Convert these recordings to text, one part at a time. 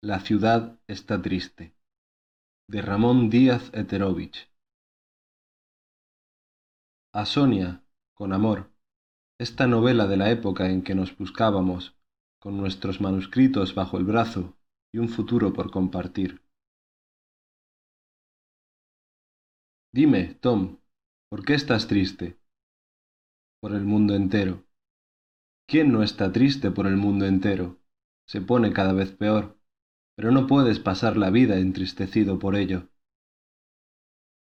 La ciudad está triste. De Ramón Díaz Heterovich. A Sonia, con amor, esta novela de la época en que nos buscábamos, con nuestros manuscritos bajo el brazo y un futuro por compartir. Dime, Tom, ¿por qué estás triste? Por el mundo entero. ¿Quién no está triste por el mundo entero? Se pone cada vez peor pero no puedes pasar la vida entristecido por ello.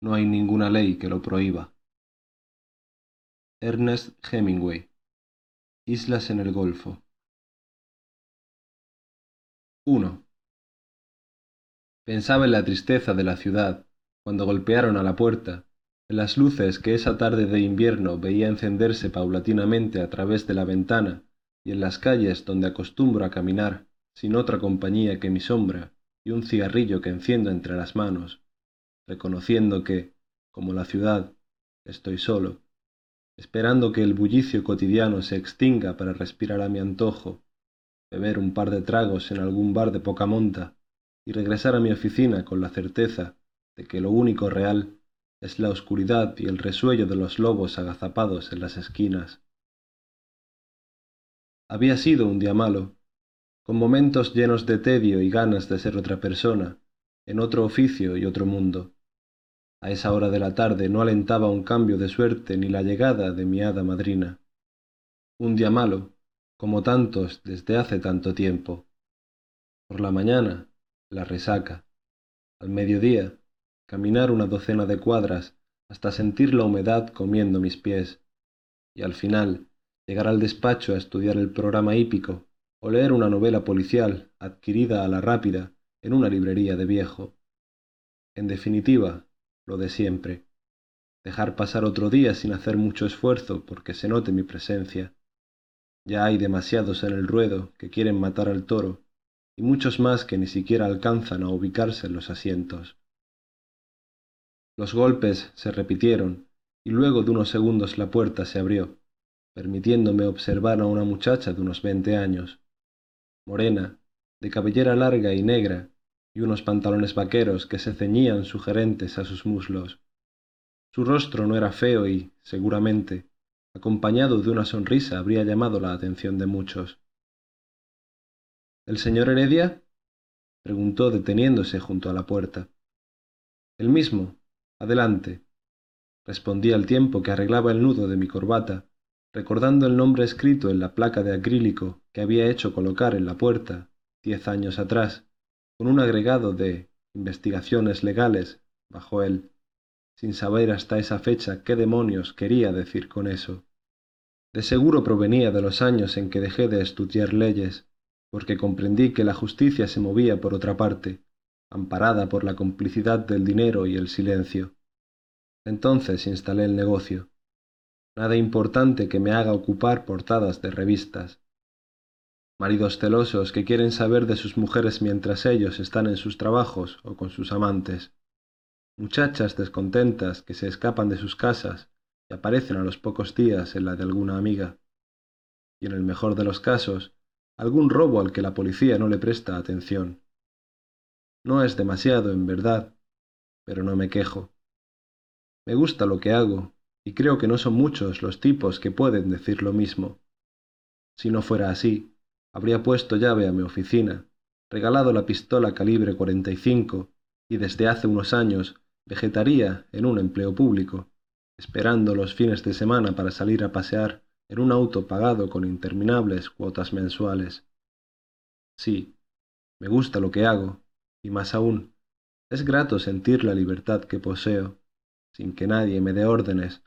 No hay ninguna ley que lo prohíba. Ernest Hemingway Islas en el Golfo 1. Pensaba en la tristeza de la ciudad cuando golpearon a la puerta, en las luces que esa tarde de invierno veía encenderse paulatinamente a través de la ventana y en las calles donde acostumbro a caminar sin otra compañía que mi sombra y un cigarrillo que enciendo entre las manos, reconociendo que, como la ciudad, estoy solo, esperando que el bullicio cotidiano se extinga para respirar a mi antojo, beber un par de tragos en algún bar de poca monta y regresar a mi oficina con la certeza de que lo único real es la oscuridad y el resuello de los lobos agazapados en las esquinas. Había sido un día malo, con momentos llenos de tedio y ganas de ser otra persona, en otro oficio y otro mundo. A esa hora de la tarde no alentaba un cambio de suerte ni la llegada de mi hada madrina. Un día malo, como tantos desde hace tanto tiempo. Por la mañana, la resaca. Al mediodía, caminar una docena de cuadras hasta sentir la humedad comiendo mis pies. Y al final, llegar al despacho a estudiar el programa hípico o leer una novela policial adquirida a la rápida en una librería de viejo. En definitiva, lo de siempre. Dejar pasar otro día sin hacer mucho esfuerzo porque se note mi presencia. Ya hay demasiados en el ruedo que quieren matar al toro y muchos más que ni siquiera alcanzan a ubicarse en los asientos. Los golpes se repitieron y luego de unos segundos la puerta se abrió, permitiéndome observar a una muchacha de unos veinte años, morena, de cabellera larga y negra, y unos pantalones vaqueros que se ceñían sugerentes a sus muslos. Su rostro no era feo y, seguramente, acompañado de una sonrisa habría llamado la atención de muchos. ¿El señor Heredia? preguntó deteniéndose junto a la puerta. El mismo. Adelante. Respondí al tiempo que arreglaba el nudo de mi corbata recordando el nombre escrito en la placa de acrílico que había hecho colocar en la puerta diez años atrás, con un agregado de investigaciones legales bajo él, sin saber hasta esa fecha qué demonios quería decir con eso. De seguro provenía de los años en que dejé de estudiar leyes, porque comprendí que la justicia se movía por otra parte, amparada por la complicidad del dinero y el silencio. Entonces instalé el negocio nada importante que me haga ocupar portadas de revistas. Maridos celosos que quieren saber de sus mujeres mientras ellos están en sus trabajos o con sus amantes. Muchachas descontentas que se escapan de sus casas y aparecen a los pocos días en la de alguna amiga. Y en el mejor de los casos, algún robo al que la policía no le presta atención. No es demasiado, en verdad, pero no me quejo. Me gusta lo que hago y creo que no son muchos los tipos que pueden decir lo mismo. Si no fuera así, habría puesto llave a mi oficina, regalado la pistola calibre 45 y desde hace unos años vegetaría en un empleo público, esperando los fines de semana para salir a pasear en un auto pagado con interminables cuotas mensuales. Sí, me gusta lo que hago, y más aún, es grato sentir la libertad que poseo, sin que nadie me dé órdenes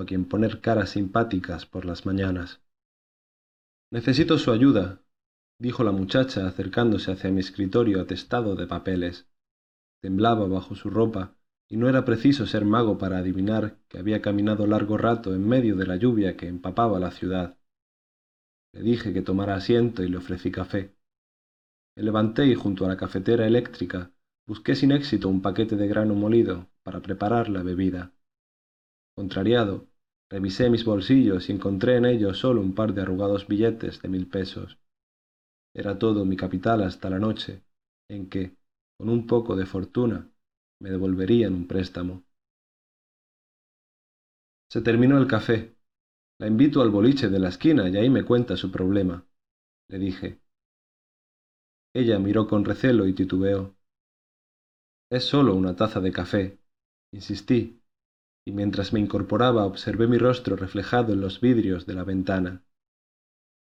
a quien poner caras simpáticas por las mañanas. Necesito su ayuda, dijo la muchacha acercándose hacia mi escritorio atestado de papeles. Temblaba bajo su ropa y no era preciso ser mago para adivinar que había caminado largo rato en medio de la lluvia que empapaba la ciudad. Le dije que tomara asiento y le ofrecí café. Me levanté y junto a la cafetera eléctrica busqué sin éxito un paquete de grano molido para preparar la bebida. Contrariado, revisé mis bolsillos y encontré en ellos solo un par de arrugados billetes de mil pesos. Era todo mi capital hasta la noche, en que, con un poco de fortuna, me devolverían un préstamo. Se terminó el café. La invito al boliche de la esquina y ahí me cuenta su problema, le dije. Ella miró con recelo y titubeó. Es solo una taza de café, insistí, y mientras me incorporaba observé mi rostro reflejado en los vidrios de la ventana.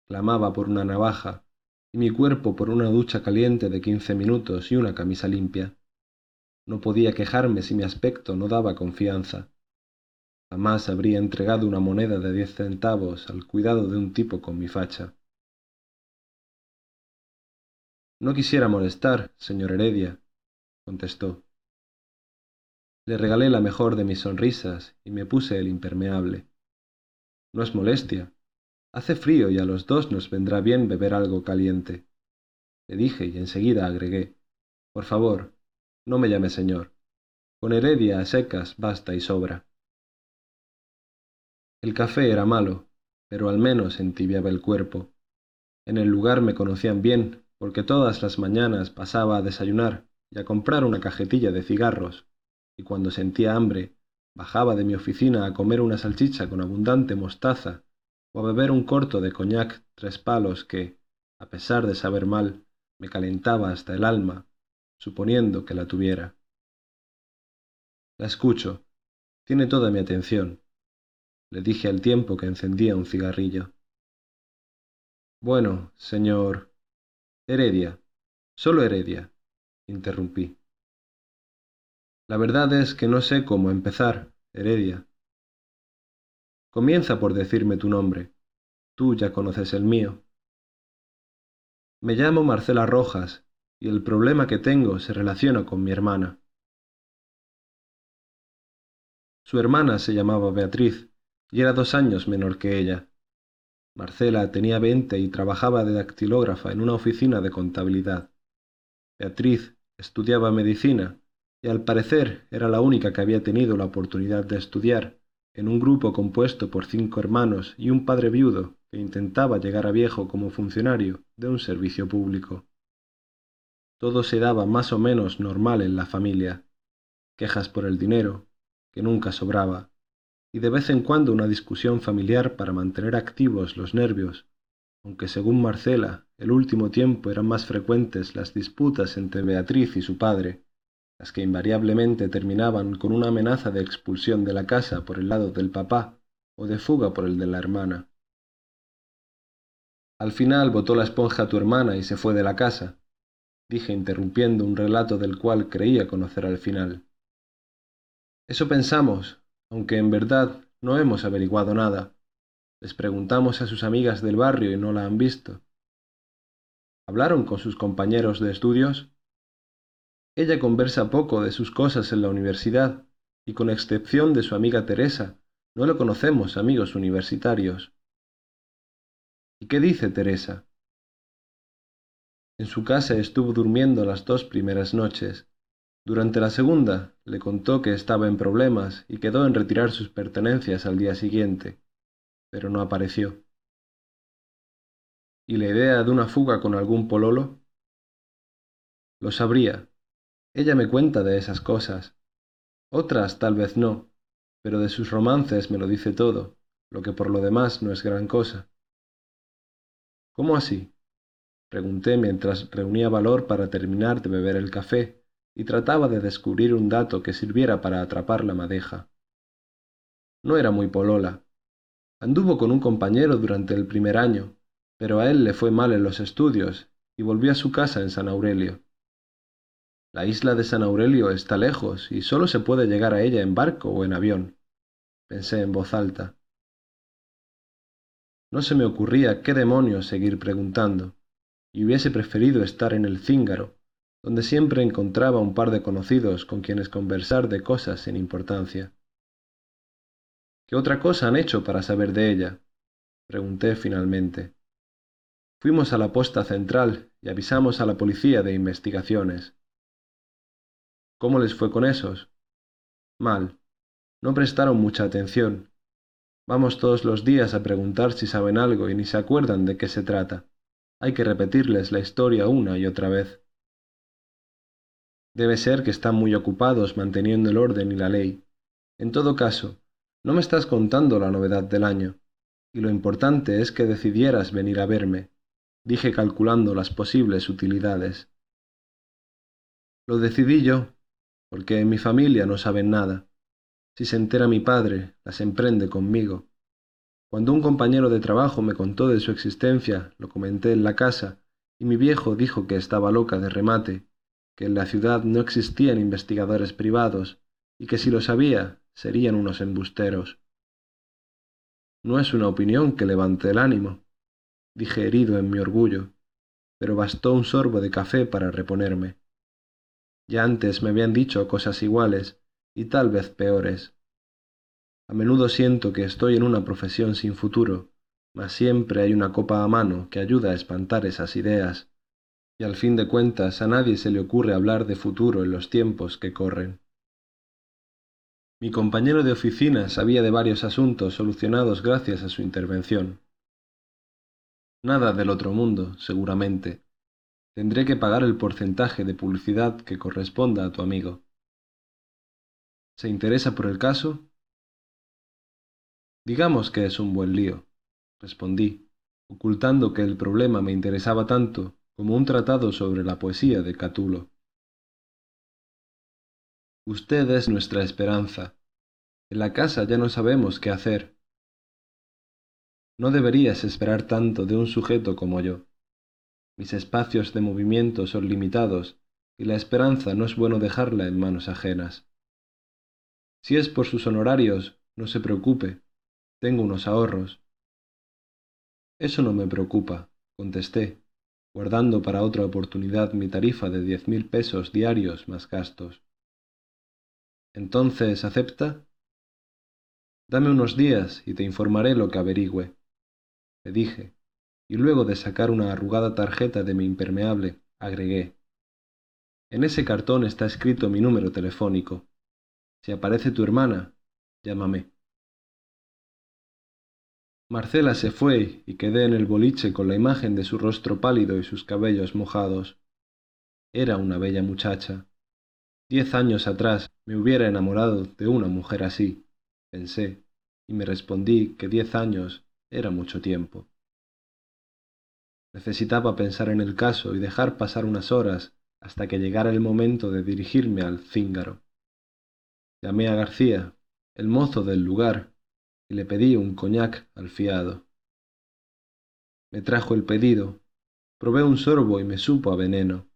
Clamaba por una navaja y mi cuerpo por una ducha caliente de quince minutos y una camisa limpia. No podía quejarme si mi aspecto no daba confianza. Jamás habría entregado una moneda de diez centavos al cuidado de un tipo con mi facha. No quisiera molestar, señor Heredia, contestó. Le regalé la mejor de mis sonrisas y me puse el impermeable. No es molestia. Hace frío y a los dos nos vendrá bien beber algo caliente. Le dije y enseguida agregué. Por favor, no me llame señor. Con Heredia a secas basta y sobra. El café era malo, pero al menos entibiaba el cuerpo. En el lugar me conocían bien, porque todas las mañanas pasaba a desayunar y a comprar una cajetilla de cigarros, y cuando sentía hambre, bajaba de mi oficina a comer una salchicha con abundante mostaza o a beber un corto de coñac tres palos que, a pesar de saber mal, me calentaba hasta el alma, suponiendo que la tuviera. La escucho. Tiene toda mi atención, le dije al tiempo que encendía un cigarrillo. Bueno, señor. Heredia. Solo Heredia, interrumpí. La verdad es que no sé cómo empezar, Heredia. Comienza por decirme tu nombre. Tú ya conoces el mío. Me llamo Marcela Rojas y el problema que tengo se relaciona con mi hermana. Su hermana se llamaba Beatriz y era dos años menor que ella. Marcela tenía veinte y trabajaba de dactilógrafa en una oficina de contabilidad. Beatriz estudiaba medicina y al parecer era la única que había tenido la oportunidad de estudiar en un grupo compuesto por cinco hermanos y un padre viudo que intentaba llegar a viejo como funcionario de un servicio público. Todo se daba más o menos normal en la familia, quejas por el dinero, que nunca sobraba, y de vez en cuando una discusión familiar para mantener activos los nervios, aunque según Marcela el último tiempo eran más frecuentes las disputas entre Beatriz y su padre, las que invariablemente terminaban con una amenaza de expulsión de la casa por el lado del papá o de fuga por el de la hermana. Al final botó la esponja a tu hermana y se fue de la casa, dije interrumpiendo un relato del cual creía conocer al final. Eso pensamos, aunque en verdad no hemos averiguado nada. Les preguntamos a sus amigas del barrio y no la han visto. ¿Hablaron con sus compañeros de estudios? Ella conversa poco de sus cosas en la universidad, y con excepción de su amiga Teresa, no le conocemos amigos universitarios. ¿Y qué dice Teresa? En su casa estuvo durmiendo las dos primeras noches. Durante la segunda le contó que estaba en problemas y quedó en retirar sus pertenencias al día siguiente, pero no apareció. ¿Y la idea de una fuga con algún pololo? Lo sabría, ella me cuenta de esas cosas. Otras tal vez no, pero de sus romances me lo dice todo, lo que por lo demás no es gran cosa. ¿Cómo así? Pregunté mientras reunía valor para terminar de beber el café y trataba de descubrir un dato que sirviera para atrapar la madeja. No era muy polola. Anduvo con un compañero durante el primer año, pero a él le fue mal en los estudios y volvió a su casa en San Aurelio. La isla de San Aurelio está lejos y solo se puede llegar a ella en barco o en avión. Pensé en voz alta. No se me ocurría qué demonios seguir preguntando, y hubiese preferido estar en el Cíngaro, donde siempre encontraba un par de conocidos con quienes conversar de cosas sin importancia. ¿Qué otra cosa han hecho para saber de ella? pregunté finalmente. Fuimos a la posta central y avisamos a la policía de investigaciones. ¿Cómo les fue con esos? Mal. No prestaron mucha atención. Vamos todos los días a preguntar si saben algo y ni se acuerdan de qué se trata. Hay que repetirles la historia una y otra vez. Debe ser que están muy ocupados manteniendo el orden y la ley. En todo caso, no me estás contando la novedad del año, y lo importante es que decidieras venir a verme, dije calculando las posibles utilidades. Lo decidí yo, porque en mi familia no saben nada. Si se entera mi padre, las emprende conmigo. Cuando un compañero de trabajo me contó de su existencia, lo comenté en la casa, y mi viejo dijo que estaba loca de remate, que en la ciudad no existían investigadores privados, y que si lo sabía, serían unos embusteros. No es una opinión que levante el ánimo, dije herido en mi orgullo, pero bastó un sorbo de café para reponerme. Ya antes me habían dicho cosas iguales, y tal vez peores. A menudo siento que estoy en una profesión sin futuro, mas siempre hay una copa a mano que ayuda a espantar esas ideas, y al fin de cuentas a nadie se le ocurre hablar de futuro en los tiempos que corren. Mi compañero de oficina sabía de varios asuntos solucionados gracias a su intervención. Nada del otro mundo, seguramente. Tendré que pagar el porcentaje de publicidad que corresponda a tu amigo. ¿Se interesa por el caso? Digamos que es un buen lío, respondí, ocultando que el problema me interesaba tanto como un tratado sobre la poesía de Catulo. Usted es nuestra esperanza. En la casa ya no sabemos qué hacer. No deberías esperar tanto de un sujeto como yo. Mis espacios de movimiento son limitados y la esperanza no es bueno dejarla en manos ajenas. Si es por sus honorarios, no se preocupe. Tengo unos ahorros. Eso no me preocupa, contesté, guardando para otra oportunidad mi tarifa de diez mil pesos diarios más gastos. Entonces, ¿acepta? Dame unos días y te informaré lo que averigüe, le dije, y luego de sacar una arrugada tarjeta de mi impermeable, agregué. En ese cartón está escrito mi número telefónico. Si aparece tu hermana, llámame. Marcela se fue y quedé en el boliche con la imagen de su rostro pálido y sus cabellos mojados. Era una bella muchacha. Diez años atrás me hubiera enamorado de una mujer así, pensé, y me respondí que diez años era mucho tiempo. Necesitaba pensar en el caso y dejar pasar unas horas hasta que llegara el momento de dirigirme al cíngaro. Llamé a García, el mozo del lugar, y le pedí un coñac al fiado. Me trajo el pedido, probé un sorbo y me supo a veneno.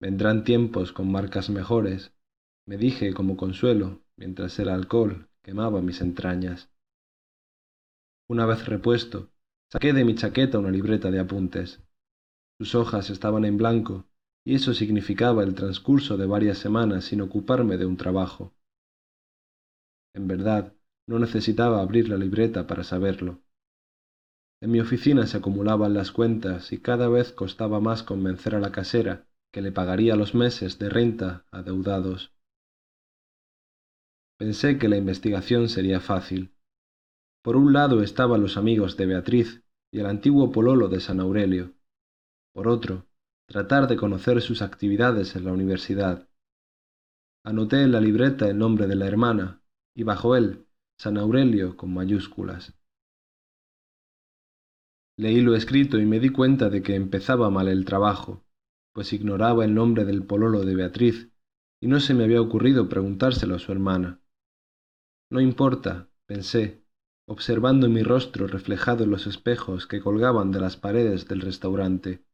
Vendrán tiempos con marcas mejores, me dije como consuelo, mientras el alcohol quemaba mis entrañas. Una vez repuesto, saqué de mi chaqueta una libreta de apuntes. Sus hojas estaban en blanco, y eso significaba el transcurso de varias semanas sin ocuparme de un trabajo. En verdad, no necesitaba abrir la libreta para saberlo. En mi oficina se acumulaban las cuentas y cada vez costaba más convencer a la casera que le pagaría los meses de renta adeudados. Pensé que la investigación sería fácil. Por un lado estaban los amigos de Beatriz y el antiguo pololo de San Aurelio. Por otro, tratar de conocer sus actividades en la universidad. Anoté en la libreta el nombre de la hermana y bajo él San Aurelio con mayúsculas. Leí lo escrito y me di cuenta de que empezaba mal el trabajo pues ignoraba el nombre del pololo de Beatriz, y no se me había ocurrido preguntárselo a su hermana. No importa, pensé, observando mi rostro reflejado en los espejos que colgaban de las paredes del restaurante.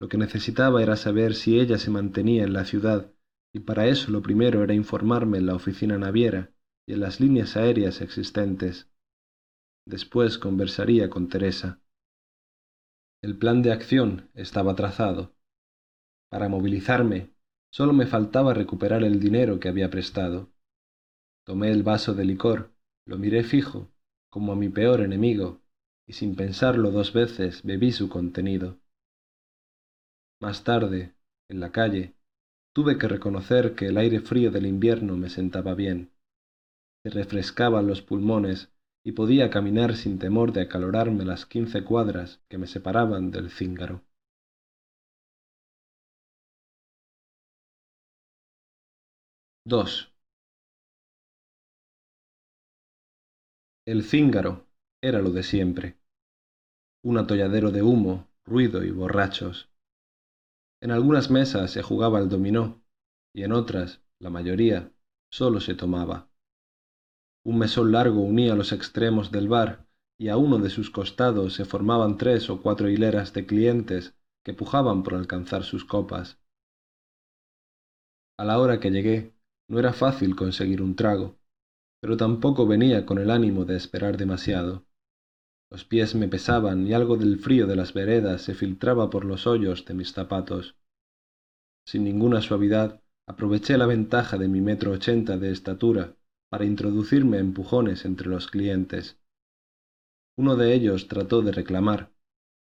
Lo que necesitaba era saber si ella se mantenía en la ciudad, y para eso lo primero era informarme en la oficina naviera y en las líneas aéreas existentes. Después conversaría con Teresa. El plan de acción estaba trazado. Para movilizarme, solo me faltaba recuperar el dinero que había prestado. Tomé el vaso de licor, lo miré fijo, como a mi peor enemigo, y sin pensarlo dos veces bebí su contenido. Más tarde, en la calle, tuve que reconocer que el aire frío del invierno me sentaba bien. Se refrescaban los pulmones y podía caminar sin temor de acalorarme las quince cuadras que me separaban del cíngaro. 2. El cíngaro era lo de siempre. Un atolladero de humo, ruido y borrachos. En algunas mesas se jugaba el dominó y en otras, la mayoría, solo se tomaba. Un mesón largo unía los extremos del bar y a uno de sus costados se formaban tres o cuatro hileras de clientes que pujaban por alcanzar sus copas. A la hora que llegué, no era fácil conseguir un trago, pero tampoco venía con el ánimo de esperar demasiado. Los pies me pesaban y algo del frío de las veredas se filtraba por los hoyos de mis zapatos. Sin ninguna suavidad, aproveché la ventaja de mi metro ochenta de estatura para introducirme empujones entre los clientes. Uno de ellos trató de reclamar,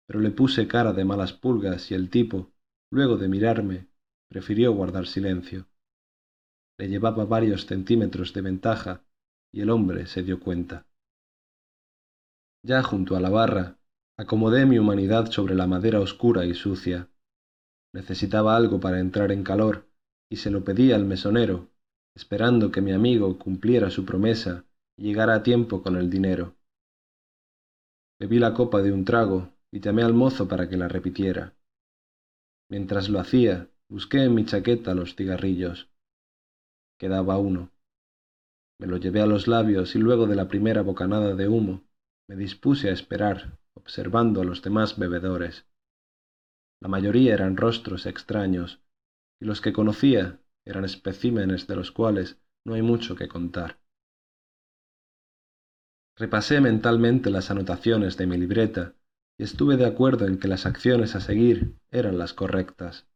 pero le puse cara de malas pulgas y el tipo, luego de mirarme, prefirió guardar silencio. Le llevaba varios centímetros de ventaja y el hombre se dio cuenta. Ya junto a la barra, acomodé mi humanidad sobre la madera oscura y sucia. Necesitaba algo para entrar en calor y se lo pedí al mesonero, esperando que mi amigo cumpliera su promesa y llegara a tiempo con el dinero. Bebí la copa de un trago y llamé al mozo para que la repitiera. Mientras lo hacía, busqué en mi chaqueta los cigarrillos. Quedaba uno. Me lo llevé a los labios y luego de la primera bocanada de humo me dispuse a esperar, observando a los demás bebedores. La mayoría eran rostros extraños, y los que conocía eran especímenes de los cuales no hay mucho que contar. Repasé mentalmente las anotaciones de mi libreta y estuve de acuerdo en que las acciones a seguir eran las correctas.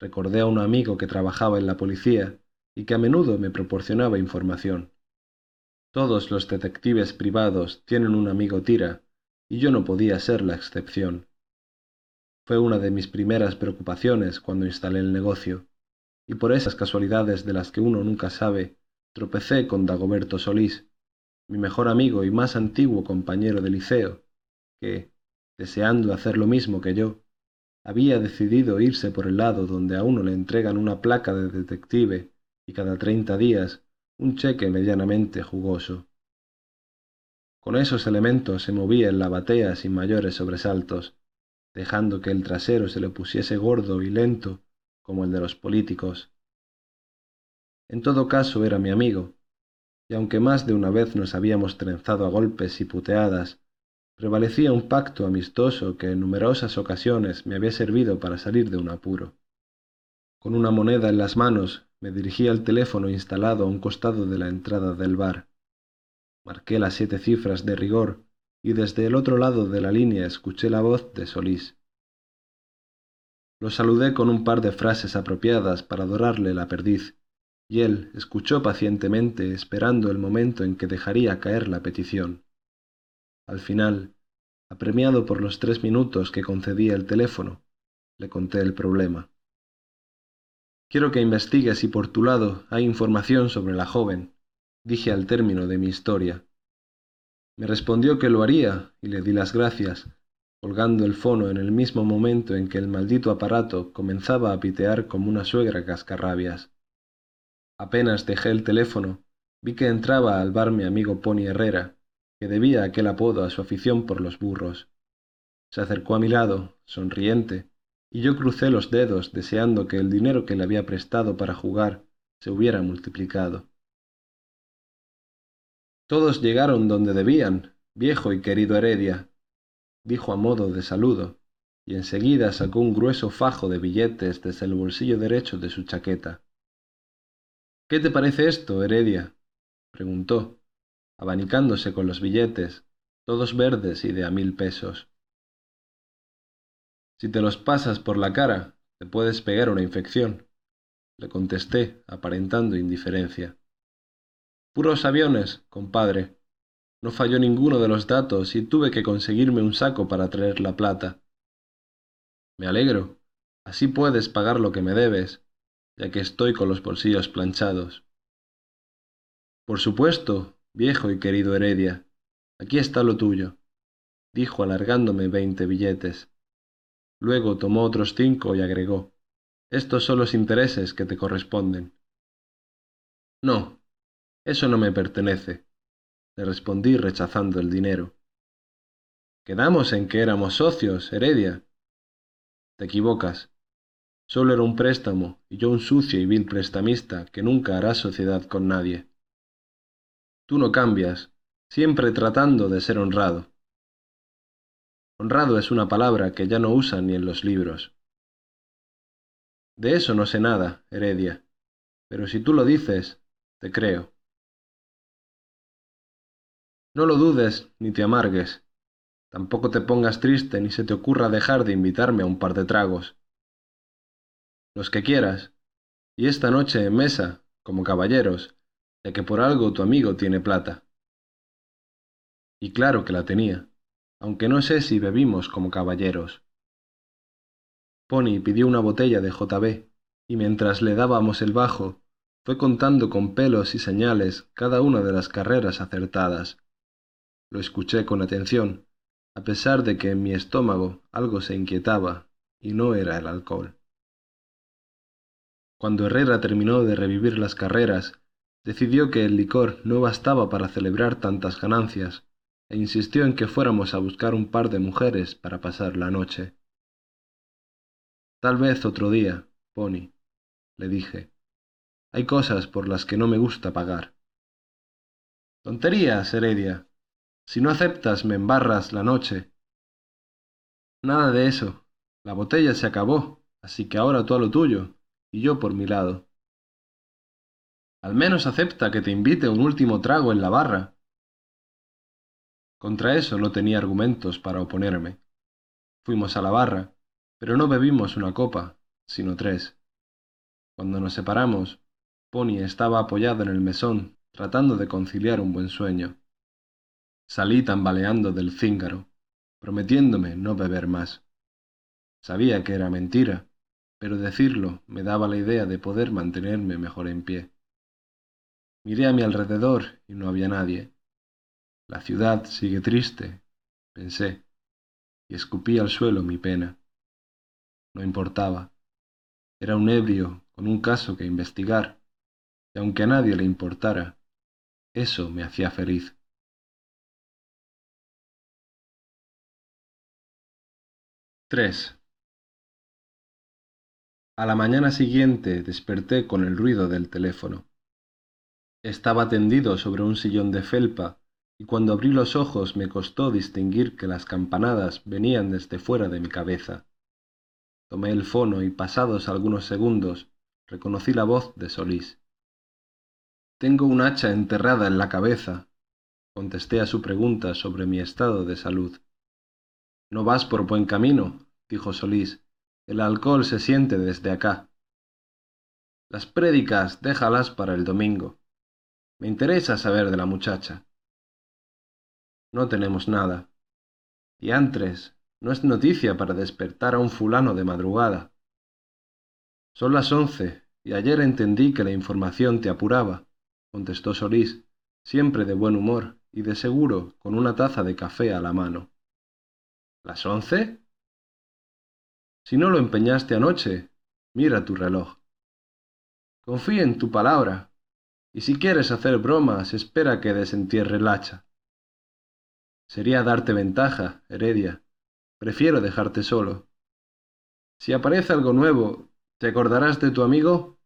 Recordé a un amigo que trabajaba en la policía y que a menudo me proporcionaba información. Todos los detectives privados tienen un amigo tira, y yo no podía ser la excepción. Fue una de mis primeras preocupaciones cuando instalé el negocio, y por esas casualidades de las que uno nunca sabe, tropecé con Dagoberto Solís, mi mejor amigo y más antiguo compañero de liceo, que, deseando hacer lo mismo que yo, había decidido irse por el lado donde a uno le entregan una placa de detective y cada treinta días un cheque medianamente jugoso. Con esos elementos se movía en la batea sin mayores sobresaltos, dejando que el trasero se le pusiese gordo y lento como el de los políticos. En todo caso era mi amigo, y aunque más de una vez nos habíamos trenzado a golpes y puteadas, prevalecía un pacto amistoso que en numerosas ocasiones me había servido para salir de un apuro. Con una moneda en las manos me dirigí al teléfono instalado a un costado de la entrada del bar. Marqué las siete cifras de rigor y desde el otro lado de la línea escuché la voz de Solís. Lo saludé con un par de frases apropiadas para dorarle la perdiz, y él escuchó pacientemente esperando el momento en que dejaría caer la petición. Al final, apremiado por los tres minutos que concedía el teléfono, le conté el problema. Quiero que investigues si por tu lado hay información sobre la joven, dije al término de mi historia. Me respondió que lo haría y le di las gracias, colgando el fono en el mismo momento en que el maldito aparato comenzaba a pitear como una suegra cascarrabias. Apenas dejé el teléfono, vi que entraba al bar mi amigo Pony Herrera, que debía aquel apodo a su afición por los burros. Se acercó a mi lado, sonriente, y yo crucé los dedos deseando que el dinero que le había prestado para jugar se hubiera multiplicado. Todos llegaron donde debían, viejo y querido Heredia, dijo a modo de saludo, y enseguida sacó un grueso fajo de billetes desde el bolsillo derecho de su chaqueta. ¿Qué te parece esto, Heredia? preguntó, abanicándose con los billetes, todos verdes y de a mil pesos. Si te los pasas por la cara, te puedes pegar una infección, le contesté, aparentando indiferencia. Puros aviones, compadre. No falló ninguno de los datos y tuve que conseguirme un saco para traer la plata. Me alegro. Así puedes pagar lo que me debes, ya que estoy con los bolsillos planchados. Por supuesto, viejo y querido Heredia. Aquí está lo tuyo, dijo alargándome veinte billetes. Luego tomó otros cinco y agregó Estos son los intereses que te corresponden. No, eso no me pertenece, le respondí rechazando el dinero. Quedamos en que éramos socios, Heredia. Te equivocas. Solo era un préstamo y yo un sucio y vil prestamista que nunca hará sociedad con nadie. Tú no cambias, siempre tratando de ser honrado. Honrado es una palabra que ya no usan ni en los libros. De eso no sé nada, Heredia, pero si tú lo dices, te creo. No lo dudes ni te amargues. Tampoco te pongas triste ni se te ocurra dejar de invitarme a un par de tragos. Los que quieras. Y esta noche en mesa, como caballeros, ya que por algo tu amigo tiene plata. Y claro que la tenía, aunque no sé si bebimos como caballeros. Pony pidió una botella de JB, y mientras le dábamos el bajo, fue contando con pelos y señales cada una de las carreras acertadas. Lo escuché con atención, a pesar de que en mi estómago algo se inquietaba, y no era el alcohol. Cuando Herrera terminó de revivir las carreras, decidió que el licor no bastaba para celebrar tantas ganancias, e insistió en que fuéramos a buscar un par de mujeres para pasar la noche. Tal vez otro día, Pony, le dije. Hay cosas por las que no me gusta pagar. Tonterías, Heredia. Si no aceptas, me embarras la noche. Nada de eso. La botella se acabó, así que ahora tú a lo tuyo, y yo por mi lado. Al menos acepta que te invite un último trago en la barra. Contra eso no tenía argumentos para oponerme. Fuimos a la barra, pero no bebimos una copa, sino tres. Cuando nos separamos, Pony estaba apoyado en el mesón, tratando de conciliar un buen sueño. Salí tambaleando del cíngaro, prometiéndome no beber más. Sabía que era mentira, pero decirlo me daba la idea de poder mantenerme mejor en pie. Miré a mi alrededor y no había nadie. La ciudad sigue triste, pensé, y escupí al suelo mi pena. No importaba. Era un ebrio con un caso que investigar, y aunque a nadie le importara, eso me hacía feliz. 3. A la mañana siguiente desperté con el ruido del teléfono. Estaba tendido sobre un sillón de felpa y cuando abrí los ojos me costó distinguir que las campanadas venían desde fuera de mi cabeza. Tomé el fono y pasados algunos segundos reconocí la voz de Solís. Tengo un hacha enterrada en la cabeza, contesté a su pregunta sobre mi estado de salud. No vas por buen camino, dijo Solís. El alcohol se siente desde acá. Las prédicas déjalas para el domingo. Me interesa saber de la muchacha. No tenemos nada. Y antes, no es noticia para despertar a un fulano de madrugada. Son las once, y ayer entendí que la información te apuraba, contestó Solís, siempre de buen humor y de seguro con una taza de café a la mano. ¿Las once? Si no lo empeñaste anoche, mira tu reloj. Confía en tu palabra, y si quieres hacer bromas, espera que desentierre el hacha. Sería darte ventaja, Heredia. Prefiero dejarte solo. Si aparece algo nuevo, ¿te acordarás de tu amigo?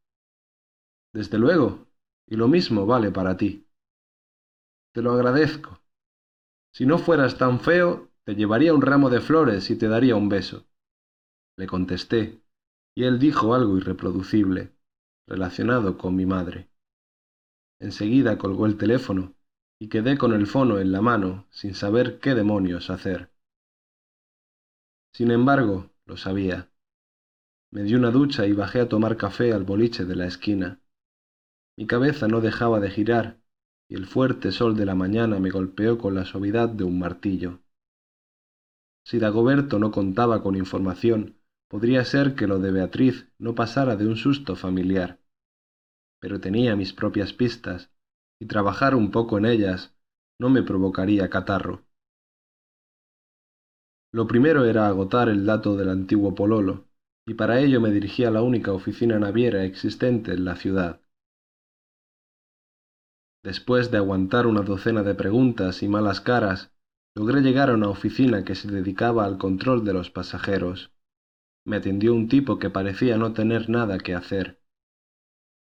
Desde luego, y lo mismo vale para ti. Te lo agradezco. Si no fueras tan feo, te llevaría un ramo de flores y te daría un beso. Le contesté, y él dijo algo irreproducible, relacionado con mi madre. Enseguida colgó el teléfono y quedé con el fono en la mano sin saber qué demonios hacer. Sin embargo, lo sabía. Me di una ducha y bajé a tomar café al boliche de la esquina. Mi cabeza no dejaba de girar y el fuerte sol de la mañana me golpeó con la suavidad de un martillo. Si Dagoberto no contaba con información, podría ser que lo de Beatriz no pasara de un susto familiar. Pero tenía mis propias pistas, y trabajar un poco en ellas no me provocaría catarro. Lo primero era agotar el dato del antiguo Pololo, y para ello me dirigí a la única oficina naviera existente en la ciudad. Después de aguantar una docena de preguntas y malas caras, logré llegar a una oficina que se dedicaba al control de los pasajeros. Me atendió un tipo que parecía no tener nada que hacer.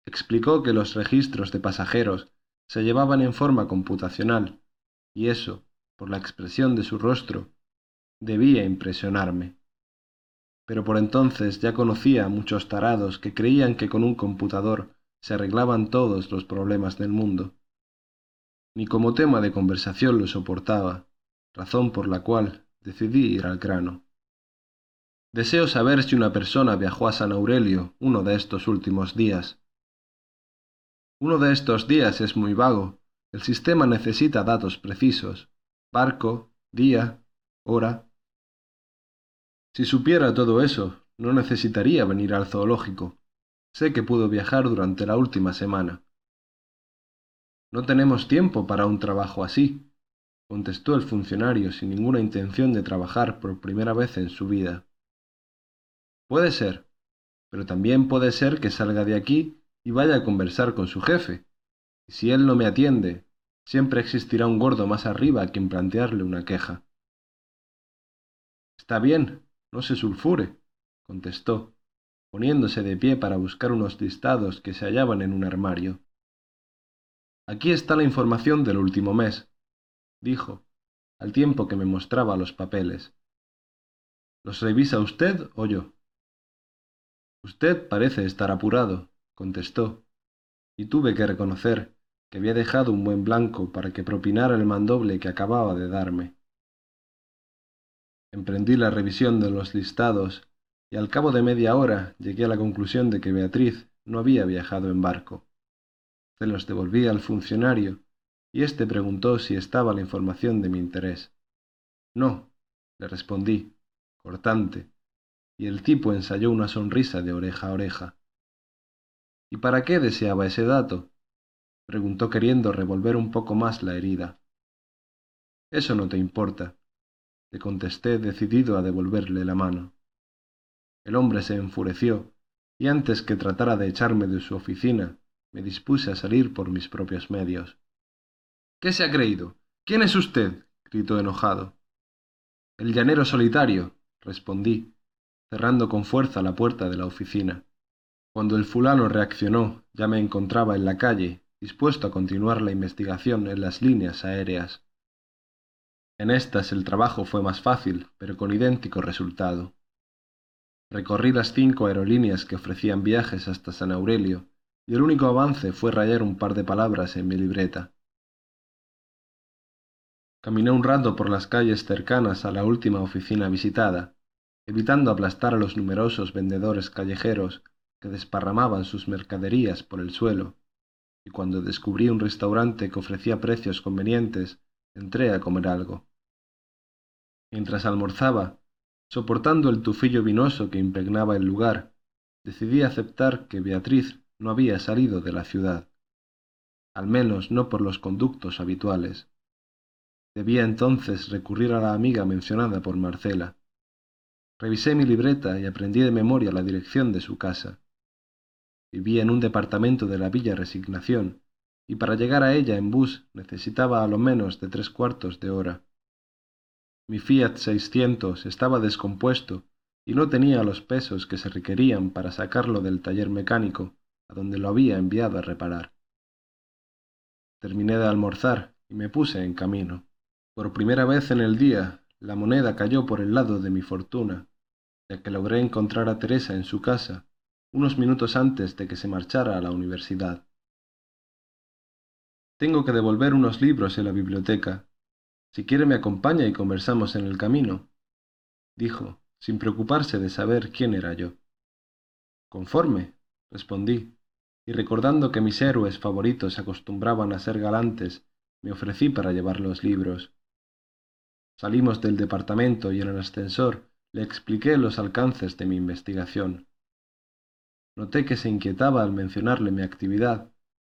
Explicó que los registros de pasajeros se llevaban en forma computacional, y eso, por la expresión de su rostro, debía impresionarme. Pero por entonces ya conocía a muchos tarados que creían que con un computador se arreglaban todos los problemas del mundo. Ni como tema de conversación lo soportaba, razón por la cual decidí ir al grano. Deseo saber si una persona viajó a San Aurelio uno de estos últimos días. Uno de estos días es muy vago. El sistema necesita datos precisos. Barco, día, hora. Si supiera todo eso, no necesitaría venir al zoológico. Sé que pudo viajar durante la última semana. No tenemos tiempo para un trabajo así, contestó el funcionario sin ninguna intención de trabajar por primera vez en su vida. Puede ser, pero también puede ser que salga de aquí y vaya a conversar con su jefe. Y si él no me atiende, siempre existirá un gordo más arriba a quien plantearle una queja. Está bien, no se sulfure, contestó, poniéndose de pie para buscar unos listados que se hallaban en un armario. Aquí está la información del último mes, dijo, al tiempo que me mostraba los papeles. ¿Los revisa usted o yo? Usted parece estar apurado, contestó, y tuve que reconocer que había dejado un buen blanco para que propinara el mandoble que acababa de darme. Emprendí la revisión de los listados y al cabo de media hora llegué a la conclusión de que Beatriz no había viajado en barco. Se los devolví al funcionario y éste preguntó si estaba la información de mi interés. No, le respondí, cortante, y el tipo ensayó una sonrisa de oreja a oreja. ¿Y para qué deseaba ese dato? preguntó queriendo revolver un poco más la herida. Eso no te importa, le contesté decidido a devolverle la mano. El hombre se enfureció, y antes que tratara de echarme de su oficina, me dispuse a salir por mis propios medios. ¿Qué se ha creído? ¿Quién es usted? gritó enojado. El llanero solitario, respondí, cerrando con fuerza la puerta de la oficina. Cuando el fulano reaccionó, ya me encontraba en la calle, dispuesto a continuar la investigación en las líneas aéreas. En estas el trabajo fue más fácil, pero con idéntico resultado. Recorrí las cinco aerolíneas que ofrecían viajes hasta San Aurelio y el único avance fue rayar un par de palabras en mi libreta. Caminé un rato por las calles cercanas a la última oficina visitada, evitando aplastar a los numerosos vendedores callejeros que desparramaban sus mercaderías por el suelo, y cuando descubrí un restaurante que ofrecía precios convenientes, entré a comer algo. Mientras almorzaba, soportando el tufillo vinoso que impregnaba el lugar, decidí aceptar que Beatriz no había salido de la ciudad, al menos no por los conductos habituales. Debía entonces recurrir a la amiga mencionada por Marcela. Revisé mi libreta y aprendí de memoria la dirección de su casa. Vivía en un departamento de la Villa Resignación, y para llegar a ella en bus necesitaba a lo menos de tres cuartos de hora. Mi Fiat 600 estaba descompuesto y no tenía los pesos que se requerían para sacarlo del taller mecánico, a donde lo había enviado a reparar. Terminé de almorzar y me puse en camino. Por primera vez en el día, la moneda cayó por el lado de mi fortuna, ya que logré encontrar a Teresa en su casa unos minutos antes de que se marchara a la universidad. Tengo que devolver unos libros en la biblioteca. Si quiere me acompaña y conversamos en el camino, dijo, sin preocuparse de saber quién era yo. Conforme, respondí, y recordando que mis héroes favoritos acostumbraban a ser galantes, me ofrecí para llevar los libros. Salimos del departamento y en el ascensor le expliqué los alcances de mi investigación. Noté que se inquietaba al mencionarle mi actividad,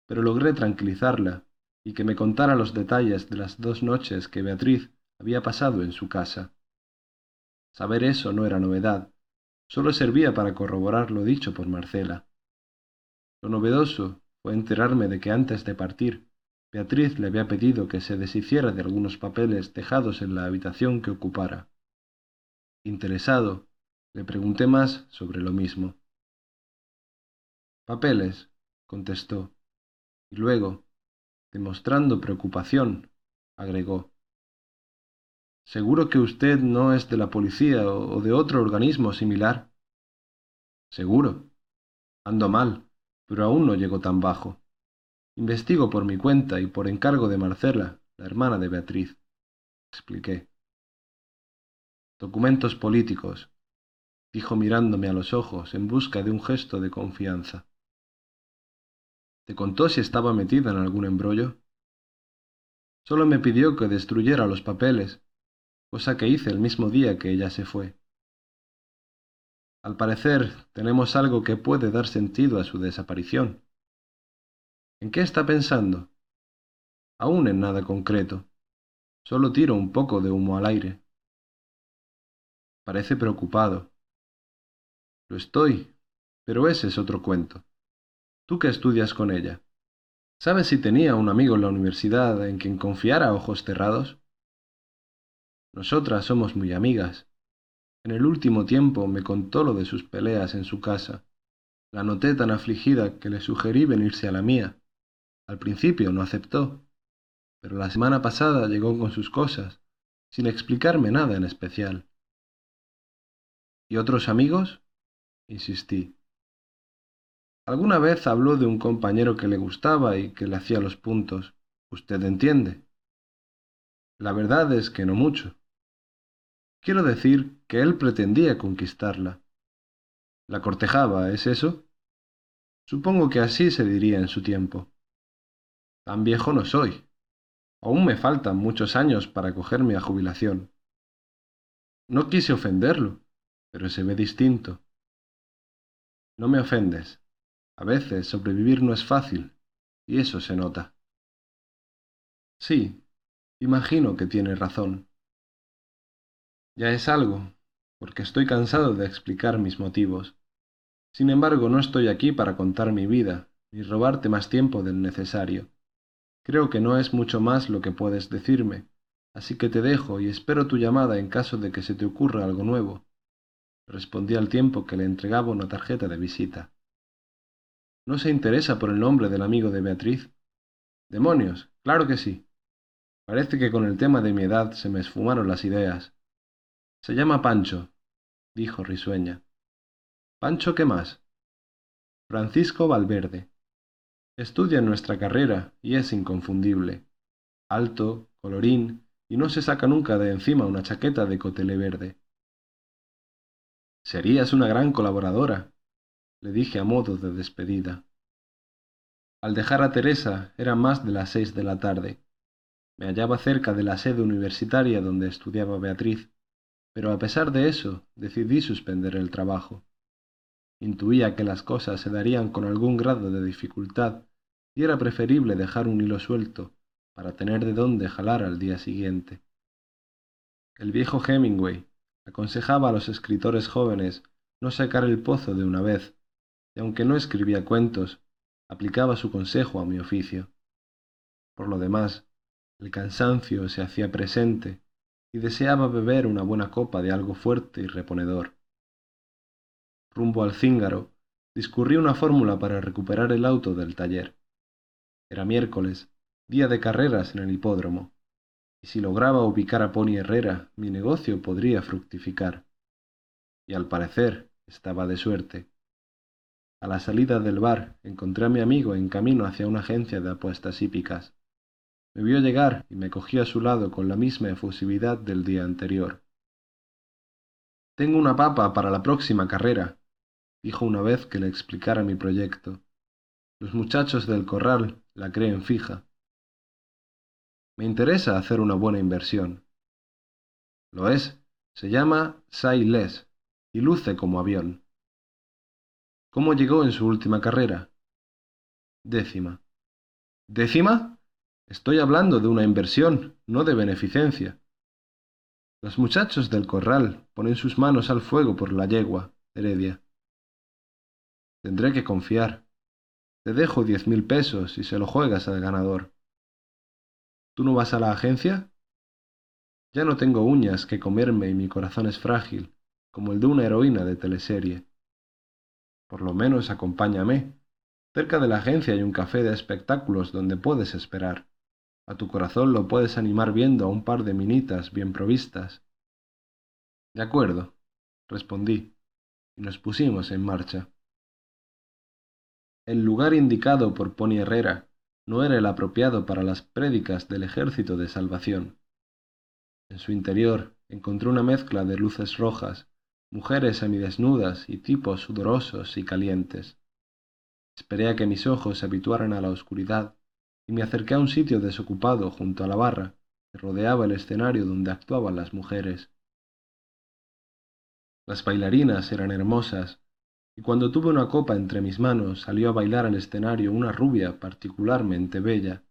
pero logré tranquilizarla y que me contara los detalles de las dos noches que Beatriz había pasado en su casa. Saber eso no era novedad, solo servía para corroborar lo dicho por Marcela. Lo novedoso fue enterarme de que antes de partir Beatriz le había pedido que se deshiciera de algunos papeles dejados en la habitación que ocupara. Interesado, le pregunté más sobre lo mismo. Papeles, contestó, y luego, demostrando preocupación, agregó. ¿Seguro que usted no es de la policía o de otro organismo similar? Seguro. Ando mal, pero aún no llego tan bajo. Investigo por mi cuenta y por encargo de Marcela, la hermana de Beatriz. Expliqué. Documentos políticos, dijo mirándome a los ojos en busca de un gesto de confianza. ¿Te contó si estaba metida en algún embrollo? Solo me pidió que destruyera los papeles, cosa que hice el mismo día que ella se fue. Al parecer, tenemos algo que puede dar sentido a su desaparición. ¿En qué está pensando? Aún en nada concreto. Solo tiro un poco de humo al aire. Parece preocupado. Lo estoy, pero ese es otro cuento. Tú que estudias con ella. ¿Sabes si tenía un amigo en la universidad en quien confiara ojos cerrados? Nosotras somos muy amigas. En el último tiempo me contó lo de sus peleas en su casa. La noté tan afligida que le sugerí venirse a la mía. Al principio no aceptó, pero la semana pasada llegó con sus cosas, sin explicarme nada en especial. ¿Y otros amigos? insistí. Alguna vez habló de un compañero que le gustaba y que le hacía los puntos. ¿Usted entiende? La verdad es que no mucho. Quiero decir que él pretendía conquistarla. La cortejaba, ¿es eso? Supongo que así se diría en su tiempo. Tan viejo no soy. Aún me faltan muchos años para cogerme a jubilación. No quise ofenderlo, pero se ve distinto. No me ofendes. A veces sobrevivir no es fácil, y eso se nota. Sí, imagino que tiene razón. Ya es algo, porque estoy cansado de explicar mis motivos. Sin embargo, no estoy aquí para contar mi vida, ni robarte más tiempo del necesario. Creo que no es mucho más lo que puedes decirme, así que te dejo y espero tu llamada en caso de que se te ocurra algo nuevo. Respondí al tiempo que le entregaba una tarjeta de visita. ¿No se interesa por el nombre del amigo de Beatriz? Demonios, claro que sí. Parece que con el tema de mi edad se me esfumaron las ideas. Se llama Pancho, dijo risueña. ¿Pancho qué más? Francisco Valverde. Estudia nuestra carrera y es inconfundible. Alto, colorín, y no se saca nunca de encima una chaqueta de cotelé verde. Serías una gran colaboradora, le dije a modo de despedida. Al dejar a Teresa era más de las seis de la tarde. Me hallaba cerca de la sede universitaria donde estudiaba Beatriz, pero a pesar de eso decidí suspender el trabajo. Intuía que las cosas se darían con algún grado de dificultad y era preferible dejar un hilo suelto para tener de dónde jalar al día siguiente. El viejo Hemingway aconsejaba a los escritores jóvenes no sacar el pozo de una vez, y aunque no escribía cuentos, aplicaba su consejo a mi oficio. Por lo demás, el cansancio se hacía presente y deseaba beber una buena copa de algo fuerte y reponedor. Rumbo al cíngaro, discurrí una fórmula para recuperar el auto del taller. Era miércoles, día de carreras en el hipódromo, y si lograba ubicar a Pony Herrera, mi negocio podría fructificar. Y al parecer estaba de suerte. A la salida del bar encontré a mi amigo en camino hacia una agencia de apuestas hípicas. Me vio llegar y me cogí a su lado con la misma efusividad del día anterior. Tengo una papa para la próxima carrera, dijo una vez que le explicara mi proyecto. Los muchachos del corral la creen fija. Me interesa hacer una buena inversión. Lo es, se llama Less y luce como avión. ¿Cómo llegó en su última carrera? Décima. ¿Décima? Estoy hablando de una inversión, no de beneficencia. Los muchachos del corral ponen sus manos al fuego por la yegua, Heredia. Tendré que confiar. Te dejo diez mil pesos y se lo juegas al ganador. ¿Tú no vas a la agencia? Ya no tengo uñas que comerme y mi corazón es frágil, como el de una heroína de teleserie. Por lo menos acompáñame. Cerca de la agencia hay un café de espectáculos donde puedes esperar. A tu corazón lo puedes animar viendo a un par de minitas bien provistas. De acuerdo, respondí, y nos pusimos en marcha. El lugar indicado por Pony Herrera no era el apropiado para las prédicas del ejército de salvación. En su interior encontré una mezcla de luces rojas, mujeres semidesnudas y tipos sudorosos y calientes. Esperé a que mis ojos se habituaran a la oscuridad y me acerqué a un sitio desocupado junto a la barra que rodeaba el escenario donde actuaban las mujeres. Las bailarinas eran hermosas, y cuando tuve una copa entre mis manos salió a bailar al escenario una rubia particularmente bella,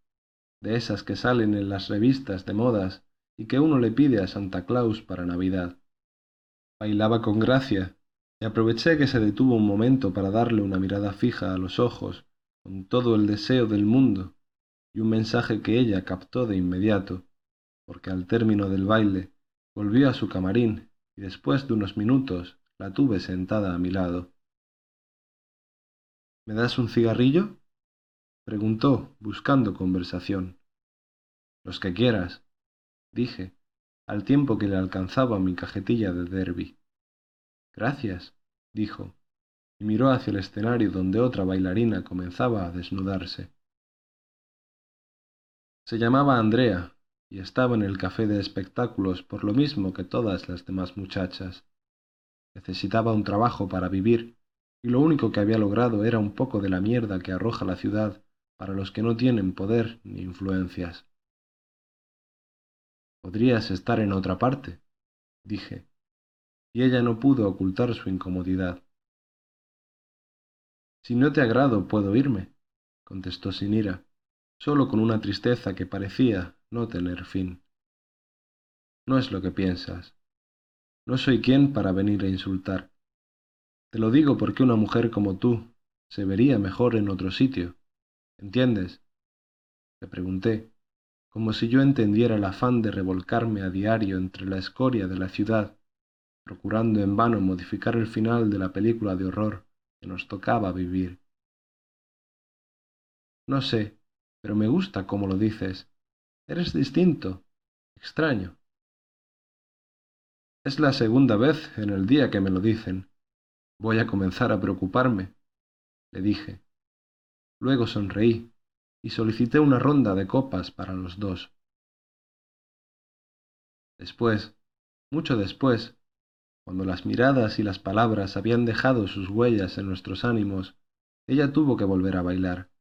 de esas que salen en las revistas de modas y que uno le pide a Santa Claus para Navidad. Bailaba con gracia, y aproveché que se detuvo un momento para darle una mirada fija a los ojos, con todo el deseo del mundo, y un mensaje que ella captó de inmediato, porque al término del baile volvió a su camarín y después de unos minutos la tuve sentada a mi lado. ¿Me das un cigarrillo? preguntó, buscando conversación. Los que quieras, dije, al tiempo que le alcanzaba mi cajetilla de derby. Gracias, dijo, y miró hacia el escenario donde otra bailarina comenzaba a desnudarse. Se llamaba Andrea y estaba en el café de espectáculos por lo mismo que todas las demás muchachas. Necesitaba un trabajo para vivir y lo único que había logrado era un poco de la mierda que arroja la ciudad para los que no tienen poder ni influencias. Podrías estar en otra parte, dije, y ella no pudo ocultar su incomodidad. Si no te agrado, puedo irme, contestó sin ira, solo con una tristeza que parecía no tener fin. No es lo que piensas. No soy quien para venir a insultar. Te lo digo porque una mujer como tú se vería mejor en otro sitio. ¿Entiendes? Le pregunté, como si yo entendiera el afán de revolcarme a diario entre la escoria de la ciudad, procurando en vano modificar el final de la película de horror que nos tocaba vivir. No sé, pero me gusta cómo lo dices. Eres distinto, extraño. Es la segunda vez en el día que me lo dicen. Voy a comenzar a preocuparme, le dije. Luego sonreí y solicité una ronda de copas para los dos. Después, mucho después, cuando las miradas y las palabras habían dejado sus huellas en nuestros ánimos, ella tuvo que volver a bailar.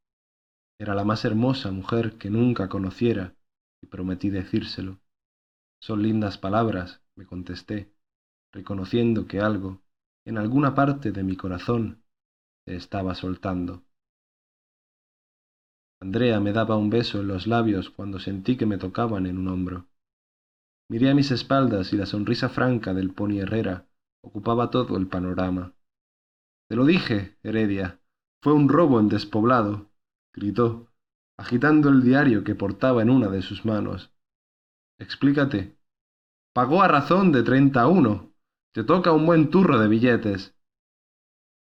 Era la más hermosa mujer que nunca conociera, y prometí decírselo. Son lindas palabras, me contesté, reconociendo que algo, en alguna parte de mi corazón, se estaba soltando. Andrea me daba un beso en los labios cuando sentí que me tocaban en un hombro. Miré a mis espaldas y la sonrisa franca del pony Herrera ocupaba todo el panorama. Te lo dije, Heredia, fue un robo en despoblado, gritó, agitando el diario que portaba en una de sus manos. Explícate. Pagó a razón de treinta a uno. Te toca un buen turro de billetes.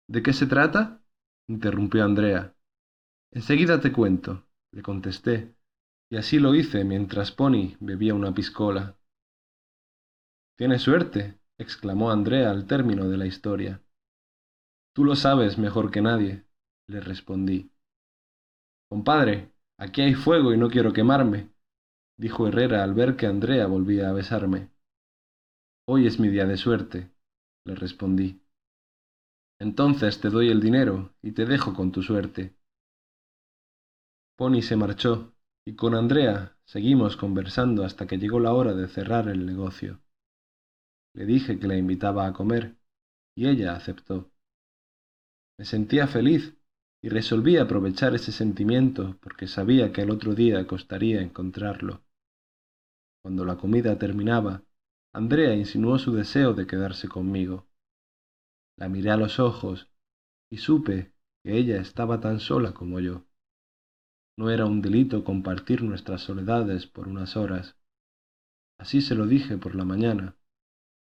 ¿De qué se trata? interrumpió Andrea. Enseguida te cuento, le contesté, y así lo hice mientras Pony bebía una piscola. Tienes suerte, exclamó Andrea al término de la historia. Tú lo sabes mejor que nadie, le respondí. Compadre, aquí hay fuego y no quiero quemarme, dijo Herrera al ver que Andrea volvía a besarme. Hoy es mi día de suerte, le respondí. Entonces te doy el dinero y te dejo con tu suerte. Pony se marchó, y con Andrea seguimos conversando hasta que llegó la hora de cerrar el negocio. Le dije que la invitaba a comer, y ella aceptó. Me sentía feliz y resolví aprovechar ese sentimiento porque sabía que el otro día costaría encontrarlo. Cuando la comida terminaba, Andrea insinuó su deseo de quedarse conmigo. La miré a los ojos y supe que ella estaba tan sola como yo. No era un delito compartir nuestras soledades por unas horas. Así se lo dije por la mañana,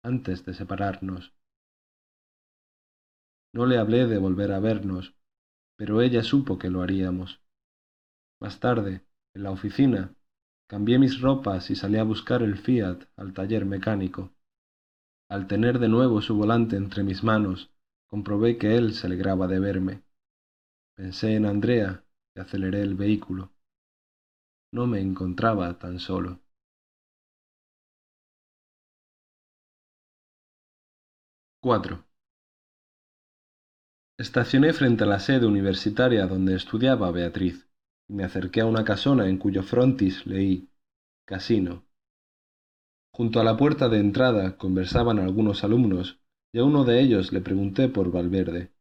antes de separarnos. No le hablé de volver a vernos, pero ella supo que lo haríamos. Más tarde, en la oficina, cambié mis ropas y salí a buscar el Fiat al taller mecánico. Al tener de nuevo su volante entre mis manos, comprobé que él se alegraba de verme. Pensé en Andrea aceleré el vehículo. No me encontraba tan solo. 4. Estacioné frente a la sede universitaria donde estudiaba Beatriz y me acerqué a una casona en cuyo frontis leí Casino. Junto a la puerta de entrada conversaban algunos alumnos y a uno de ellos le pregunté por Valverde.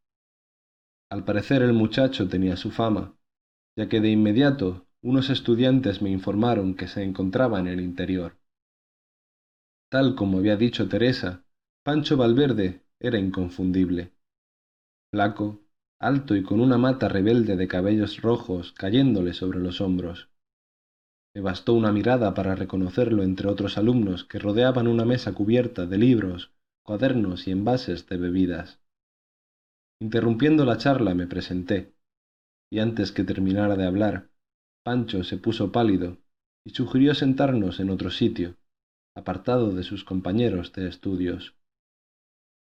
Al parecer el muchacho tenía su fama, ya que de inmediato unos estudiantes me informaron que se encontraba en el interior. Tal como había dicho Teresa, Pancho Valverde era inconfundible. Flaco, alto y con una mata rebelde de cabellos rojos cayéndole sobre los hombros. Me bastó una mirada para reconocerlo entre otros alumnos que rodeaban una mesa cubierta de libros, cuadernos y envases de bebidas. Interrumpiendo la charla me presenté, y antes que terminara de hablar, Pancho se puso pálido y sugirió sentarnos en otro sitio, apartado de sus compañeros de estudios.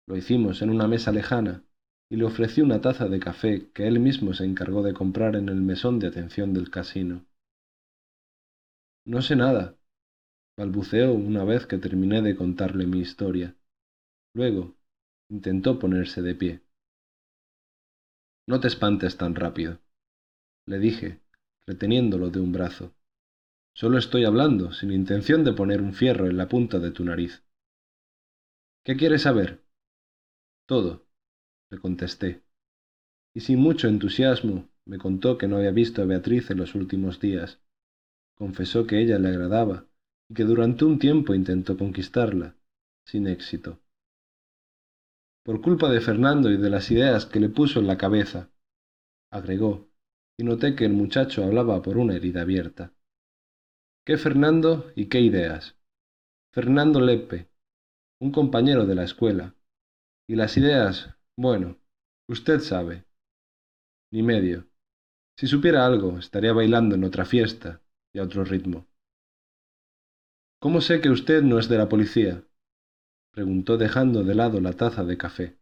Lo hicimos en una mesa lejana y le ofrecí una taza de café que él mismo se encargó de comprar en el mesón de atención del casino. No sé nada, balbuceó una vez que terminé de contarle mi historia. Luego intentó ponerse de pie. No te espantes tan rápido, le dije, reteniéndolo de un brazo. Solo estoy hablando, sin intención de poner un fierro en la punta de tu nariz. ¿Qué quieres saber? Todo, le contesté, y sin mucho entusiasmo me contó que no había visto a Beatriz en los últimos días. Confesó que ella le agradaba y que durante un tiempo intentó conquistarla, sin éxito. Por culpa de Fernando y de las ideas que le puso en la cabeza, agregó, y noté que el muchacho hablaba por una herida abierta. ¿Qué Fernando y qué ideas? Fernando Lepe, un compañero de la escuela, y las ideas, bueno, usted sabe. Ni medio. Si supiera algo, estaría bailando en otra fiesta y a otro ritmo. ¿Cómo sé que usted no es de la policía? preguntó dejando de lado la taza de café.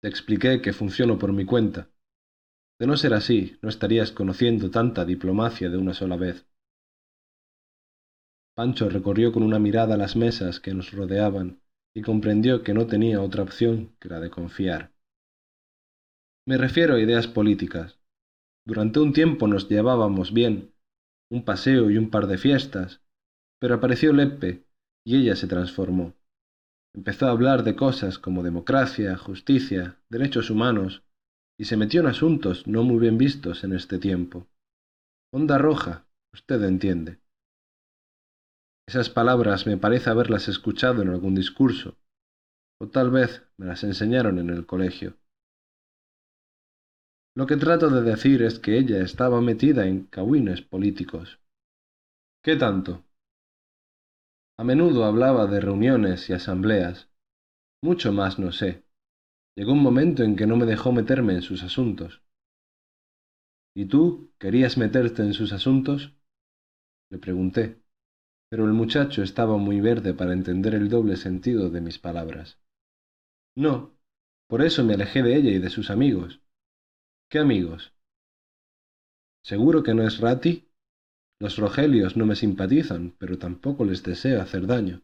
Te expliqué que funciono por mi cuenta. De no ser así, no estarías conociendo tanta diplomacia de una sola vez. Pancho recorrió con una mirada las mesas que nos rodeaban y comprendió que no tenía otra opción que la de confiar. Me refiero a ideas políticas. Durante un tiempo nos llevábamos bien, un paseo y un par de fiestas, pero apareció Leppe y ella se transformó. Empezó a hablar de cosas como democracia, justicia, derechos humanos, y se metió en asuntos no muy bien vistos en este tiempo. Onda roja, usted entiende. Esas palabras me parece haberlas escuchado en algún discurso, o tal vez me las enseñaron en el colegio. Lo que trato de decir es que ella estaba metida en cahuines políticos. ¿Qué tanto? A menudo hablaba de reuniones y asambleas. Mucho más no sé. Llegó un momento en que no me dejó meterme en sus asuntos. ¿Y tú querías meterte en sus asuntos? Le pregunté pero el muchacho estaba muy verde para entender el doble sentido de mis palabras. No, por eso me alejé de ella y de sus amigos. ¿Qué amigos? ¿Seguro que no es Rati? Los Rogelios no me simpatizan, pero tampoco les deseo hacer daño.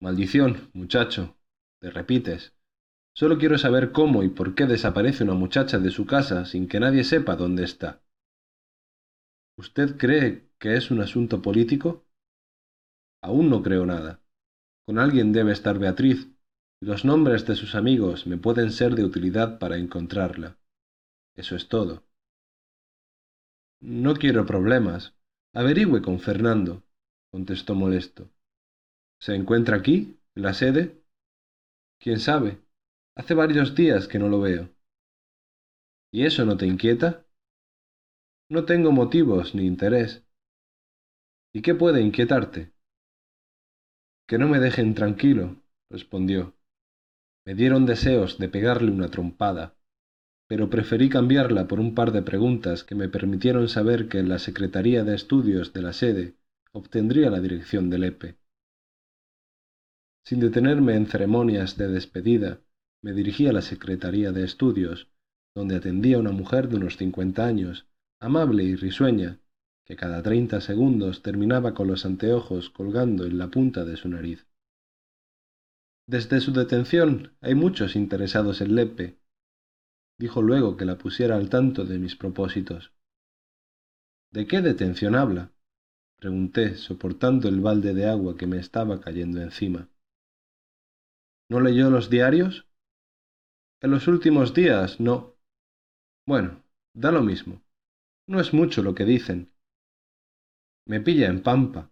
Maldición, muchacho, te repites. Solo quiero saber cómo y por qué desaparece una muchacha de su casa sin que nadie sepa dónde está. ¿Usted cree que es un asunto político? Aún no creo nada. Con alguien debe estar Beatriz, y los nombres de sus amigos me pueden ser de utilidad para encontrarla. Eso es todo. No quiero problemas. Averigüe con Fernando, contestó molesto. ¿Se encuentra aquí, en la sede? ¿Quién sabe? Hace varios días que no lo veo. ¿Y eso no te inquieta? No tengo motivos ni interés. ¿Y qué puede inquietarte? Que no me dejen tranquilo, respondió. Me dieron deseos de pegarle una trompada, pero preferí cambiarla por un par de preguntas que me permitieron saber que en la Secretaría de Estudios de la sede obtendría la dirección del EPE. Sin detenerme en ceremonias de despedida, me dirigí a la Secretaría de Estudios, donde atendía una mujer de unos cincuenta años, amable y risueña, que cada treinta segundos terminaba con los anteojos colgando en la punta de su nariz. Desde su detención hay muchos interesados en Lepe, dijo luego que la pusiera al tanto de mis propósitos. ¿De qué detención habla? pregunté, soportando el balde de agua que me estaba cayendo encima. ¿No leyó los diarios? En los últimos días no. Bueno, da lo mismo. No es mucho lo que dicen. Me pilla en pampa.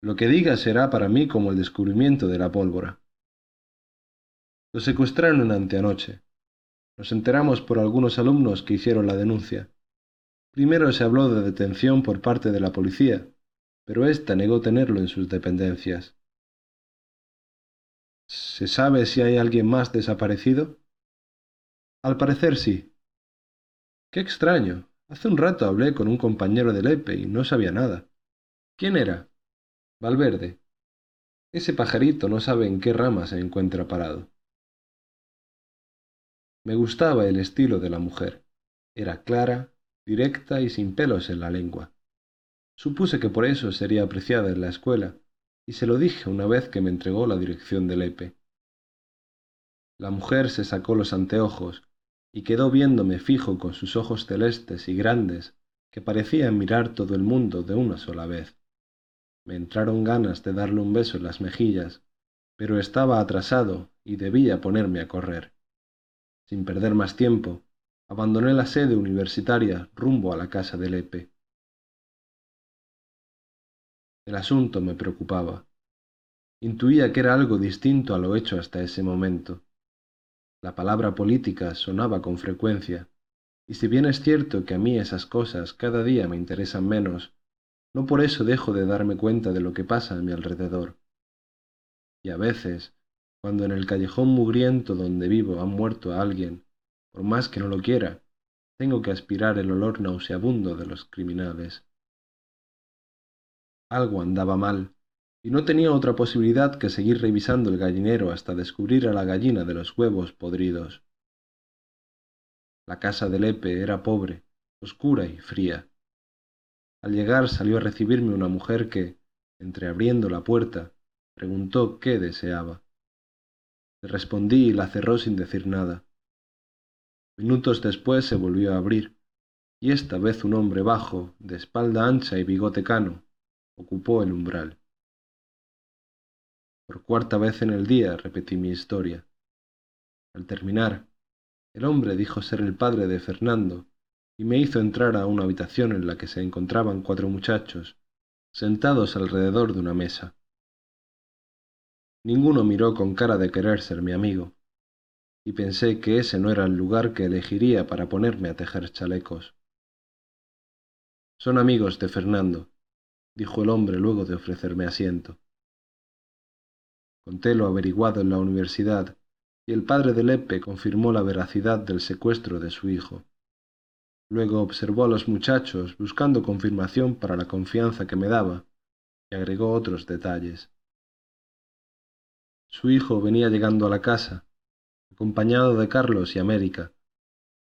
Lo que diga será para mí como el descubrimiento de la pólvora. Lo secuestraron anteanoche. Nos enteramos por algunos alumnos que hicieron la denuncia. Primero se habló de detención por parte de la policía, pero ésta negó tenerlo en sus dependencias. ¿Se sabe si hay alguien más desaparecido? Al parecer sí. Qué extraño. Hace un rato hablé con un compañero del EPE y no sabía nada. ¿Quién era? Valverde. Ese pajarito no sabe en qué rama se encuentra parado. Me gustaba el estilo de la mujer. Era clara, directa y sin pelos en la lengua. Supuse que por eso sería apreciada en la escuela, y se lo dije una vez que me entregó la dirección del EPE. La mujer se sacó los anteojos y quedó viéndome fijo con sus ojos celestes y grandes que parecían mirar todo el mundo de una sola vez. Me entraron ganas de darle un beso en las mejillas, pero estaba atrasado y debía ponerme a correr. Sin perder más tiempo, abandoné la sede universitaria rumbo a la casa del EPE. El asunto me preocupaba. Intuía que era algo distinto a lo hecho hasta ese momento. La palabra política sonaba con frecuencia, y si bien es cierto que a mí esas cosas cada día me interesan menos, no por eso dejo de darme cuenta de lo que pasa a mi alrededor. Y a veces, cuando en el callejón mugriento donde vivo han muerto a alguien, por más que no lo quiera, tengo que aspirar el olor nauseabundo de los criminales. Algo andaba mal, y no tenía otra posibilidad que seguir revisando el gallinero hasta descubrir a la gallina de los huevos podridos. La casa de Lepe era pobre, oscura y fría. Al llegar salió a recibirme una mujer que, entreabriendo la puerta, preguntó qué deseaba. Le respondí y la cerró sin decir nada. Minutos después se volvió a abrir, y esta vez un hombre bajo, de espalda ancha y bigote cano, ocupó el umbral. Por cuarta vez en el día repetí mi historia. Al terminar, el hombre dijo ser el padre de Fernando y me hizo entrar a una habitación en la que se encontraban cuatro muchachos, sentados alrededor de una mesa. Ninguno miró con cara de querer ser mi amigo, y pensé que ese no era el lugar que elegiría para ponerme a tejer chalecos. Son amigos de Fernando, dijo el hombre luego de ofrecerme asiento. Conté lo averiguado en la universidad, y el padre de Lepe confirmó la veracidad del secuestro de su hijo. Luego observó a los muchachos buscando confirmación para la confianza que me daba, y agregó otros detalles. Su hijo venía llegando a la casa, acompañado de Carlos y América,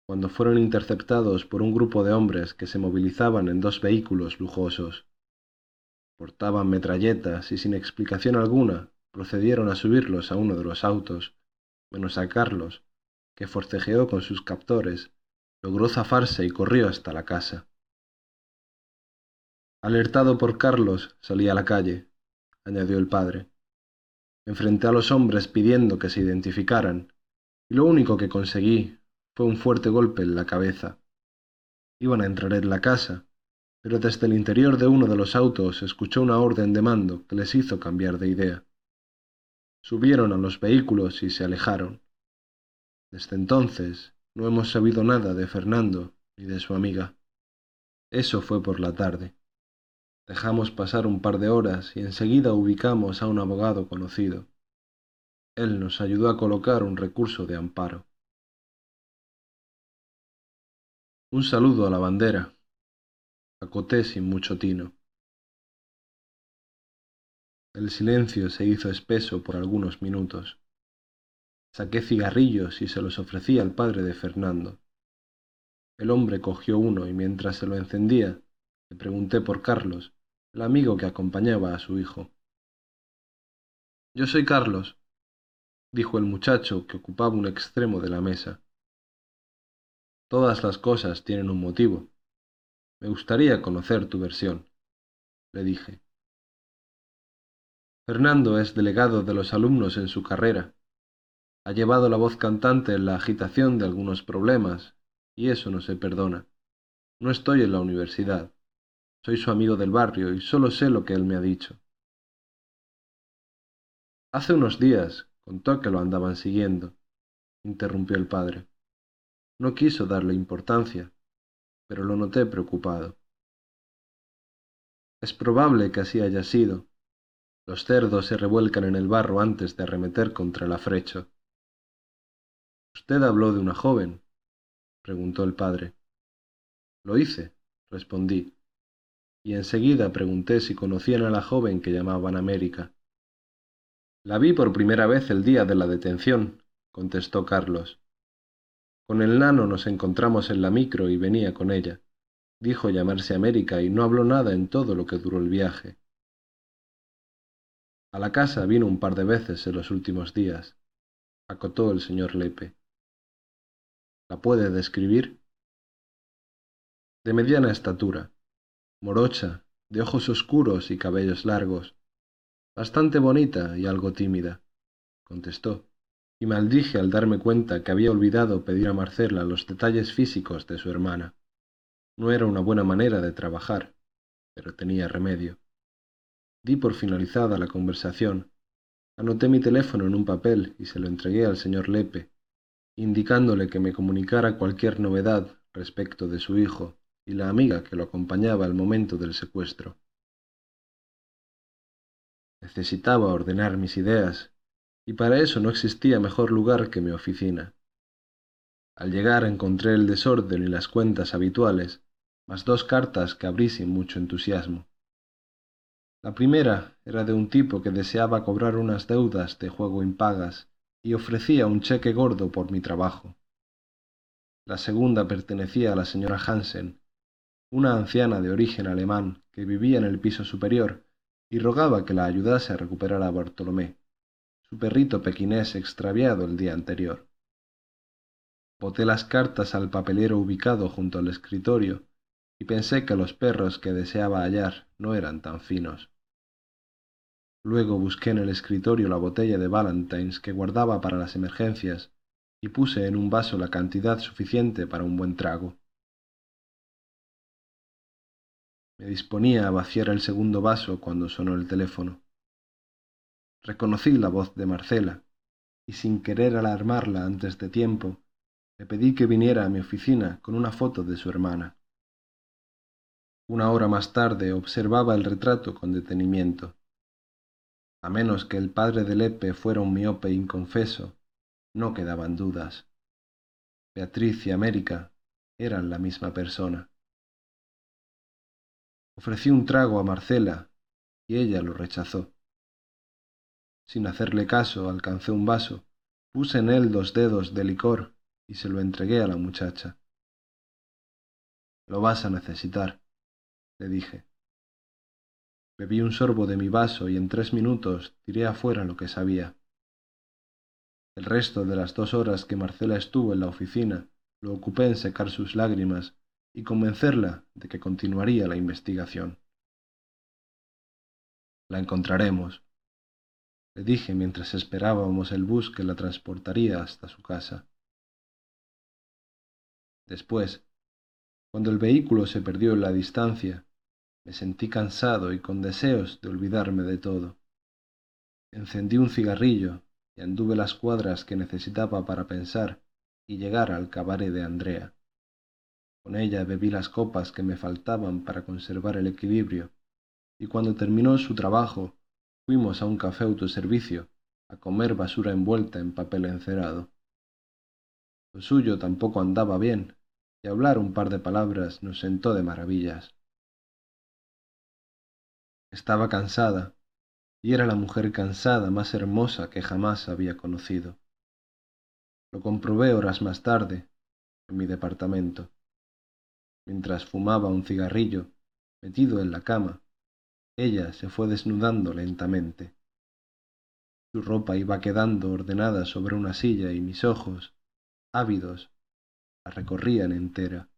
cuando fueron interceptados por un grupo de hombres que se movilizaban en dos vehículos lujosos. Portaban metralletas y sin explicación alguna procedieron a subirlos a uno de los autos, menos a Carlos, que forcejeó con sus captores, logró zafarse y corrió hasta la casa. Alertado por Carlos, salí a la calle, añadió el padre. Enfrenté a los hombres pidiendo que se identificaran, y lo único que conseguí fue un fuerte golpe en la cabeza. Iban a entrar en la casa, pero desde el interior de uno de los autos escuchó una orden de mando que les hizo cambiar de idea. Subieron a los vehículos y se alejaron. Desde entonces no hemos sabido nada de Fernando ni de su amiga. Eso fue por la tarde. Dejamos pasar un par de horas y enseguida ubicamos a un abogado conocido. Él nos ayudó a colocar un recurso de amparo. Un saludo a la bandera. Acoté sin mucho tino. El silencio se hizo espeso por algunos minutos. Saqué cigarrillos y se los ofrecí al padre de Fernando. El hombre cogió uno y mientras se lo encendía, le pregunté por Carlos, el amigo que acompañaba a su hijo. Yo soy Carlos, dijo el muchacho que ocupaba un extremo de la mesa. Todas las cosas tienen un motivo. Me gustaría conocer tu versión, le dije. Fernando es delegado de los alumnos en su carrera. Ha llevado la voz cantante en la agitación de algunos problemas, y eso no se perdona. No estoy en la universidad. Soy su amigo del barrio y solo sé lo que él me ha dicho. Hace unos días contó que lo andaban siguiendo, interrumpió el padre. No quiso darle importancia, pero lo noté preocupado. Es probable que así haya sido. Los cerdos se revuelcan en el barro antes de arremeter contra el afrecho. Usted habló de una joven, preguntó el padre. Lo hice, respondí, y enseguida pregunté si conocían a la joven que llamaban América. La vi por primera vez el día de la detención, contestó Carlos. Con el nano nos encontramos en la micro y venía con ella. Dijo llamarse América y no habló nada en todo lo que duró el viaje. A la casa vino un par de veces en los últimos días, acotó el señor Lepe. ¿La puede describir? De mediana estatura, morocha, de ojos oscuros y cabellos largos, bastante bonita y algo tímida, contestó, y maldije al darme cuenta que había olvidado pedir a Marcela los detalles físicos de su hermana. No era una buena manera de trabajar, pero tenía remedio. Di por finalizada la conversación. Anoté mi teléfono en un papel y se lo entregué al señor Lepe, indicándole que me comunicara cualquier novedad respecto de su hijo y la amiga que lo acompañaba al momento del secuestro. Necesitaba ordenar mis ideas, y para eso no existía mejor lugar que mi oficina. Al llegar encontré el desorden y las cuentas habituales, más dos cartas que abrí sin mucho entusiasmo. La primera era de un tipo que deseaba cobrar unas deudas de juego impagas y ofrecía un cheque gordo por mi trabajo. La segunda pertenecía a la señora Hansen, una anciana de origen alemán que vivía en el piso superior y rogaba que la ayudase a recuperar a Bartolomé, su perrito pequinés extraviado el día anterior. Boté las cartas al papelero ubicado junto al escritorio y pensé que los perros que deseaba hallar no eran tan finos. Luego busqué en el escritorio la botella de Valentines que guardaba para las emergencias y puse en un vaso la cantidad suficiente para un buen trago. Me disponía a vaciar el segundo vaso cuando sonó el teléfono. Reconocí la voz de Marcela, y sin querer alarmarla antes de tiempo, le pedí que viniera a mi oficina con una foto de su hermana. Una hora más tarde observaba el retrato con detenimiento a menos que el padre de Lepe fuera un miope inconfeso, no quedaban dudas. Beatriz y América eran la misma persona. Ofrecí un trago a Marcela y ella lo rechazó. Sin hacerle caso, alcancé un vaso, puse en él dos dedos de licor y se lo entregué a la muchacha. Lo vas a necesitar, le dije. Bebí un sorbo de mi vaso y en tres minutos tiré afuera lo que sabía. El resto de las dos horas que Marcela estuvo en la oficina lo ocupé en secar sus lágrimas y convencerla de que continuaría la investigación. La encontraremos, le dije mientras esperábamos el bus que la transportaría hasta su casa. Después, cuando el vehículo se perdió en la distancia, me sentí cansado y con deseos de olvidarme de todo. Encendí un cigarrillo y anduve las cuadras que necesitaba para pensar y llegar al cabaret de Andrea. Con ella bebí las copas que me faltaban para conservar el equilibrio, y cuando terminó su trabajo fuimos a un café autoservicio a comer basura envuelta en papel encerado. Lo suyo tampoco andaba bien, y hablar un par de palabras nos sentó de maravillas. Estaba cansada, y era la mujer cansada más hermosa que jamás había conocido. Lo comprobé horas más tarde, en mi departamento. Mientras fumaba un cigarrillo, metido en la cama, ella se fue desnudando lentamente. Su ropa iba quedando ordenada sobre una silla y mis ojos, ávidos, la recorrían entera.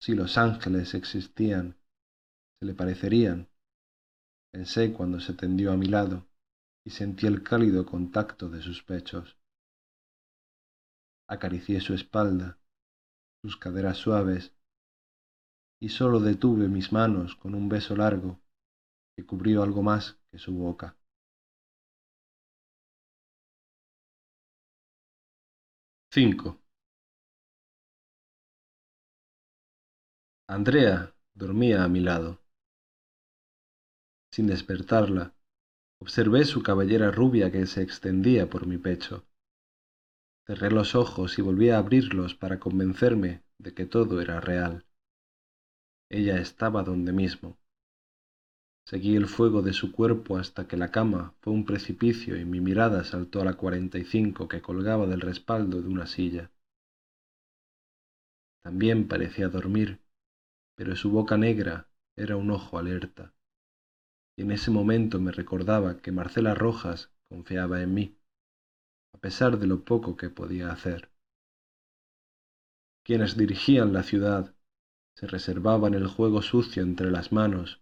Si los ángeles existían, le parecerían, pensé cuando se tendió a mi lado y sentí el cálido contacto de sus pechos. Acaricié su espalda, sus caderas suaves, y sólo detuve mis manos con un beso largo que cubrió algo más que su boca. Cinco. Andrea dormía a mi lado. Sin despertarla, observé su cabellera rubia que se extendía por mi pecho. Cerré los ojos y volví a abrirlos para convencerme de que todo era real. Ella estaba donde mismo. Seguí el fuego de su cuerpo hasta que la cama fue un precipicio y mi mirada saltó a la cuarenta y cinco que colgaba del respaldo de una silla. También parecía dormir, pero su boca negra era un ojo alerta. En ese momento me recordaba que Marcela Rojas confiaba en mí, a pesar de lo poco que podía hacer. Quienes dirigían la ciudad se reservaban el juego sucio entre las manos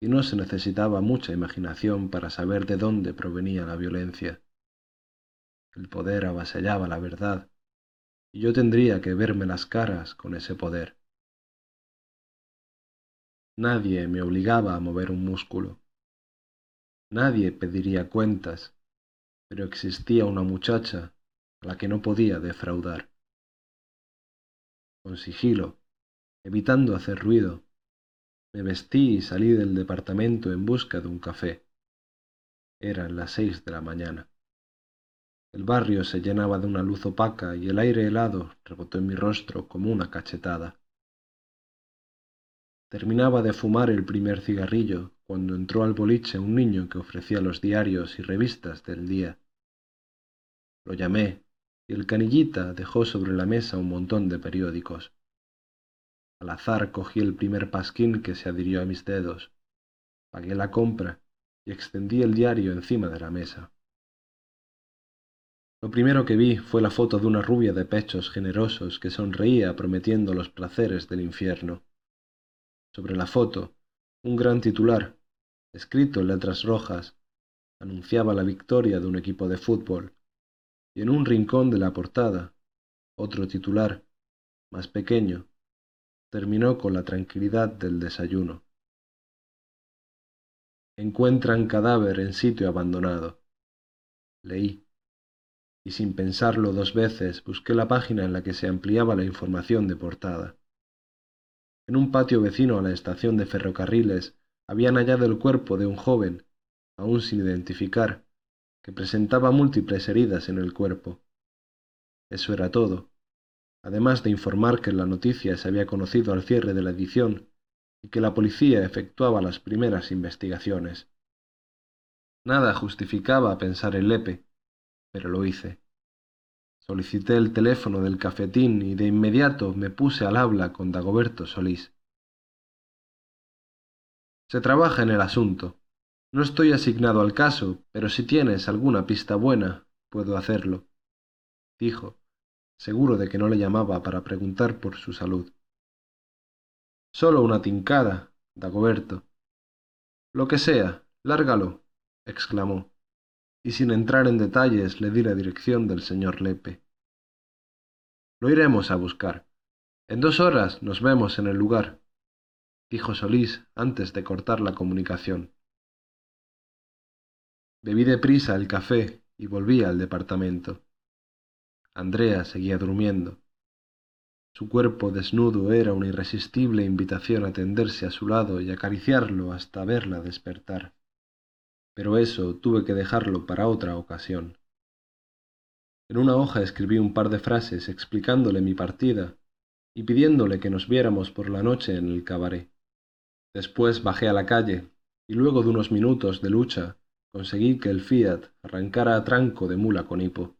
y no se necesitaba mucha imaginación para saber de dónde provenía la violencia. El poder avasallaba la verdad, y yo tendría que verme las caras con ese poder. Nadie me obligaba a mover un músculo. Nadie pediría cuentas, pero existía una muchacha a la que no podía defraudar. Con sigilo, evitando hacer ruido, me vestí y salí del departamento en busca de un café. Eran las seis de la mañana. El barrio se llenaba de una luz opaca y el aire helado rebotó en mi rostro como una cachetada. Terminaba de fumar el primer cigarrillo cuando entró al boliche un niño que ofrecía los diarios y revistas del día. Lo llamé y el canillita dejó sobre la mesa un montón de periódicos. Al azar cogí el primer pasquín que se adhirió a mis dedos, pagué la compra y extendí el diario encima de la mesa. Lo primero que vi fue la foto de una rubia de pechos generosos que sonreía prometiendo los placeres del infierno. Sobre la foto, un gran titular, escrito en letras rojas, anunciaba la victoria de un equipo de fútbol, y en un rincón de la portada, otro titular, más pequeño, terminó con la tranquilidad del desayuno. Encuentran cadáver en sitio abandonado. Leí, y sin pensarlo dos veces busqué la página en la que se ampliaba la información de portada. En un patio vecino a la estación de ferrocarriles habían hallado el cuerpo de un joven, aún sin identificar, que presentaba múltiples heridas en el cuerpo. Eso era todo además de informar que la noticia se había conocido al cierre de la edición y que la policía efectuaba las primeras investigaciones. Nada justificaba pensar en Lepe, pero lo hice. Solicité el teléfono del cafetín y de inmediato me puse al habla con Dagoberto Solís. Se trabaja en el asunto. No estoy asignado al caso, pero si tienes alguna pista buena, puedo hacerlo, dijo, seguro de que no le llamaba para preguntar por su salud. Solo una tincada, Dagoberto. Lo que sea, lárgalo, exclamó, y sin entrar en detalles le di la dirección del señor Lepe. Lo iremos a buscar. En dos horas nos vemos en el lugar, dijo Solís antes de cortar la comunicación. Bebí deprisa el café y volví al departamento. Andrea seguía durmiendo. Su cuerpo desnudo era una irresistible invitación a tenderse a su lado y acariciarlo hasta verla despertar. Pero eso tuve que dejarlo para otra ocasión. En una hoja escribí un par de frases explicándole mi partida y pidiéndole que nos viéramos por la noche en el cabaret. Después bajé a la calle y luego de unos minutos de lucha conseguí que el Fiat arrancara a tranco de mula con hipo.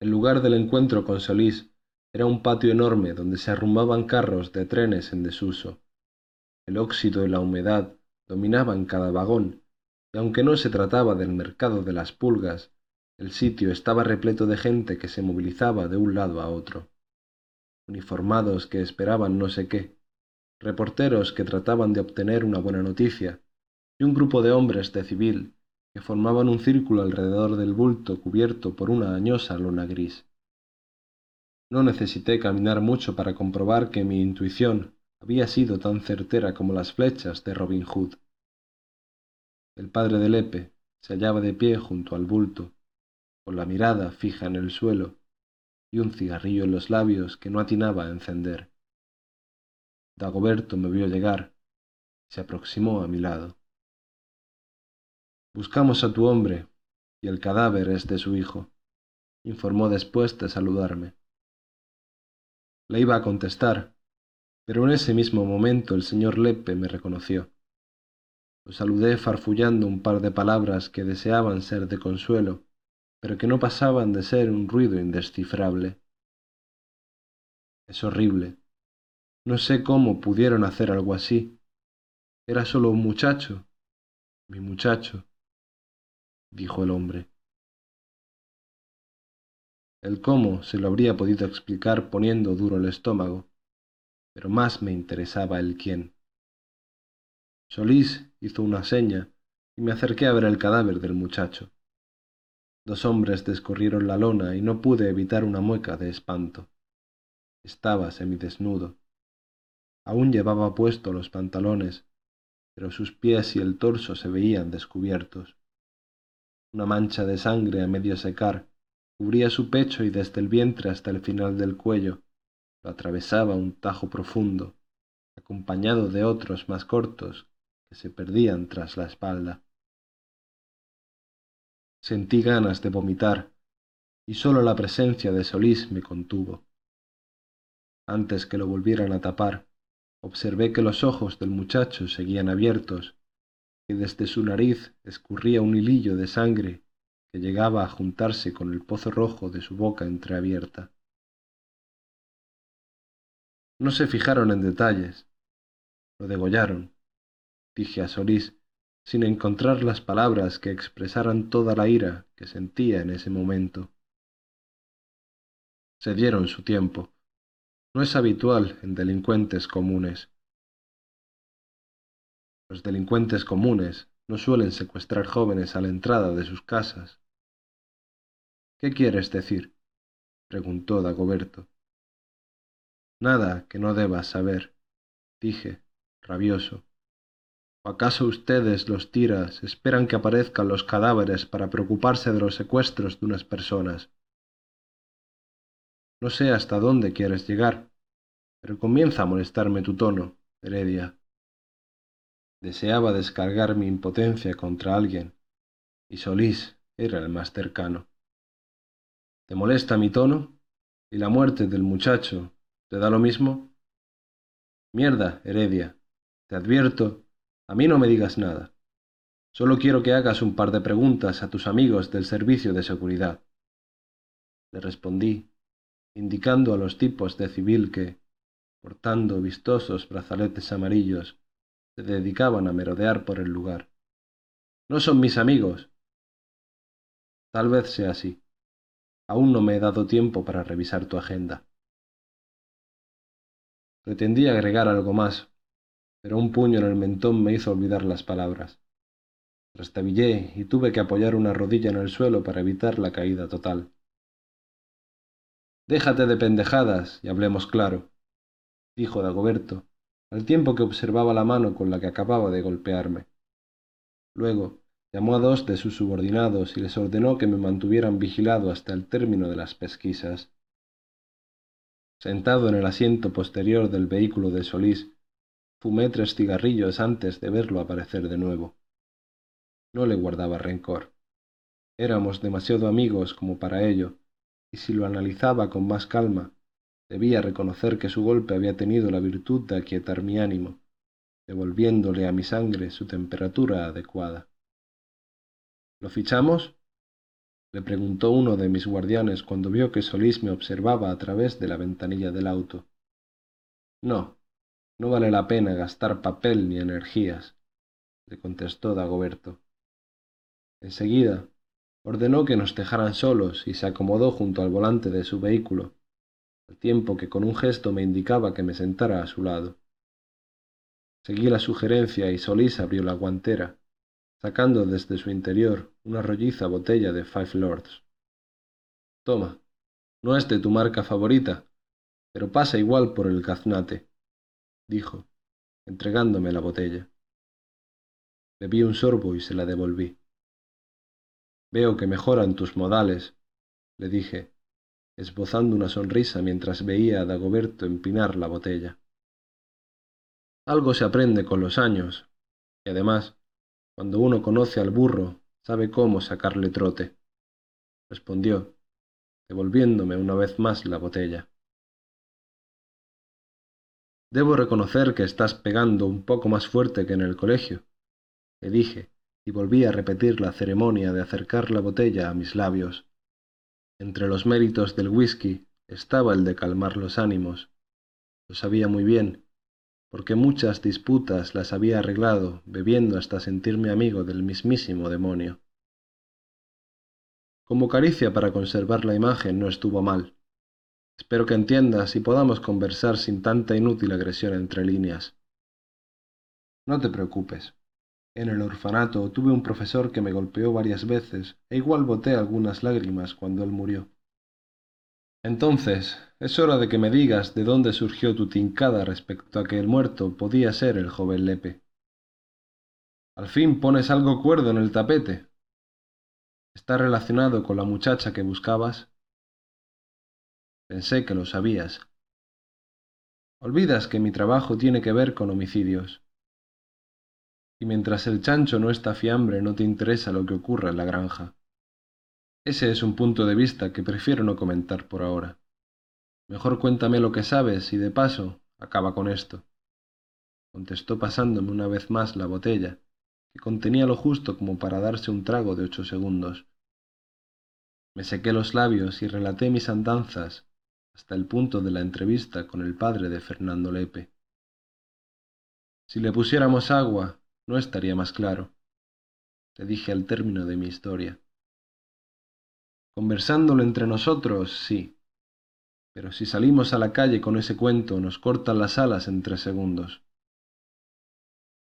El lugar del encuentro con Solís era un patio enorme donde se arrumbaban carros de trenes en desuso. El óxido y la humedad dominaban cada vagón, y aunque no se trataba del mercado de las pulgas, el sitio estaba repleto de gente que se movilizaba de un lado a otro. Uniformados que esperaban no sé qué, reporteros que trataban de obtener una buena noticia, y un grupo de hombres de civil que formaban un círculo alrededor del bulto cubierto por una añosa lona gris. No necesité caminar mucho para comprobar que mi intuición había sido tan certera como las flechas de Robin Hood. El padre de Lepe se hallaba de pie junto al bulto, con la mirada fija en el suelo y un cigarrillo en los labios que no atinaba a encender. Dagoberto me vio llegar y se aproximó a mi lado. Buscamos a tu hombre, y el cadáver es de su hijo, informó después de saludarme. Le iba a contestar, pero en ese mismo momento el señor Lepe me reconoció. Lo saludé farfullando un par de palabras que deseaban ser de consuelo, pero que no pasaban de ser un ruido indescifrable. Es horrible. No sé cómo pudieron hacer algo así. Era solo un muchacho, mi muchacho dijo el hombre. El cómo se lo habría podido explicar poniendo duro el estómago, pero más me interesaba el quién. Solís hizo una seña y me acerqué a ver el cadáver del muchacho. Dos hombres descorrieron la lona y no pude evitar una mueca de espanto. Estaba semidesnudo. Aún llevaba puesto los pantalones, pero sus pies y el torso se veían descubiertos. Una mancha de sangre a medio secar cubría su pecho y desde el vientre hasta el final del cuello atravesaba un tajo profundo, acompañado de otros más cortos que se perdían tras la espalda. Sentí ganas de vomitar, y sólo la presencia de Solís me contuvo. Antes que lo volvieran a tapar, observé que los ojos del muchacho seguían abiertos que desde su nariz escurría un hilillo de sangre que llegaba a juntarse con el pozo rojo de su boca entreabierta. No se fijaron en detalles. Lo degollaron, dije a Solís, sin encontrar las palabras que expresaran toda la ira que sentía en ese momento. Se dieron su tiempo. No es habitual en delincuentes comunes. Los delincuentes comunes no suelen secuestrar jóvenes a la entrada de sus casas. ¿Qué quieres decir? preguntó Dagoberto. Nada que no debas saber, dije, rabioso. ¿O acaso ustedes, los tiras, esperan que aparezcan los cadáveres para preocuparse de los secuestros de unas personas? No sé hasta dónde quieres llegar, pero comienza a molestarme tu tono, Heredia. Deseaba descargar mi impotencia contra alguien, y Solís era el más cercano. ¿Te molesta mi tono? ¿Y la muerte del muchacho te da lo mismo? Mierda, Heredia. Te advierto, a mí no me digas nada. Solo quiero que hagas un par de preguntas a tus amigos del servicio de seguridad. Le respondí, indicando a los tipos de civil que, portando vistosos brazaletes amarillos, se dedicaban a merodear por el lugar. No son mis amigos. Tal vez sea así. Aún no me he dado tiempo para revisar tu agenda. Pretendí agregar algo más, pero un puño en el mentón me hizo olvidar las palabras. Trastabillé y tuve que apoyar una rodilla en el suelo para evitar la caída total. Déjate de pendejadas y hablemos claro, dijo Dagoberto, al tiempo que observaba la mano con la que acababa de golpearme. Luego llamó a dos de sus subordinados y les ordenó que me mantuvieran vigilado hasta el término de las pesquisas. Sentado en el asiento posterior del vehículo de Solís, fumé tres cigarrillos antes de verlo aparecer de nuevo. No le guardaba rencor. Éramos demasiado amigos como para ello, y si lo analizaba con más calma, debía reconocer que su golpe había tenido la virtud de aquietar mi ánimo, devolviéndole a mi sangre su temperatura adecuada. ¿Lo fichamos? Le preguntó uno de mis guardianes cuando vio que Solís me observaba a través de la ventanilla del auto. No, no vale la pena gastar papel ni energías, le contestó Dagoberto. Enseguida ordenó que nos dejaran solos y se acomodó junto al volante de su vehículo, al tiempo que con un gesto me indicaba que me sentara a su lado. Seguí la sugerencia y Solís abrió la guantera, sacando desde su interior una rolliza botella de Five Lords. Toma, no es de tu marca favorita, pero pasa igual por el gaznate, dijo, entregándome la botella. Bebí un sorbo y se la devolví. Veo que mejoran tus modales, le dije, esbozando una sonrisa mientras veía a Dagoberto empinar la botella. Algo se aprende con los años, y además, cuando uno conoce al burro, sabe cómo sacarle trote, respondió, devolviéndome una vez más la botella. Debo reconocer que estás pegando un poco más fuerte que en el colegio, le dije, y volví a repetir la ceremonia de acercar la botella a mis labios. Entre los méritos del whisky estaba el de calmar los ánimos. Lo sabía muy bien, porque muchas disputas las había arreglado bebiendo hasta sentirme amigo del mismísimo demonio. Como caricia para conservar la imagen no estuvo mal. Espero que entiendas y podamos conversar sin tanta inútil agresión entre líneas. No te preocupes. En el orfanato tuve un profesor que me golpeó varias veces e igual boté algunas lágrimas cuando él murió. Entonces, es hora de que me digas de dónde surgió tu tincada respecto a que el muerto podía ser el joven Lepe. Al fin pones algo cuerdo en el tapete. ¿Está relacionado con la muchacha que buscabas? Pensé que lo sabías. Olvidas que mi trabajo tiene que ver con homicidios. Y mientras el chancho no está fiambre no te interesa lo que ocurra en la granja. Ese es un punto de vista que prefiero no comentar por ahora. Mejor cuéntame lo que sabes y de paso acaba con esto. Contestó pasándome una vez más la botella, que contenía lo justo como para darse un trago de ocho segundos. Me sequé los labios y relaté mis andanzas hasta el punto de la entrevista con el padre de Fernando Lepe. Si le pusiéramos agua, no estaría más claro, le dije al término de mi historia. Conversándolo entre nosotros, sí. Pero si salimos a la calle con ese cuento, nos cortan las alas en tres segundos.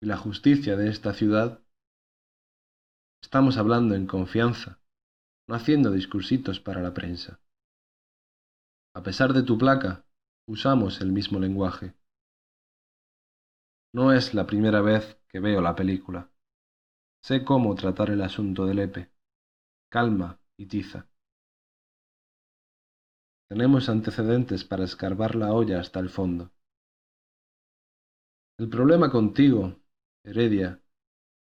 ¿Y la justicia de esta ciudad? Estamos hablando en confianza, no haciendo discursitos para la prensa. A pesar de tu placa, usamos el mismo lenguaje. No es la primera vez que veo la película. Sé cómo tratar el asunto del Epe. Calma y tiza. Tenemos antecedentes para escarbar la olla hasta el fondo. El problema contigo, Heredia,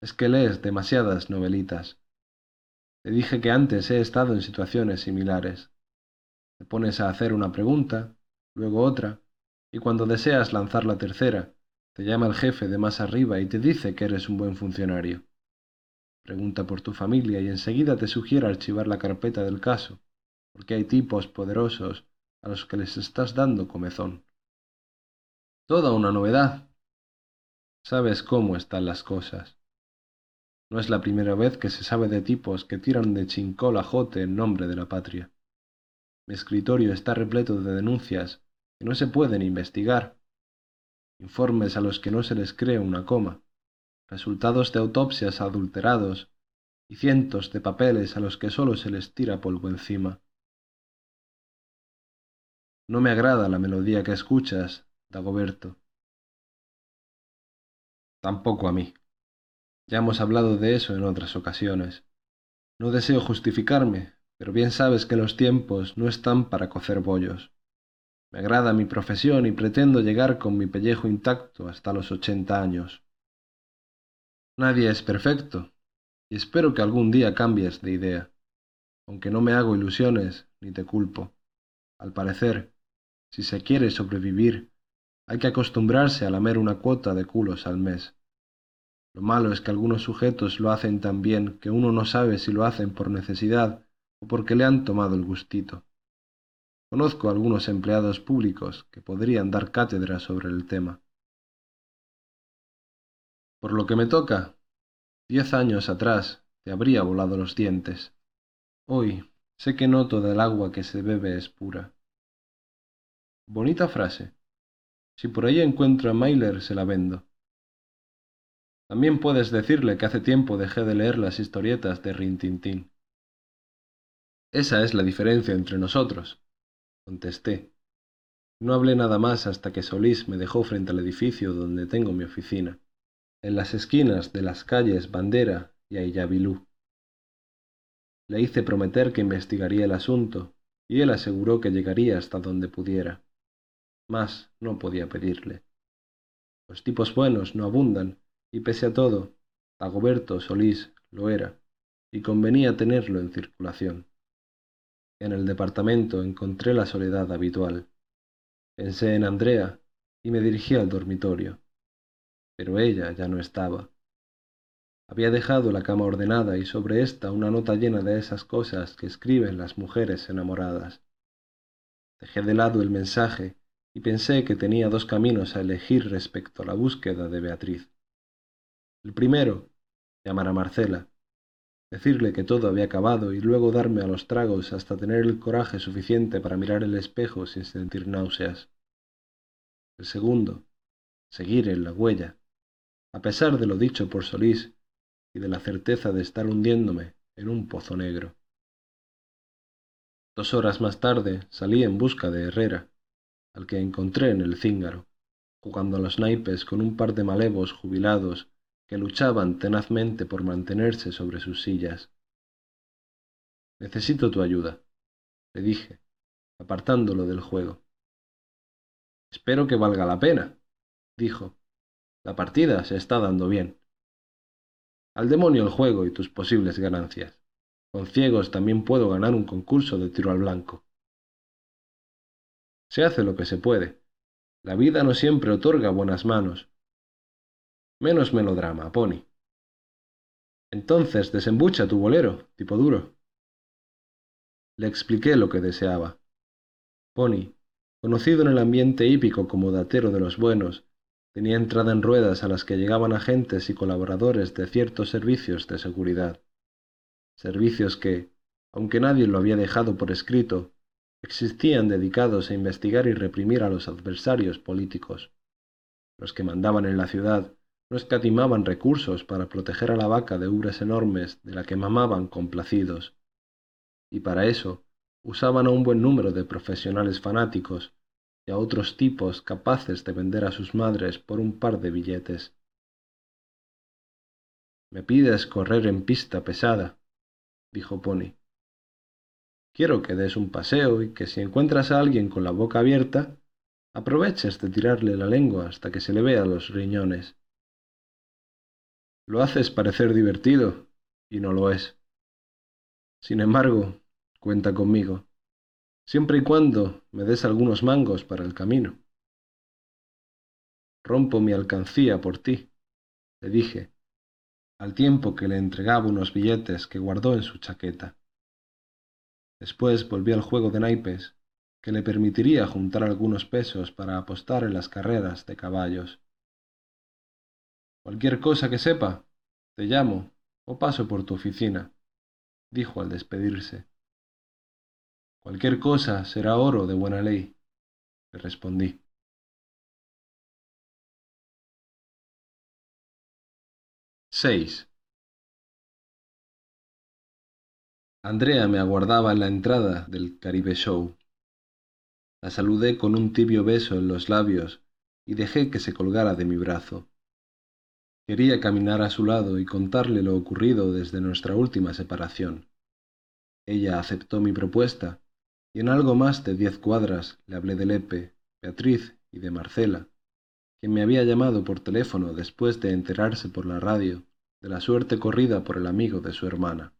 es que lees demasiadas novelitas. Te dije que antes he estado en situaciones similares. Te pones a hacer una pregunta, luego otra, y cuando deseas lanzar la tercera, te llama el jefe de más arriba y te dice que eres un buen funcionario. Pregunta por tu familia y enseguida te sugiere archivar la carpeta del caso porque hay tipos poderosos a los que les estás dando comezón. Toda una novedad. Sabes cómo están las cosas. No es la primera vez que se sabe de tipos que tiran de chincol a jote en nombre de la patria. Mi escritorio está repleto de denuncias que no se pueden investigar, informes a los que no se les cree una coma, resultados de autopsias adulterados y cientos de papeles a los que solo se les tira polvo encima. No me agrada la melodía que escuchas, Dagoberto. Tampoco a mí. Ya hemos hablado de eso en otras ocasiones. No deseo justificarme, pero bien sabes que los tiempos no están para cocer bollos. Me agrada mi profesión y pretendo llegar con mi pellejo intacto hasta los ochenta años. Nadie es perfecto, y espero que algún día cambies de idea, aunque no me hago ilusiones ni te culpo. Al parecer, si se quiere sobrevivir, hay que acostumbrarse a lamer una cuota de culos al mes. Lo malo es que algunos sujetos lo hacen tan bien que uno no sabe si lo hacen por necesidad o porque le han tomado el gustito. Conozco algunos empleados públicos que podrían dar cátedra sobre el tema. Por lo que me toca, diez años atrás te habría volado los dientes. Hoy sé que no toda el agua que se bebe es pura. Bonita frase. Si por ahí encuentro a Myler, se la vendo. También puedes decirle que hace tiempo dejé de leer las historietas de Rintintín. Esa es la diferencia entre nosotros contesté. No hablé nada más hasta que Solís me dejó frente al edificio donde tengo mi oficina, en las esquinas de las calles Bandera y Ayabilú. Le hice prometer que investigaría el asunto, y él aseguró que llegaría hasta donde pudiera. Más no podía pedirle. Los tipos buenos no abundan, y pese a todo, Dagoberto Solís lo era, y convenía tenerlo en circulación. En el departamento encontré la soledad habitual. Pensé en Andrea y me dirigí al dormitorio. Pero ella ya no estaba. Había dejado la cama ordenada y sobre ésta una nota llena de esas cosas que escriben las mujeres enamoradas. Dejé de lado el mensaje y pensé que tenía dos caminos a elegir respecto a la búsqueda de Beatriz. El primero, llamar a Marcela, decirle que todo había acabado y luego darme a los tragos hasta tener el coraje suficiente para mirar el espejo sin sentir náuseas. El segundo, seguir en la huella, a pesar de lo dicho por Solís y de la certeza de estar hundiéndome en un pozo negro. Dos horas más tarde salí en busca de Herrera, al que encontré en el cíngaro, jugando a los naipes con un par de malevos jubilados que luchaban tenazmente por mantenerse sobre sus sillas. Necesito tu ayuda, le dije, apartándolo del juego. Espero que valga la pena, dijo. La partida se está dando bien. Al demonio el juego y tus posibles ganancias. Con ciegos también puedo ganar un concurso de tiro al blanco. Se hace lo que se puede. La vida no siempre otorga buenas manos, Menos melodrama, Pony. Entonces desembucha tu bolero, tipo duro. Le expliqué lo que deseaba. Pony, conocido en el ambiente hípico como datero de los buenos, tenía entrada en ruedas a las que llegaban agentes y colaboradores de ciertos servicios de seguridad. Servicios que, aunque nadie lo había dejado por escrito, existían dedicados a investigar y reprimir a los adversarios políticos. Los que mandaban en la ciudad no escatimaban recursos para proteger a la vaca de ubres enormes de la que mamaban complacidos. Y para eso usaban a un buen número de profesionales fanáticos y a otros tipos capaces de vender a sus madres por un par de billetes. Me pides correr en pista pesada, dijo Pony. Quiero que des un paseo y que si encuentras a alguien con la boca abierta, aproveches de tirarle la lengua hasta que se le vea los riñones. Lo haces parecer divertido, y no lo es. Sin embargo, cuenta conmigo, siempre y cuando me des algunos mangos para el camino. Rompo mi alcancía por ti, le dije, al tiempo que le entregaba unos billetes que guardó en su chaqueta. Después volví al juego de naipes, que le permitiría juntar algunos pesos para apostar en las carreras de caballos. Cualquier cosa que sepa, te llamo o paso por tu oficina, dijo al despedirse. Cualquier cosa será oro de buena ley, le respondí. Seis. Andrea me aguardaba en la entrada del Caribe Show. La saludé con un tibio beso en los labios y dejé que se colgara de mi brazo. Quería caminar a su lado y contarle lo ocurrido desde nuestra última separación. Ella aceptó mi propuesta y en algo más de diez cuadras le hablé de Lepe, Beatriz y de Marcela, quien me había llamado por teléfono después de enterarse por la radio de la suerte corrida por el amigo de su hermana.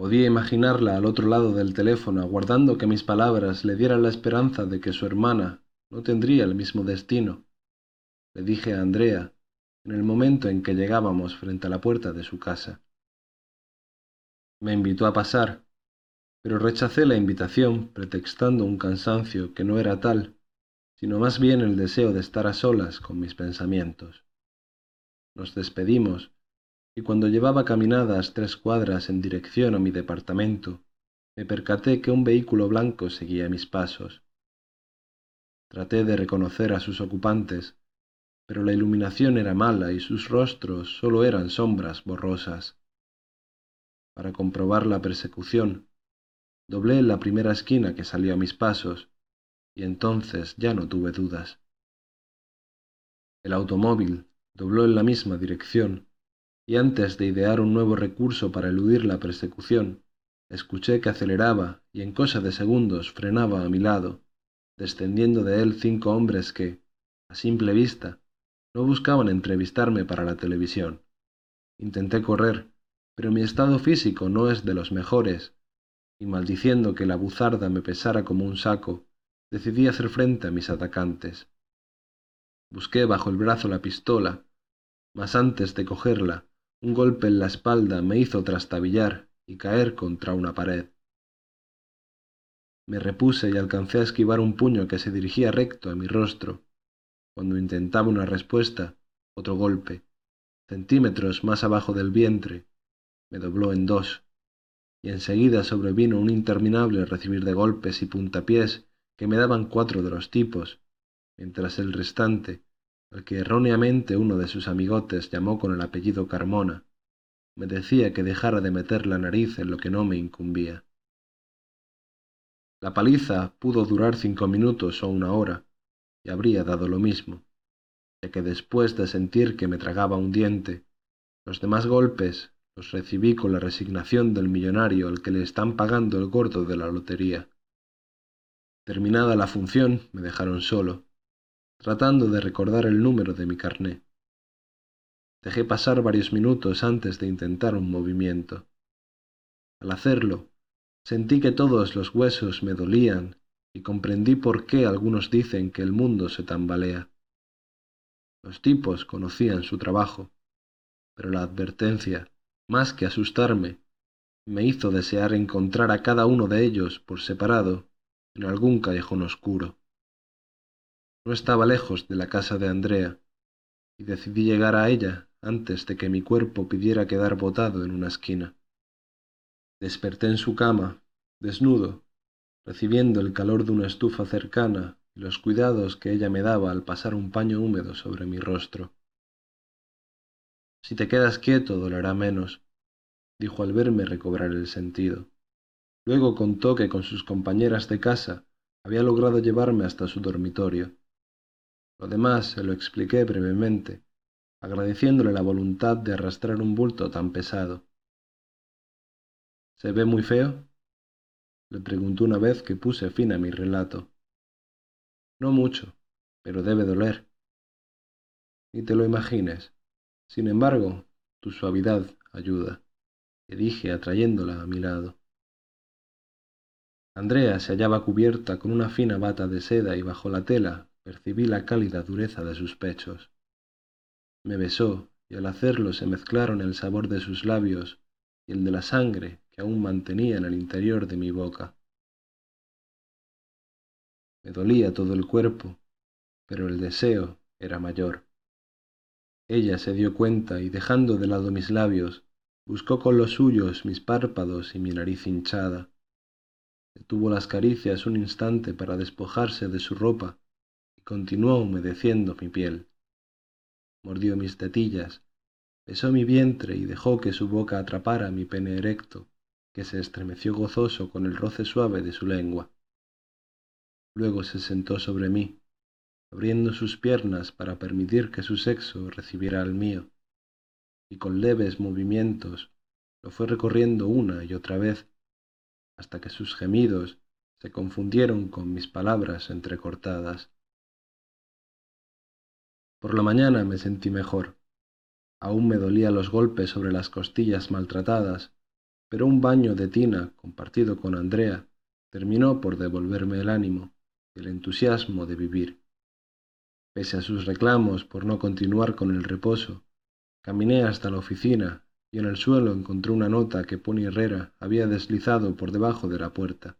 Podía imaginarla al otro lado del teléfono aguardando que mis palabras le dieran la esperanza de que su hermana no tendría el mismo destino. Le dije a Andrea en el momento en que llegábamos frente a la puerta de su casa. Me invitó a pasar, pero rechacé la invitación pretextando un cansancio que no era tal, sino más bien el deseo de estar a solas con mis pensamientos. Nos despedimos, y cuando llevaba caminadas tres cuadras en dirección a mi departamento, me percaté que un vehículo blanco seguía mis pasos. Traté de reconocer a sus ocupantes, pero la iluminación era mala y sus rostros solo eran sombras borrosas. Para comprobar la persecución, doblé la primera esquina que salió a mis pasos, y entonces ya no tuve dudas. El automóvil dobló en la misma dirección, y antes de idear un nuevo recurso para eludir la persecución, escuché que aceleraba y en cosa de segundos frenaba a mi lado, descendiendo de él cinco hombres que, a simple vista, no buscaban entrevistarme para la televisión. Intenté correr, pero mi estado físico no es de los mejores, y maldiciendo que la buzarda me pesara como un saco, decidí hacer frente a mis atacantes. Busqué bajo el brazo la pistola, mas antes de cogerla, un golpe en la espalda me hizo trastabillar y caer contra una pared. Me repuse y alcancé a esquivar un puño que se dirigía recto a mi rostro. Cuando intentaba una respuesta, otro golpe, centímetros más abajo del vientre, me dobló en dos, y enseguida sobrevino un interminable recibir de golpes y puntapiés que me daban cuatro de los tipos, mientras el restante, al que erróneamente uno de sus amigotes llamó con el apellido Carmona, me decía que dejara de meter la nariz en lo que no me incumbía. La paliza pudo durar cinco minutos o una hora, y habría dado lo mismo, ya que después de sentir que me tragaba un diente, los demás golpes los recibí con la resignación del millonario al que le están pagando el gordo de la lotería. Terminada la función, me dejaron solo, tratando de recordar el número de mi carné. Dejé pasar varios minutos antes de intentar un movimiento. Al hacerlo, sentí que todos los huesos me dolían y comprendí por qué algunos dicen que el mundo se tambalea. Los tipos conocían su trabajo, pero la advertencia, más que asustarme, me hizo desear encontrar a cada uno de ellos por separado en algún callejón oscuro. No estaba lejos de la casa de Andrea, y decidí llegar a ella antes de que mi cuerpo pidiera quedar botado en una esquina. Desperté en su cama, desnudo, recibiendo el calor de una estufa cercana y los cuidados que ella me daba al pasar un paño húmedo sobre mi rostro. Si te quedas quieto dolerá menos, dijo al verme recobrar el sentido. Luego contó que con sus compañeras de casa había logrado llevarme hasta su dormitorio. Lo demás se lo expliqué brevemente, agradeciéndole la voluntad de arrastrar un bulto tan pesado. ¿Se ve muy feo? le preguntó una vez que puse fin a mi relato. No mucho, pero debe doler. Ni te lo imagines. Sin embargo, tu suavidad ayuda, le dije atrayéndola a mi lado. Andrea se hallaba cubierta con una fina bata de seda y bajo la tela percibí la cálida dureza de sus pechos. Me besó y al hacerlo se mezclaron el sabor de sus labios y el de la sangre que aún mantenía en el interior de mi boca. Me dolía todo el cuerpo, pero el deseo era mayor. Ella se dio cuenta y dejando de lado mis labios, buscó con los suyos mis párpados y mi nariz hinchada. Detuvo las caricias un instante para despojarse de su ropa y continuó humedeciendo mi piel. Mordió mis tetillas, besó mi vientre y dejó que su boca atrapara mi pene erecto, que se estremeció gozoso con el roce suave de su lengua. Luego se sentó sobre mí, abriendo sus piernas para permitir que su sexo recibiera al mío, y con leves movimientos lo fue recorriendo una y otra vez, hasta que sus gemidos se confundieron con mis palabras entrecortadas. Por la mañana me sentí mejor. Aún me dolían los golpes sobre las costillas maltratadas, pero un baño de tina compartido con Andrea terminó por devolverme el ánimo y el entusiasmo de vivir. Pese a sus reclamos por no continuar con el reposo, caminé hasta la oficina y en el suelo encontré una nota que Pony Herrera había deslizado por debajo de la puerta.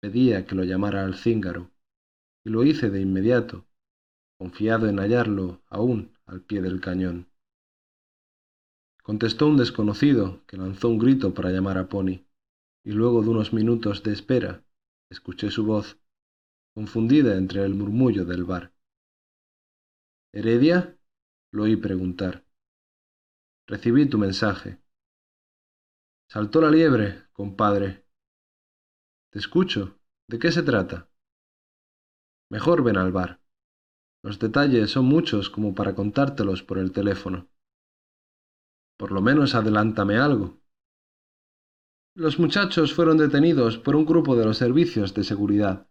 Pedía que lo llamara al cíngaro, y lo hice de inmediato, confiado en hallarlo aún al pie del cañón. Contestó un desconocido que lanzó un grito para llamar a Pony, y luego de unos minutos de espera escuché su voz, confundida entre el murmullo del bar. ¿Heredia? lo oí preguntar. Recibí tu mensaje. Saltó la liebre, compadre. Te escucho. ¿De qué se trata? Mejor ven al bar. Los detalles son muchos como para contártelos por el teléfono. Por lo menos adelántame algo. Los muchachos fueron detenidos por un grupo de los servicios de seguridad.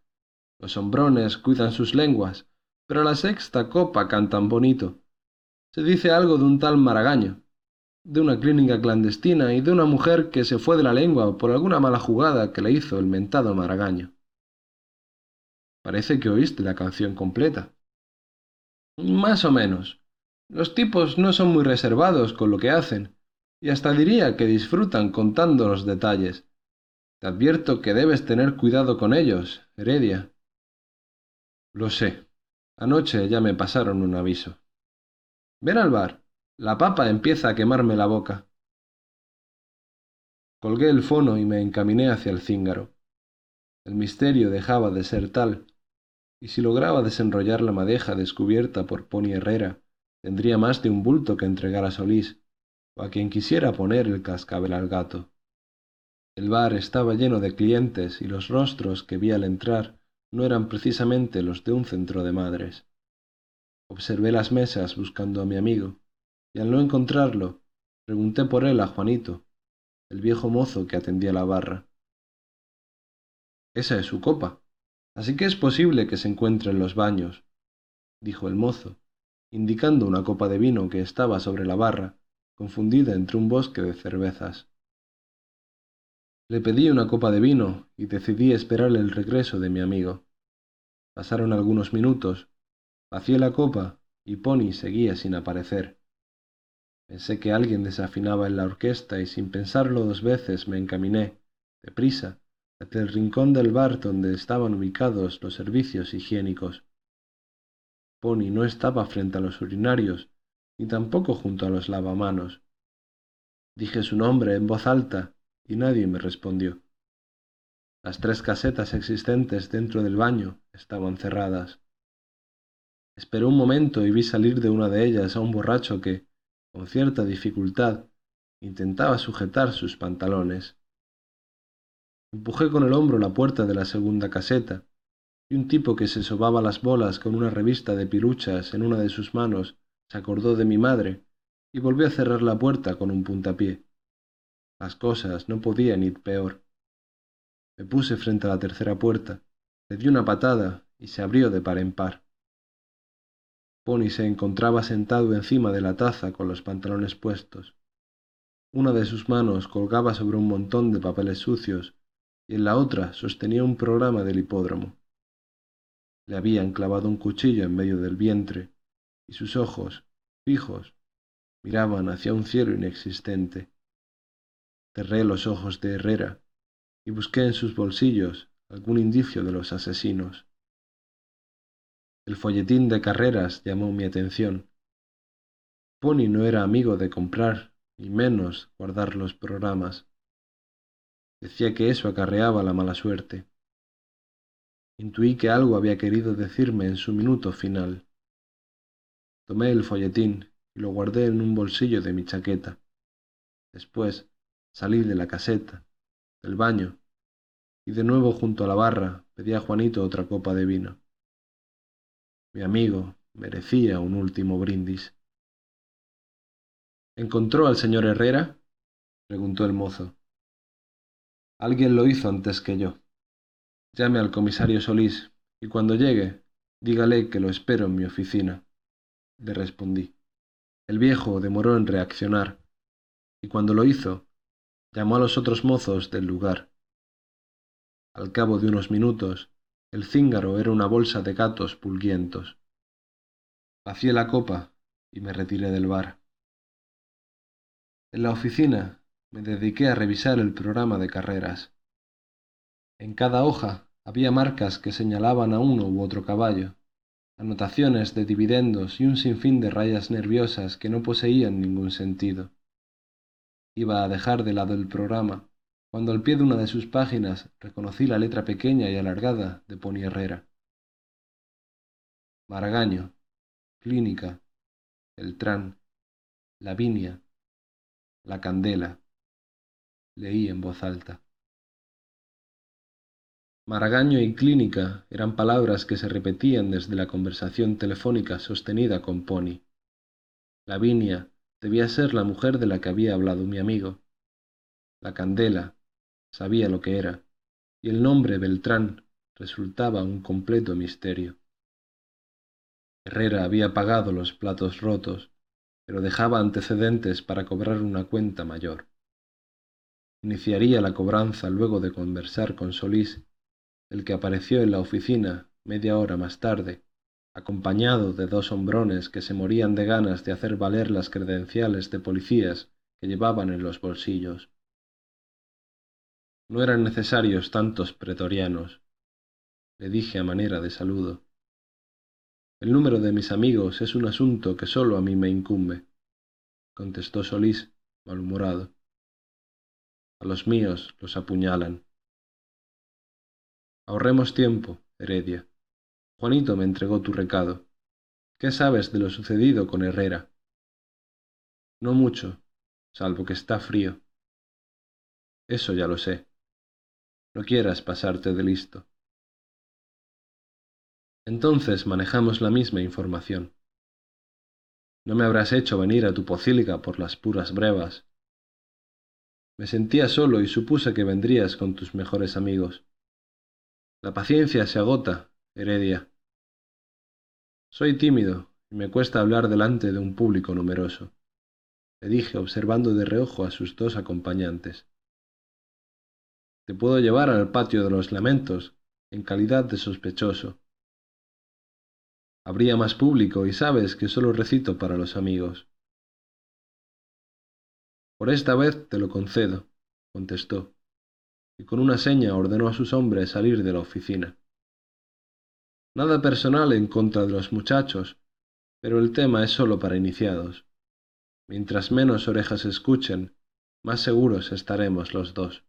Los hombrones cuidan sus lenguas, pero a la sexta copa cantan bonito. Se dice algo de un tal Maragaño de una clínica clandestina y de una mujer que se fue de la lengua por alguna mala jugada que le hizo el mentado Maragaño. Parece que oíste la canción completa. Más o menos. Los tipos no son muy reservados con lo que hacen, y hasta diría que disfrutan contando los detalles. Te advierto que debes tener cuidado con ellos, Heredia. Lo sé. Anoche ya me pasaron un aviso. Ven al bar. La papa empieza a quemarme la boca. Colgué el fono y me encaminé hacia el cíngaro. El misterio dejaba de ser tal, y si lograba desenrollar la madeja descubierta por Pony Herrera, tendría más de un bulto que entregar a Solís, o a quien quisiera poner el cascabel al gato. El bar estaba lleno de clientes y los rostros que vi al entrar no eran precisamente los de un centro de madres. Observé las mesas buscando a mi amigo, y al no encontrarlo, pregunté por él a Juanito, el viejo mozo que atendía la barra. Esa es su copa, así que es posible que se encuentre en los baños, dijo el mozo, indicando una copa de vino que estaba sobre la barra, confundida entre un bosque de cervezas. Le pedí una copa de vino y decidí esperar el regreso de mi amigo. Pasaron algunos minutos, vacié la copa y Pony seguía sin aparecer. Pensé que alguien desafinaba en la orquesta y sin pensarlo dos veces me encaminé, deprisa, hacia el rincón del bar donde estaban ubicados los servicios higiénicos. Pony no estaba frente a los urinarios, ni tampoco junto a los lavamanos. Dije su nombre en voz alta y nadie me respondió. Las tres casetas existentes dentro del baño estaban cerradas. Esperé un momento y vi salir de una de ellas a un borracho que, con cierta dificultad, intentaba sujetar sus pantalones. Empujé con el hombro la puerta de la segunda caseta, y un tipo que se sobaba las bolas con una revista de piruchas en una de sus manos se acordó de mi madre y volvió a cerrar la puerta con un puntapié. Las cosas no podían ir peor. Me puse frente a la tercera puerta, le di una patada y se abrió de par en par. Pony se encontraba sentado encima de la taza con los pantalones puestos. Una de sus manos colgaba sobre un montón de papeles sucios y en la otra sostenía un programa del hipódromo. Le habían clavado un cuchillo en medio del vientre y sus ojos, fijos, miraban hacia un cielo inexistente. Cerré los ojos de Herrera y busqué en sus bolsillos algún indicio de los asesinos. El folletín de carreras llamó mi atención. Pony no era amigo de comprar, y menos guardar los programas. Decía que eso acarreaba la mala suerte. Intuí que algo había querido decirme en su minuto final. Tomé el folletín y lo guardé en un bolsillo de mi chaqueta. Después salí de la caseta, del baño, y de nuevo junto a la barra pedí a Juanito otra copa de vino. Mi amigo merecía un último brindis. ¿Encontró al señor Herrera? preguntó el mozo. Alguien lo hizo antes que yo. Llame al comisario Solís y cuando llegue, dígale que lo espero en mi oficina. Le respondí. El viejo demoró en reaccionar, y cuando lo hizo, llamó a los otros mozos del lugar. Al cabo de unos minutos, el cíngaro era una bolsa de gatos pulguientos. Vacié la copa y me retiré del bar. En la oficina me dediqué a revisar el programa de carreras. En cada hoja había marcas que señalaban a uno u otro caballo, anotaciones de dividendos y un sinfín de rayas nerviosas que no poseían ningún sentido. Iba a dejar de lado el programa cuando al pie de una de sus páginas reconocí la letra pequeña y alargada de Pony Herrera. Maragaño, Clínica, Beltrán, Lavinia, La Candela, leí en voz alta. Maragaño y clínica eran palabras que se repetían desde la conversación telefónica sostenida con Pony. Lavinia debía ser la mujer de la que había hablado mi amigo. La candela sabía lo que era, y el nombre Beltrán resultaba un completo misterio. Herrera había pagado los platos rotos, pero dejaba antecedentes para cobrar una cuenta mayor. Iniciaría la cobranza luego de conversar con Solís, el que apareció en la oficina media hora más tarde, acompañado de dos hombrones que se morían de ganas de hacer valer las credenciales de policías que llevaban en los bolsillos. No eran necesarios tantos pretorianos, le dije a manera de saludo. El número de mis amigos es un asunto que sólo a mí me incumbe, contestó Solís, malhumorado. A los míos los apuñalan. Ahorremos tiempo, Heredia. Juanito me entregó tu recado. ¿Qué sabes de lo sucedido con Herrera? No mucho, salvo que está frío. Eso ya lo sé. No quieras pasarte de listo. Entonces manejamos la misma información. No me habrás hecho venir a tu pocilga por las puras brevas. Me sentía solo y supuse que vendrías con tus mejores amigos. La paciencia se agota, Heredia. Soy tímido y me cuesta hablar delante de un público numeroso, le dije observando de reojo a sus dos acompañantes. Te puedo llevar al patio de los lamentos, en calidad de sospechoso. Habría más público y sabes que solo recito para los amigos. Por esta vez te lo concedo, contestó, y con una seña ordenó a sus hombres salir de la oficina. Nada personal en contra de los muchachos, pero el tema es solo para iniciados. Mientras menos orejas escuchen, más seguros estaremos los dos.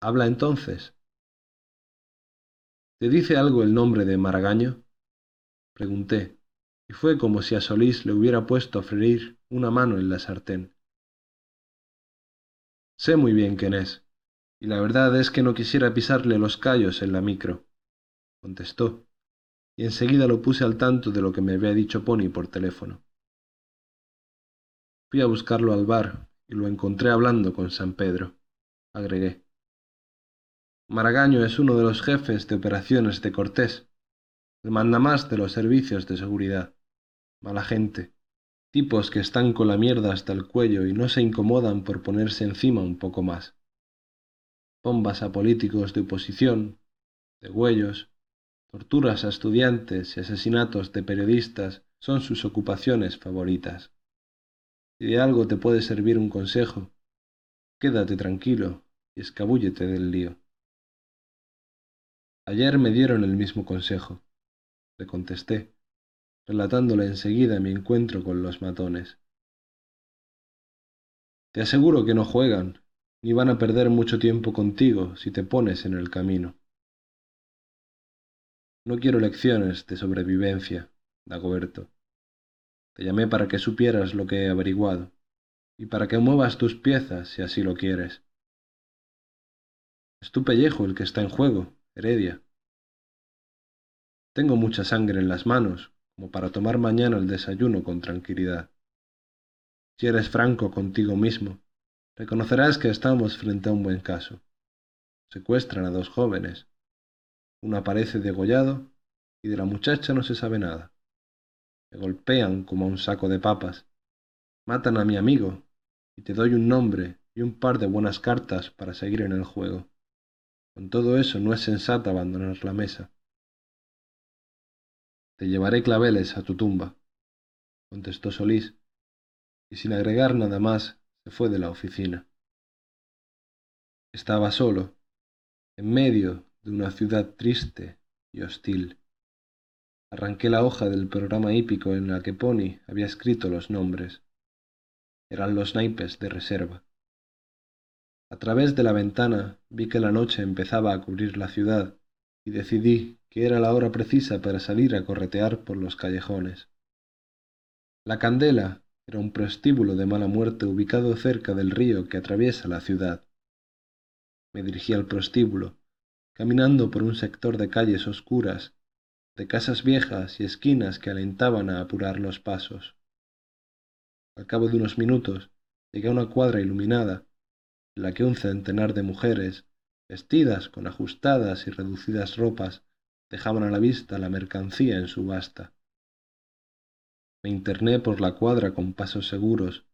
Habla entonces. ¿Te dice algo el nombre de Maragaño? Pregunté, y fue como si a Solís le hubiera puesto a freír una mano en la sartén. Sé muy bien quién es, y la verdad es que no quisiera pisarle los callos en la micro, contestó, y enseguida lo puse al tanto de lo que me había dicho Pony por teléfono. Fui a buscarlo al bar y lo encontré hablando con San Pedro, agregué. Maragaño es uno de los jefes de operaciones de Cortés, el mandamás de los servicios de seguridad. Mala gente. Tipos que están con la mierda hasta el cuello y no se incomodan por ponerse encima un poco más. Bombas a políticos de oposición, de huellos, torturas a estudiantes y asesinatos de periodistas son sus ocupaciones favoritas. Si de algo te puede servir un consejo, quédate tranquilo y escabúllete del lío. Ayer me dieron el mismo consejo, le contesté, relatándole enseguida mi encuentro con los matones. Te aseguro que no juegan, ni van a perder mucho tiempo contigo si te pones en el camino. No quiero lecciones de sobrevivencia, Dagoberto. Te llamé para que supieras lo que he averiguado, y para que muevas tus piezas si así lo quieres. Es tu pellejo el que está en juego, Heredia. Tengo mucha sangre en las manos, como para tomar mañana el desayuno con tranquilidad. Si eres franco contigo mismo, Reconocerás que estamos frente a un buen caso. Secuestran a dos jóvenes. Uno aparece degollado y de la muchacha no se sabe nada. Me golpean como a un saco de papas. Matan a mi amigo y te doy un nombre y un par de buenas cartas para seguir en el juego. Con todo eso no es sensato abandonar la mesa. Te llevaré claveles a tu tumba, contestó Solís, y sin agregar nada más se fue de la oficina. Estaba solo, en medio de una ciudad triste y hostil. Arranqué la hoja del programa hípico en la que Pony había escrito los nombres. Eran los naipes de reserva. A través de la ventana vi que la noche empezaba a cubrir la ciudad y decidí que era la hora precisa para salir a corretear por los callejones. La Candela era un prostíbulo de mala muerte ubicado cerca del río que atraviesa la ciudad. Me dirigí al prostíbulo, caminando por un sector de calles oscuras, de casas viejas y esquinas que alentaban a apurar los pasos. Al cabo de unos minutos llegué a una cuadra iluminada, en la que un centenar de mujeres, vestidas con ajustadas y reducidas ropas, dejaban a la vista la mercancía en subasta. Me interné por la cuadra con pasos seguros,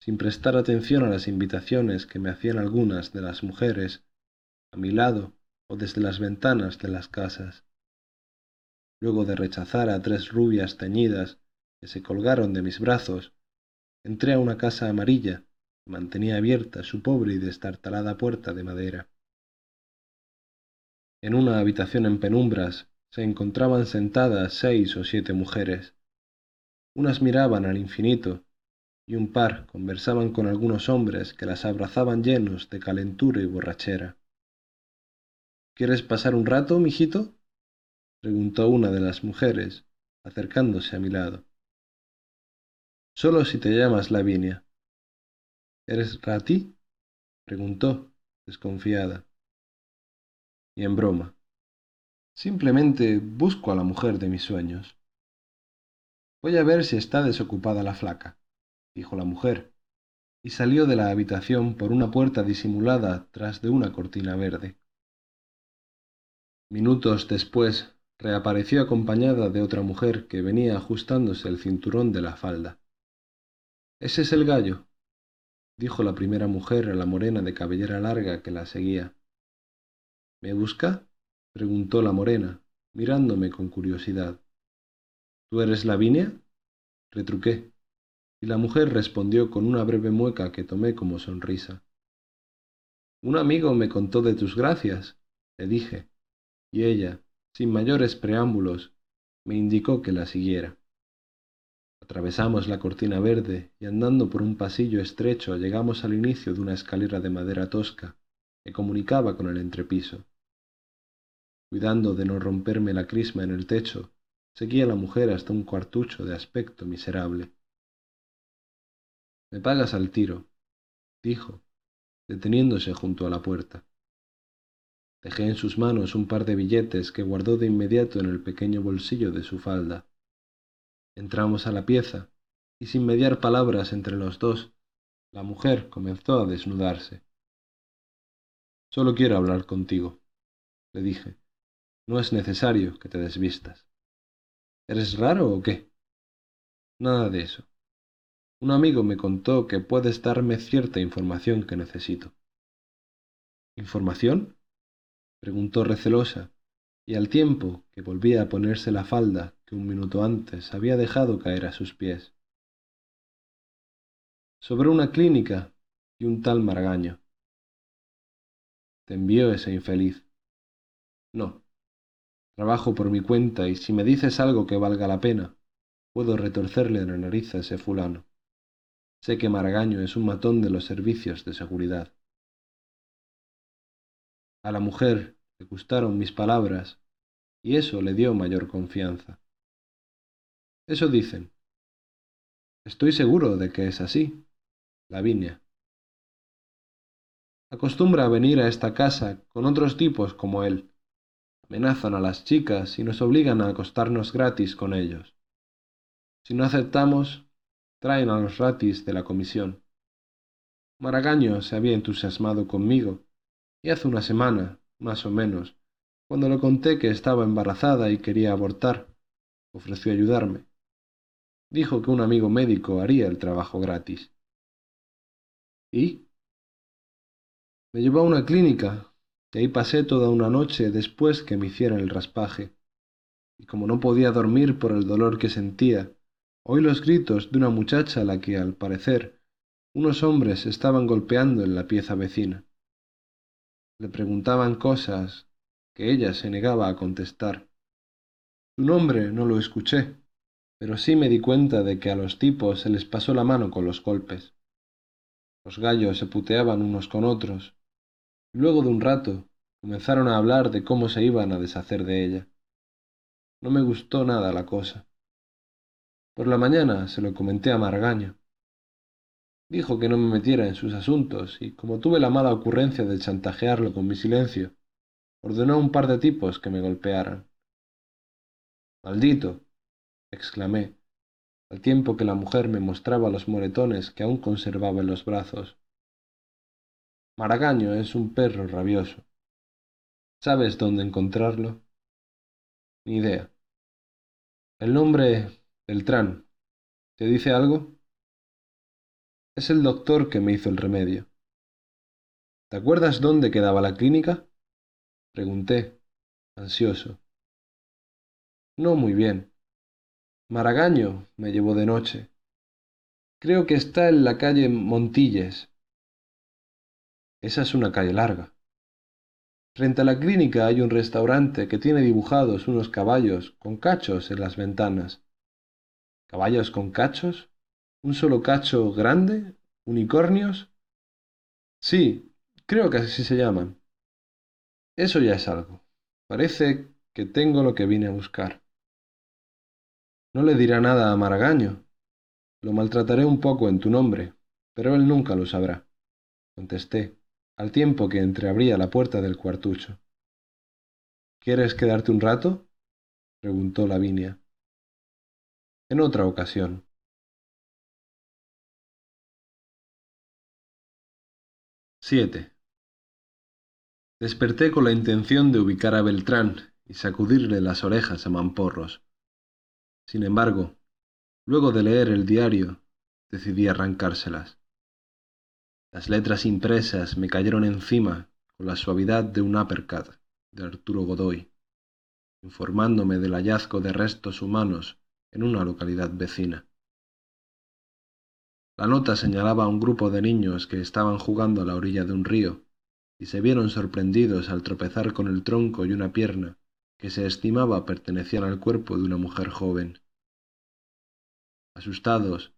sin prestar atención a las invitaciones que me hacían algunas de las mujeres, a mi lado o desde las ventanas de las casas. Luego de rechazar a tres rubias teñidas que se colgaron de mis brazos, entré a una casa amarilla que mantenía abierta su pobre y destartalada puerta de madera. En una habitación en penumbras se encontraban sentadas seis o siete mujeres. Unas miraban al infinito y un par conversaban con algunos hombres que las abrazaban llenos de calentura y borrachera. ¿Quieres pasar un rato, mijito? preguntó una de las mujeres, acercándose a mi lado. Solo si te llamas Lavinia. ¿Eres Rati? preguntó, desconfiada. Y en broma. Simplemente busco a la mujer de mis sueños. Voy a ver si está desocupada la flaca, dijo la mujer, y salió de la habitación por una puerta disimulada tras de una cortina verde. Minutos después reapareció acompañada de otra mujer que venía ajustándose el cinturón de la falda. Ese es el gallo, dijo la primera mujer a la morena de cabellera larga que la seguía. ¿Me busca? preguntó la morena, mirándome con curiosidad. ¿Tú eres Lavinia? retruqué, y la mujer respondió con una breve mueca que tomé como sonrisa. Un amigo me contó de tus gracias, le dije, y ella, sin mayores preámbulos, me indicó que la siguiera. Atravesamos la cortina verde y andando por un pasillo estrecho llegamos al inicio de una escalera de madera tosca que comunicaba con el entrepiso. Cuidando de no romperme la crisma en el techo, seguí a la mujer hasta un cuartucho de aspecto miserable. Me pagas al tiro, dijo, deteniéndose junto a la puerta. Dejé en sus manos un par de billetes que guardó de inmediato en el pequeño bolsillo de su falda. Entramos a la pieza, y sin mediar palabras entre los dos, la mujer comenzó a desnudarse. Solo quiero hablar contigo, le dije. No es necesario que te desvistas. ¿Eres raro o qué? Nada de eso. Un amigo me contó que puedes darme cierta información que necesito. ¿Información? preguntó recelosa, y al tiempo que volvía a ponerse la falda que un minuto antes había dejado caer a sus pies. Sobre una clínica y un tal Margaño. ¿Te envió ese infeliz? No. Trabajo por mi cuenta y si me dices algo que valga la pena, puedo retorcerle la nariz a ese fulano. Sé que Maragaño es un matón de los servicios de seguridad. A la mujer le gustaron mis palabras y eso le dio mayor confianza. Eso dicen. Estoy seguro de que es así. Lavinia. Acostumbra a venir a esta casa con otros tipos como él. Amenazan a las chicas y nos obligan a acostarnos gratis con ellos. Si no aceptamos, traen a los ratis de la comisión. Maragaño se había entusiasmado conmigo, y hace una semana, más o menos, cuando le conté que estaba embarazada y quería abortar, ofreció ayudarme. Dijo que un amigo médico haría el trabajo gratis. ¿Y? Me llevó a una clínica, y ahí pasé toda una noche después que me hicieran el raspaje. Y como no podía dormir por el dolor que sentía, oí los gritos de una muchacha a la que, al parecer, unos hombres estaban golpeando en la pieza vecina. Le preguntaban cosas que ella se negaba a contestar. Su nombre no lo escuché, pero sí me di cuenta de que a los tipos se les pasó la mano con los golpes. Los gallos se puteaban unos con otros, luego de un rato comenzaron a hablar de cómo se iban a deshacer de ella. No me gustó nada la cosa. Por la mañana se lo comenté a Margaño. Dijo que no me metiera en sus asuntos, y como tuve la mala ocurrencia de chantajearlo con mi silencio, ordenó a un par de tipos que me golpearan. Maldito, exclamé, al tiempo que la mujer me mostraba los moretones que aún conservaba en los brazos. Maragaño es un perro rabioso. ¿Sabes dónde encontrarlo? Ni idea. El nombre Beltrán. ¿Te dice algo? Es el doctor que me hizo el remedio. ¿Te acuerdas dónde quedaba la clínica? Pregunté, ansioso. No muy bien. Maragaño me llevó de noche. Creo que está en la calle Montilles. Esa es una calle larga. Frente a la clínica hay un restaurante que tiene dibujados unos caballos con cachos en las ventanas. ¿Caballos con cachos? ¿Un solo cacho grande? ¿Unicornios? Sí, creo que así se llaman. Eso ya es algo. Parece que tengo lo que vine a buscar. No le dirá nada a Maragaño. Lo maltrataré un poco en tu nombre, pero él nunca lo sabrá, contesté, al tiempo que entreabría la puerta del cuartucho. ¿Quieres quedarte un rato? preguntó Lavinia. En otra ocasión. Siete. Desperté con la intención de ubicar a Beltrán y sacudirle las orejas a mamporros. Sin embargo, luego de leer el diario, decidí arrancárselas. Las letras impresas me cayeron encima con la suavidad de un uppercut de Arturo Godoy, informándome del hallazgo de restos humanos en una localidad vecina. La nota señalaba a un grupo de niños que estaban jugando a la orilla de un río y se vieron sorprendidos al tropezar con el tronco y una pierna que se estimaba pertenecían al cuerpo de una mujer joven. Asustados,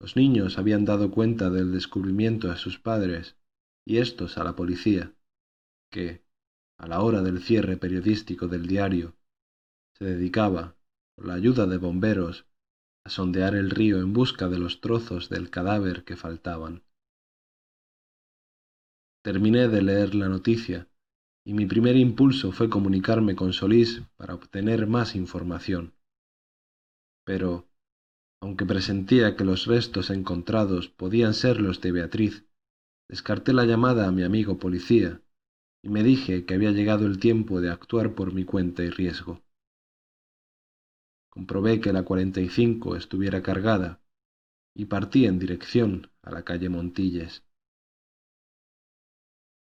los niños habían dado cuenta del descubrimiento a sus padres y éstos a la policía, que, a la hora del cierre periodístico del diario, se dedicaba, con la ayuda de bomberos, a sondear el río en busca de los trozos del cadáver que faltaban. Terminé de leer la noticia y mi primer impulso fue comunicarme con Solís para obtener más información. Pero, aunque presentía que los restos encontrados podían ser los de Beatriz, descarté la llamada a mi amigo policía y me dije que había llegado el tiempo de actuar por mi cuenta y riesgo. Comprobé que la 45 estuviera cargada y partí en dirección a la calle Montilles.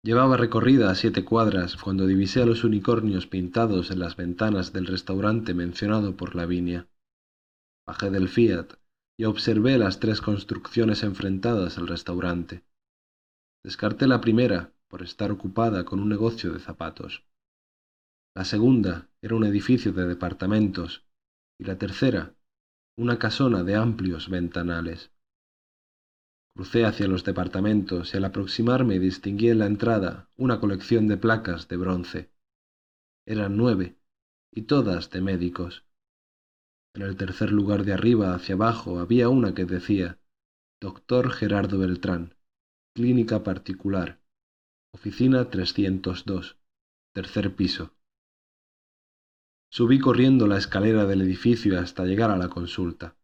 Llevaba recorrida siete cuadras cuando divisé a los unicornios pintados en las ventanas del restaurante mencionado por Lavinia. Bajé del Fiat y observé las tres construcciones enfrentadas al restaurante. Descarté la primera por estar ocupada con un negocio de zapatos. La segunda era un edificio de departamentos y la tercera una casona de amplios ventanales. Crucé hacia los departamentos y al aproximarme distinguí en la entrada una colección de placas de bronce. Eran nueve, y todas de médicos. En el tercer lugar de arriba hacia abajo había una que decía Doctor Gerardo Beltrán, Clínica Particular, Oficina 302, tercer piso. Subí corriendo la escalera del edificio hasta llegar a la consulta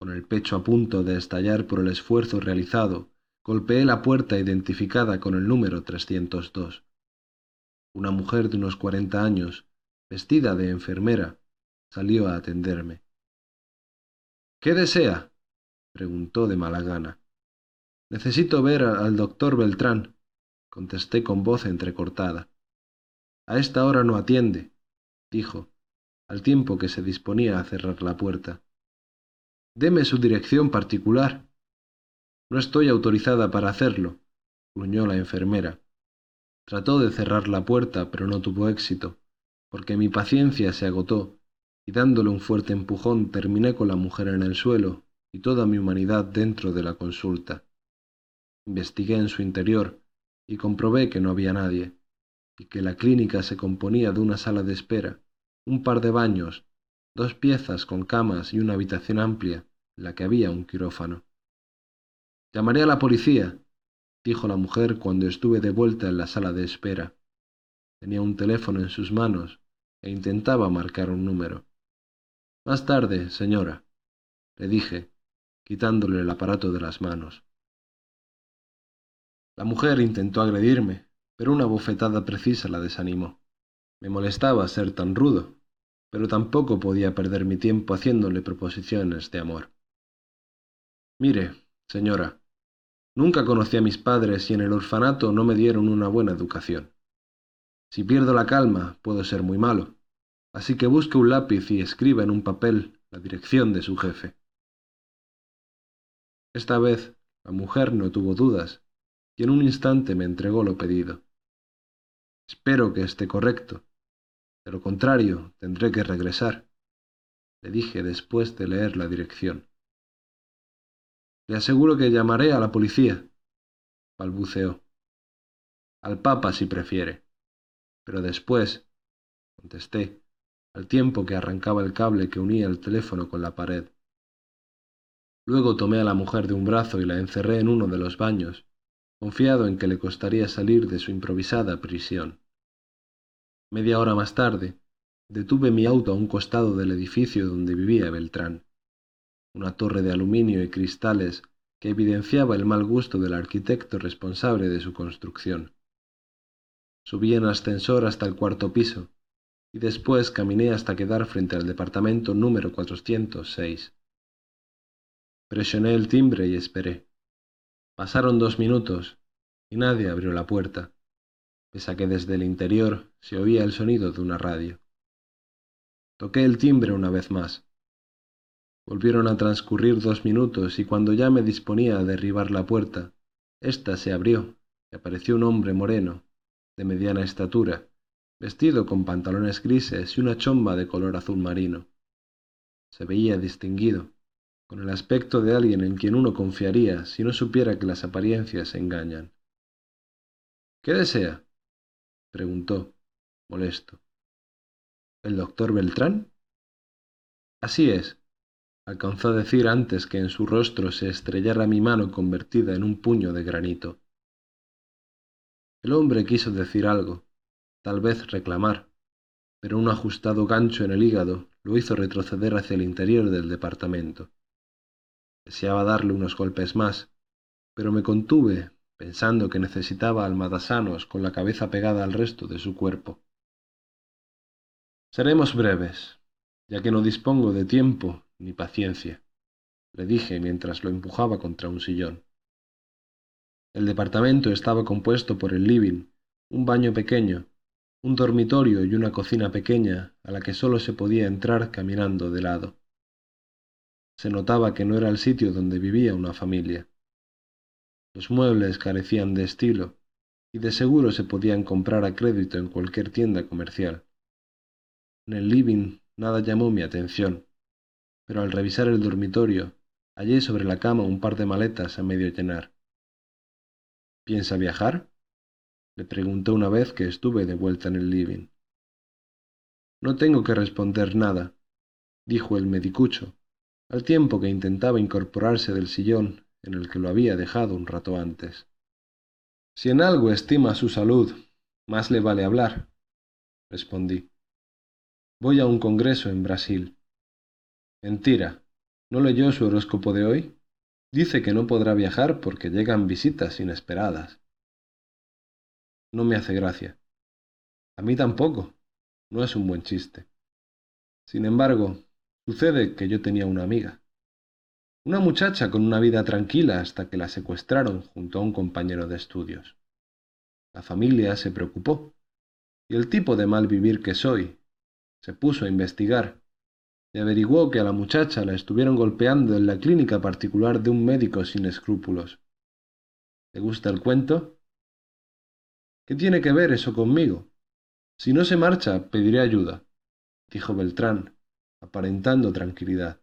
con el pecho a punto de estallar por el esfuerzo realizado, golpeé la puerta identificada con el número 302. Una mujer de unos cuarenta años, vestida de enfermera, salió a atenderme. ¿Qué desea? preguntó de mala gana. Necesito ver al doctor Beltrán, contesté con voz entrecortada. A esta hora no atiende, dijo, al tiempo que se disponía a cerrar la puerta. Deme su dirección particular. No estoy autorizada para hacerlo, gruñó la enfermera. Trató de cerrar la puerta, pero no tuvo éxito, porque mi paciencia se agotó, y dándole un fuerte empujón terminé con la mujer en el suelo y toda mi humanidad dentro de la consulta. Investigué en su interior y comprobé que no había nadie, y que la clínica se componía de una sala de espera, un par de baños, dos piezas con camas y una habitación amplia, en la que había un quirófano. Llamaré a la policía, dijo la mujer cuando estuve de vuelta en la sala de espera. Tenía un teléfono en sus manos e intentaba marcar un número. Más tarde, señora, le dije, quitándole el aparato de las manos. La mujer intentó agredirme, pero una bofetada precisa la desanimó. Me molestaba ser tan rudo, pero tampoco podía perder mi tiempo haciéndole proposiciones de amor. Mire, señora, nunca conocí a mis padres y en el orfanato no me dieron una buena educación. Si pierdo la calma, puedo ser muy malo, así que busque un lápiz y escriba en un papel la dirección de su jefe. Esta vez la mujer no tuvo dudas y en un instante me entregó lo pedido. Espero que esté correcto. De lo contrario, tendré que regresar, le dije después de leer la dirección. Le aseguro que llamaré a la policía, balbuceó. Al Papa si prefiere. Pero después, contesté, al tiempo que arrancaba el cable que unía el teléfono con la pared. Luego tomé a la mujer de un brazo y la encerré en uno de los baños, confiado en que le costaría salir de su improvisada prisión. Media hora más tarde, detuve mi auto a un costado del edificio donde vivía Beltrán, una torre de aluminio y cristales que evidenciaba el mal gusto del arquitecto responsable de su construcción. Subí en ascensor hasta el cuarto piso, y después caminé hasta quedar frente al departamento número 406. Presioné el timbre y esperé. Pasaron dos minutos y nadie abrió la puerta, pese a que desde el interior se oía el sonido de una radio. Toqué el timbre una vez más. Volvieron a transcurrir dos minutos y cuando ya me disponía a derribar la puerta, ésta se abrió y apareció un hombre moreno, de mediana estatura, vestido con pantalones grises y una chomba de color azul marino. Se veía distinguido, con el aspecto de alguien en quien uno confiaría si no supiera que las apariencias engañan. ¿Qué desea? preguntó, molesto. ¿El doctor Beltrán? Así es, alcanzó a decir antes que en su rostro se estrellara mi mano convertida en un puño de granito. El hombre quiso decir algo, tal vez reclamar, pero un ajustado gancho en el hígado lo hizo retroceder hacia el interior del departamento. Deseaba darle unos golpes más, pero me contuve pensando que necesitaba almadas sanos con la cabeza pegada al resto de su cuerpo. Seremos breves, ya que no dispongo de tiempo ni paciencia, le dije mientras lo empujaba contra un sillón. El departamento estaba compuesto por el living, un baño pequeño, un dormitorio y una cocina pequeña a la que solo se podía entrar caminando de lado. Se notaba que no era el sitio donde vivía una familia. Los muebles carecían de estilo, y de seguro se podían comprar a crédito en cualquier tienda comercial. En el living nada llamó mi atención, pero al revisar el dormitorio hallé sobre la cama un par de maletas a medio llenar. ¿Piensa viajar? Le pregunté una vez que estuve de vuelta en el living. No tengo que responder nada, dijo el medicucho, al tiempo que intentaba incorporarse del sillón en el que lo había dejado un rato antes. Si en algo estima su salud, más le vale hablar, respondí. Voy a un congreso en Brasil. Mentira. ¿No leyó su horóscopo de hoy? Dice que no podrá viajar porque llegan visitas inesperadas. No me hace gracia. A mí tampoco. No es un buen chiste. Sin embargo, sucede que yo tenía una amiga. Una muchacha con una vida tranquila hasta que la secuestraron junto a un compañero de estudios. La familia se preocupó, y el tipo de mal vivir que soy se puso a investigar y averiguó que a la muchacha la estuvieron golpeando en la clínica particular de un médico sin escrúpulos. ¿Te gusta el cuento? ¿Qué tiene que ver eso conmigo? Si no se marcha, pediré ayuda, dijo Beltrán, aparentando tranquilidad.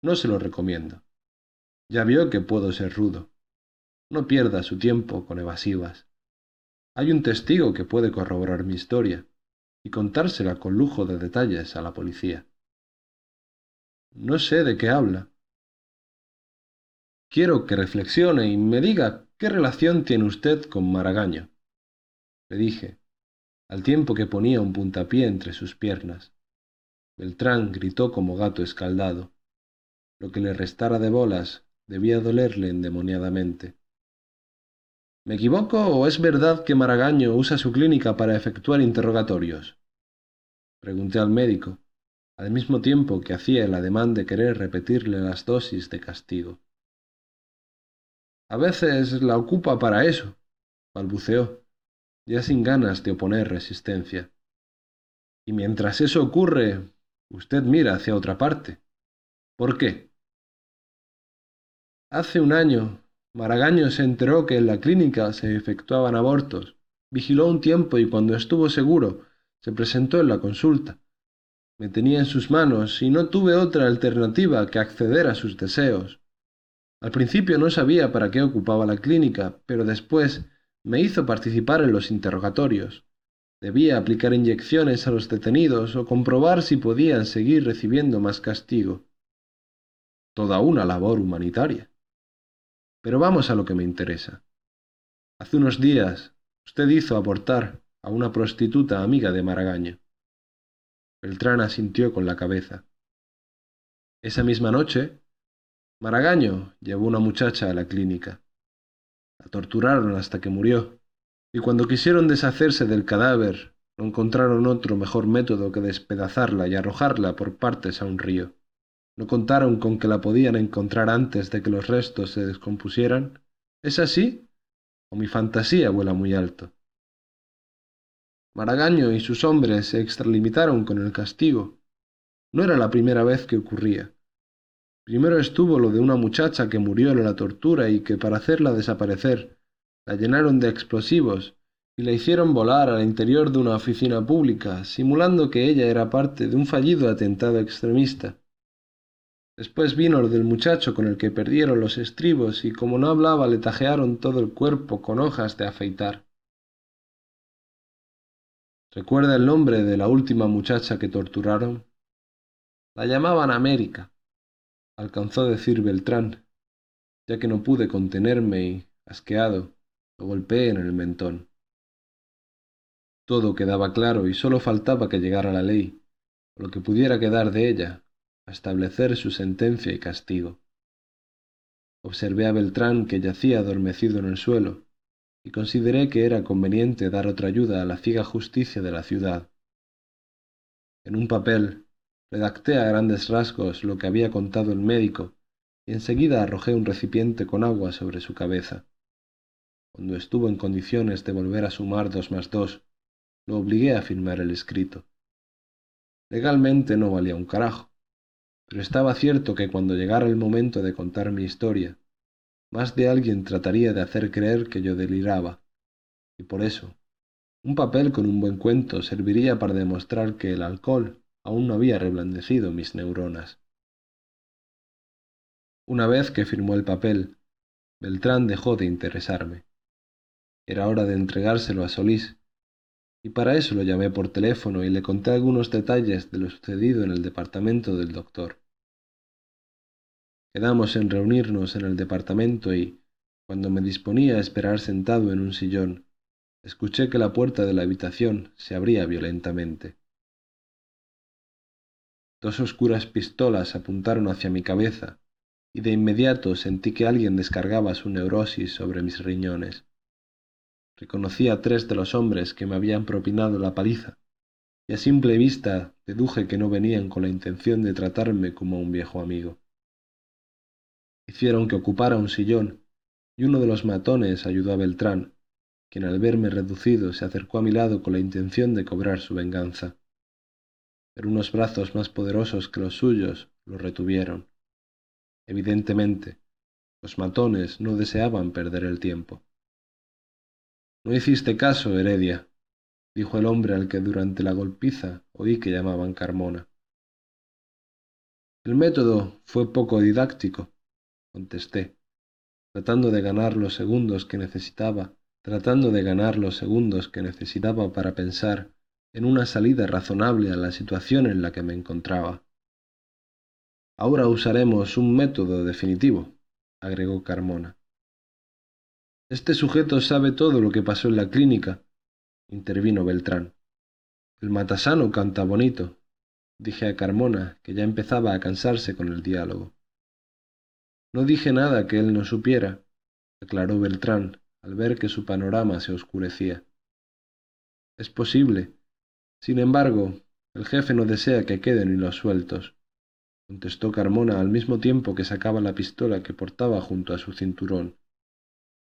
No se lo recomiendo. Ya vio que puedo ser rudo. No pierda su tiempo con evasivas. Hay un testigo que puede corroborar mi historia y contársela con lujo de detalles a la policía. No sé de qué habla. Quiero que reflexione y me diga qué relación tiene usted con Maragaño. Le dije, al tiempo que ponía un puntapié entre sus piernas. Beltrán gritó como gato escaldado. Lo que le restara de bolas debía dolerle endemoniadamente. ¿Me equivoco o es verdad que Maragaño usa su clínica para efectuar interrogatorios? Pregunté al médico, al mismo tiempo que hacía el ademán de querer repetirle las dosis de castigo. A veces la ocupa para eso, balbuceó, ya sin ganas de oponer resistencia. Y mientras eso ocurre, usted mira hacia otra parte. ¿Por qué? Hace un año Maragaño se enteró que en la clínica se efectuaban abortos. Vigiló un tiempo y cuando estuvo seguro, se presentó en la consulta. Me tenía en sus manos y no tuve otra alternativa que acceder a sus deseos. Al principio no sabía para qué ocupaba la clínica, pero después me hizo participar en los interrogatorios. Debía aplicar inyecciones a los detenidos o comprobar si podían seguir recibiendo más castigo. Toda una labor humanitaria. Pero vamos a lo que me interesa. Hace unos días usted hizo abortar a una prostituta amiga de Maragaño. Beltrán asintió con la cabeza. Esa misma noche, Maragaño llevó una muchacha a la clínica. La torturaron hasta que murió, y cuando quisieron deshacerse del cadáver, no encontraron otro mejor método que despedazarla y arrojarla por partes a un río. ¿No contaron con que la podían encontrar antes de que los restos se descompusieran? ¿Es así? ¿O mi fantasía vuela muy alto? Maragaño y sus hombres se extralimitaron con el castigo. No era la primera vez que ocurría. Primero estuvo lo de una muchacha que murió en la tortura y que para hacerla desaparecer la llenaron de explosivos y la hicieron volar al interior de una oficina pública, simulando que ella era parte de un fallido atentado extremista. Después vino lo del muchacho con el que perdieron los estribos y como no hablaba le tajearon todo el cuerpo con hojas de afeitar. ¿Recuerda el nombre de la última muchacha que torturaron? La llamaban América, alcanzó a decir Beltrán, ya que no pude contenerme y, asqueado, lo golpeé en el mentón. Todo quedaba claro y sólo faltaba que llegara la ley, o lo que pudiera quedar de ella, establecer su sentencia y castigo. Observé a Beltrán que yacía adormecido en el suelo, y consideré que era conveniente dar otra ayuda a la ciega justicia de la ciudad. En un papel redacté a grandes rasgos lo que había contado el médico y enseguida arrojé un recipiente con agua sobre su cabeza. Cuando estuvo en condiciones de volver a sumar dos más dos, lo obligué a firmar el escrito. Legalmente no valía un carajo, pero estaba cierto que cuando llegara el momento de contar mi historia, más de alguien trataría de hacer creer que yo deliraba, y por eso, un papel con un buen cuento serviría para demostrar que el alcohol aún no había reblandecido mis neuronas. Una vez que firmó el papel, Beltrán dejó de interesarme. Era hora de entregárselo a Solís, y para eso lo llamé por teléfono y le conté algunos detalles de lo sucedido en el departamento del doctor. Quedamos en reunirnos en el departamento y, cuando me disponía a esperar sentado en un sillón, escuché que la puerta de la habitación se abría violentamente. Dos oscuras pistolas apuntaron hacia mi cabeza y de inmediato sentí que alguien descargaba su neurosis sobre mis riñones. Reconocí a tres de los hombres que me habían propinado la paliza, y a simple vista deduje que no venían con la intención de tratarme como un viejo amigo. Hicieron que ocupara un sillón, y uno de los matones ayudó a Beltrán, quien al verme reducido se acercó a mi lado con la intención de cobrar su venganza. Pero unos brazos más poderosos que los suyos lo retuvieron. Evidentemente, los matones no deseaban perder el tiempo. No hiciste caso, Heredia, dijo el hombre al que durante la golpiza oí que llamaban Carmona. El método fue poco didáctico, contesté, tratando de ganar los segundos que necesitaba, tratando de ganar los segundos que necesitaba para pensar en una salida razonable a la situación en la que me encontraba. Ahora usaremos un método definitivo, agregó Carmona. Este sujeto sabe todo lo que pasó en la clínica, intervino Beltrán. El matasano canta bonito, dije a Carmona, que ya empezaba a cansarse con el diálogo. No dije nada que él no supiera, aclaró Beltrán, al ver que su panorama se oscurecía. Es posible. Sin embargo, el jefe no desea que queden hilos sueltos, contestó Carmona al mismo tiempo que sacaba la pistola que portaba junto a su cinturón.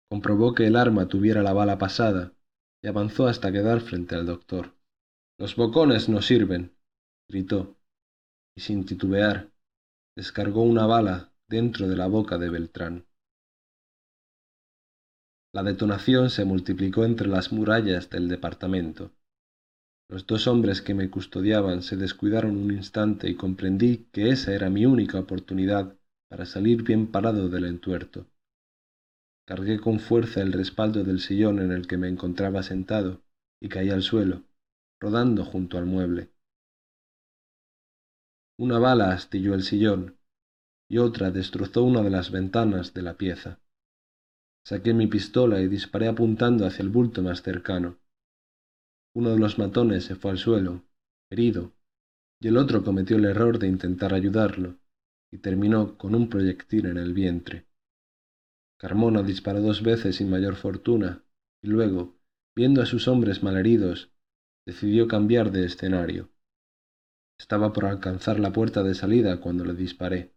Comprobó que el arma tuviera la bala pasada y avanzó hasta quedar frente al doctor. Los bocones no sirven, gritó, y sin titubear, descargó una bala dentro de la boca de Beltrán. La detonación se multiplicó entre las murallas del departamento. Los dos hombres que me custodiaban se descuidaron un instante y comprendí que esa era mi única oportunidad para salir bien parado del entuerto. Cargué con fuerza el respaldo del sillón en el que me encontraba sentado y caí al suelo, rodando junto al mueble. Una bala astilló el sillón y otra destrozó una de las ventanas de la pieza. Saqué mi pistola y disparé apuntando hacia el bulto más cercano. Uno de los matones se fue al suelo, herido, y el otro cometió el error de intentar ayudarlo, y terminó con un proyectil en el vientre. Carmona disparó dos veces sin mayor fortuna, y luego, viendo a sus hombres malheridos, decidió cambiar de escenario. Estaba por alcanzar la puerta de salida cuando le disparé.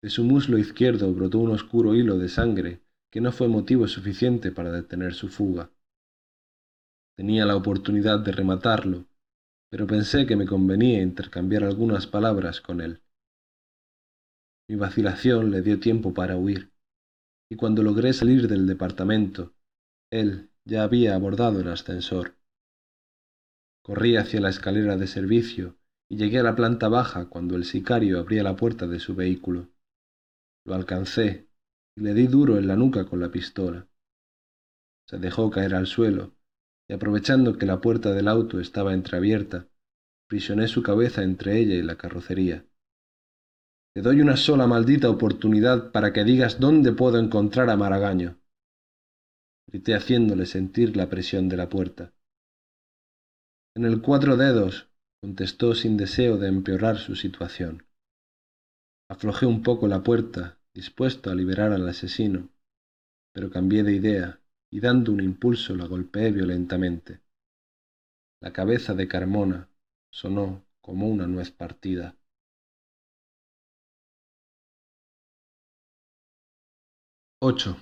De su muslo izquierdo brotó un oscuro hilo de sangre que no fue motivo suficiente para detener su fuga. Tenía la oportunidad de rematarlo, pero pensé que me convenía intercambiar algunas palabras con él. Mi vacilación le dio tiempo para huir y cuando logré salir del departamento, él ya había abordado el ascensor. Corrí hacia la escalera de servicio y llegué a la planta baja cuando el sicario abría la puerta de su vehículo. Lo alcancé y le di duro en la nuca con la pistola. Se dejó caer al suelo y aprovechando que la puerta del auto estaba entreabierta, prisioné su cabeza entre ella y la carrocería. Te doy una sola maldita oportunidad para que digas dónde puedo encontrar a Maragaño. Grité haciéndole sentir la presión de la puerta. En el cuatro dedos, contestó sin deseo de empeorar su situación. Aflojé un poco la puerta, dispuesto a liberar al asesino, pero cambié de idea y dando un impulso la golpeé violentamente. La cabeza de Carmona sonó como una nuez partida. 8.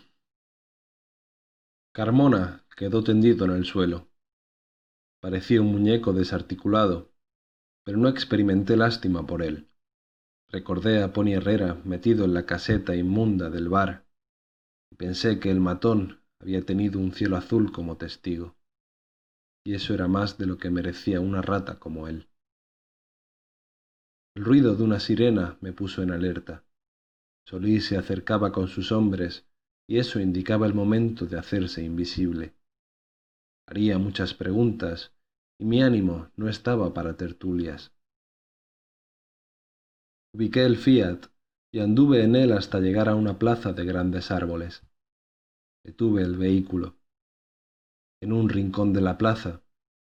Carmona quedó tendido en el suelo. Parecía un muñeco desarticulado, pero no experimenté lástima por él. Recordé a Pony Herrera metido en la caseta inmunda del bar y pensé que el matón había tenido un cielo azul como testigo, y eso era más de lo que merecía una rata como él. El ruido de una sirena me puso en alerta. Solís se acercaba con sus hombres y eso indicaba el momento de hacerse invisible. Haría muchas preguntas, y mi ánimo no estaba para tertulias. Ubiqué el Fiat y anduve en él hasta llegar a una plaza de grandes árboles. Detuve el vehículo. En un rincón de la plaza,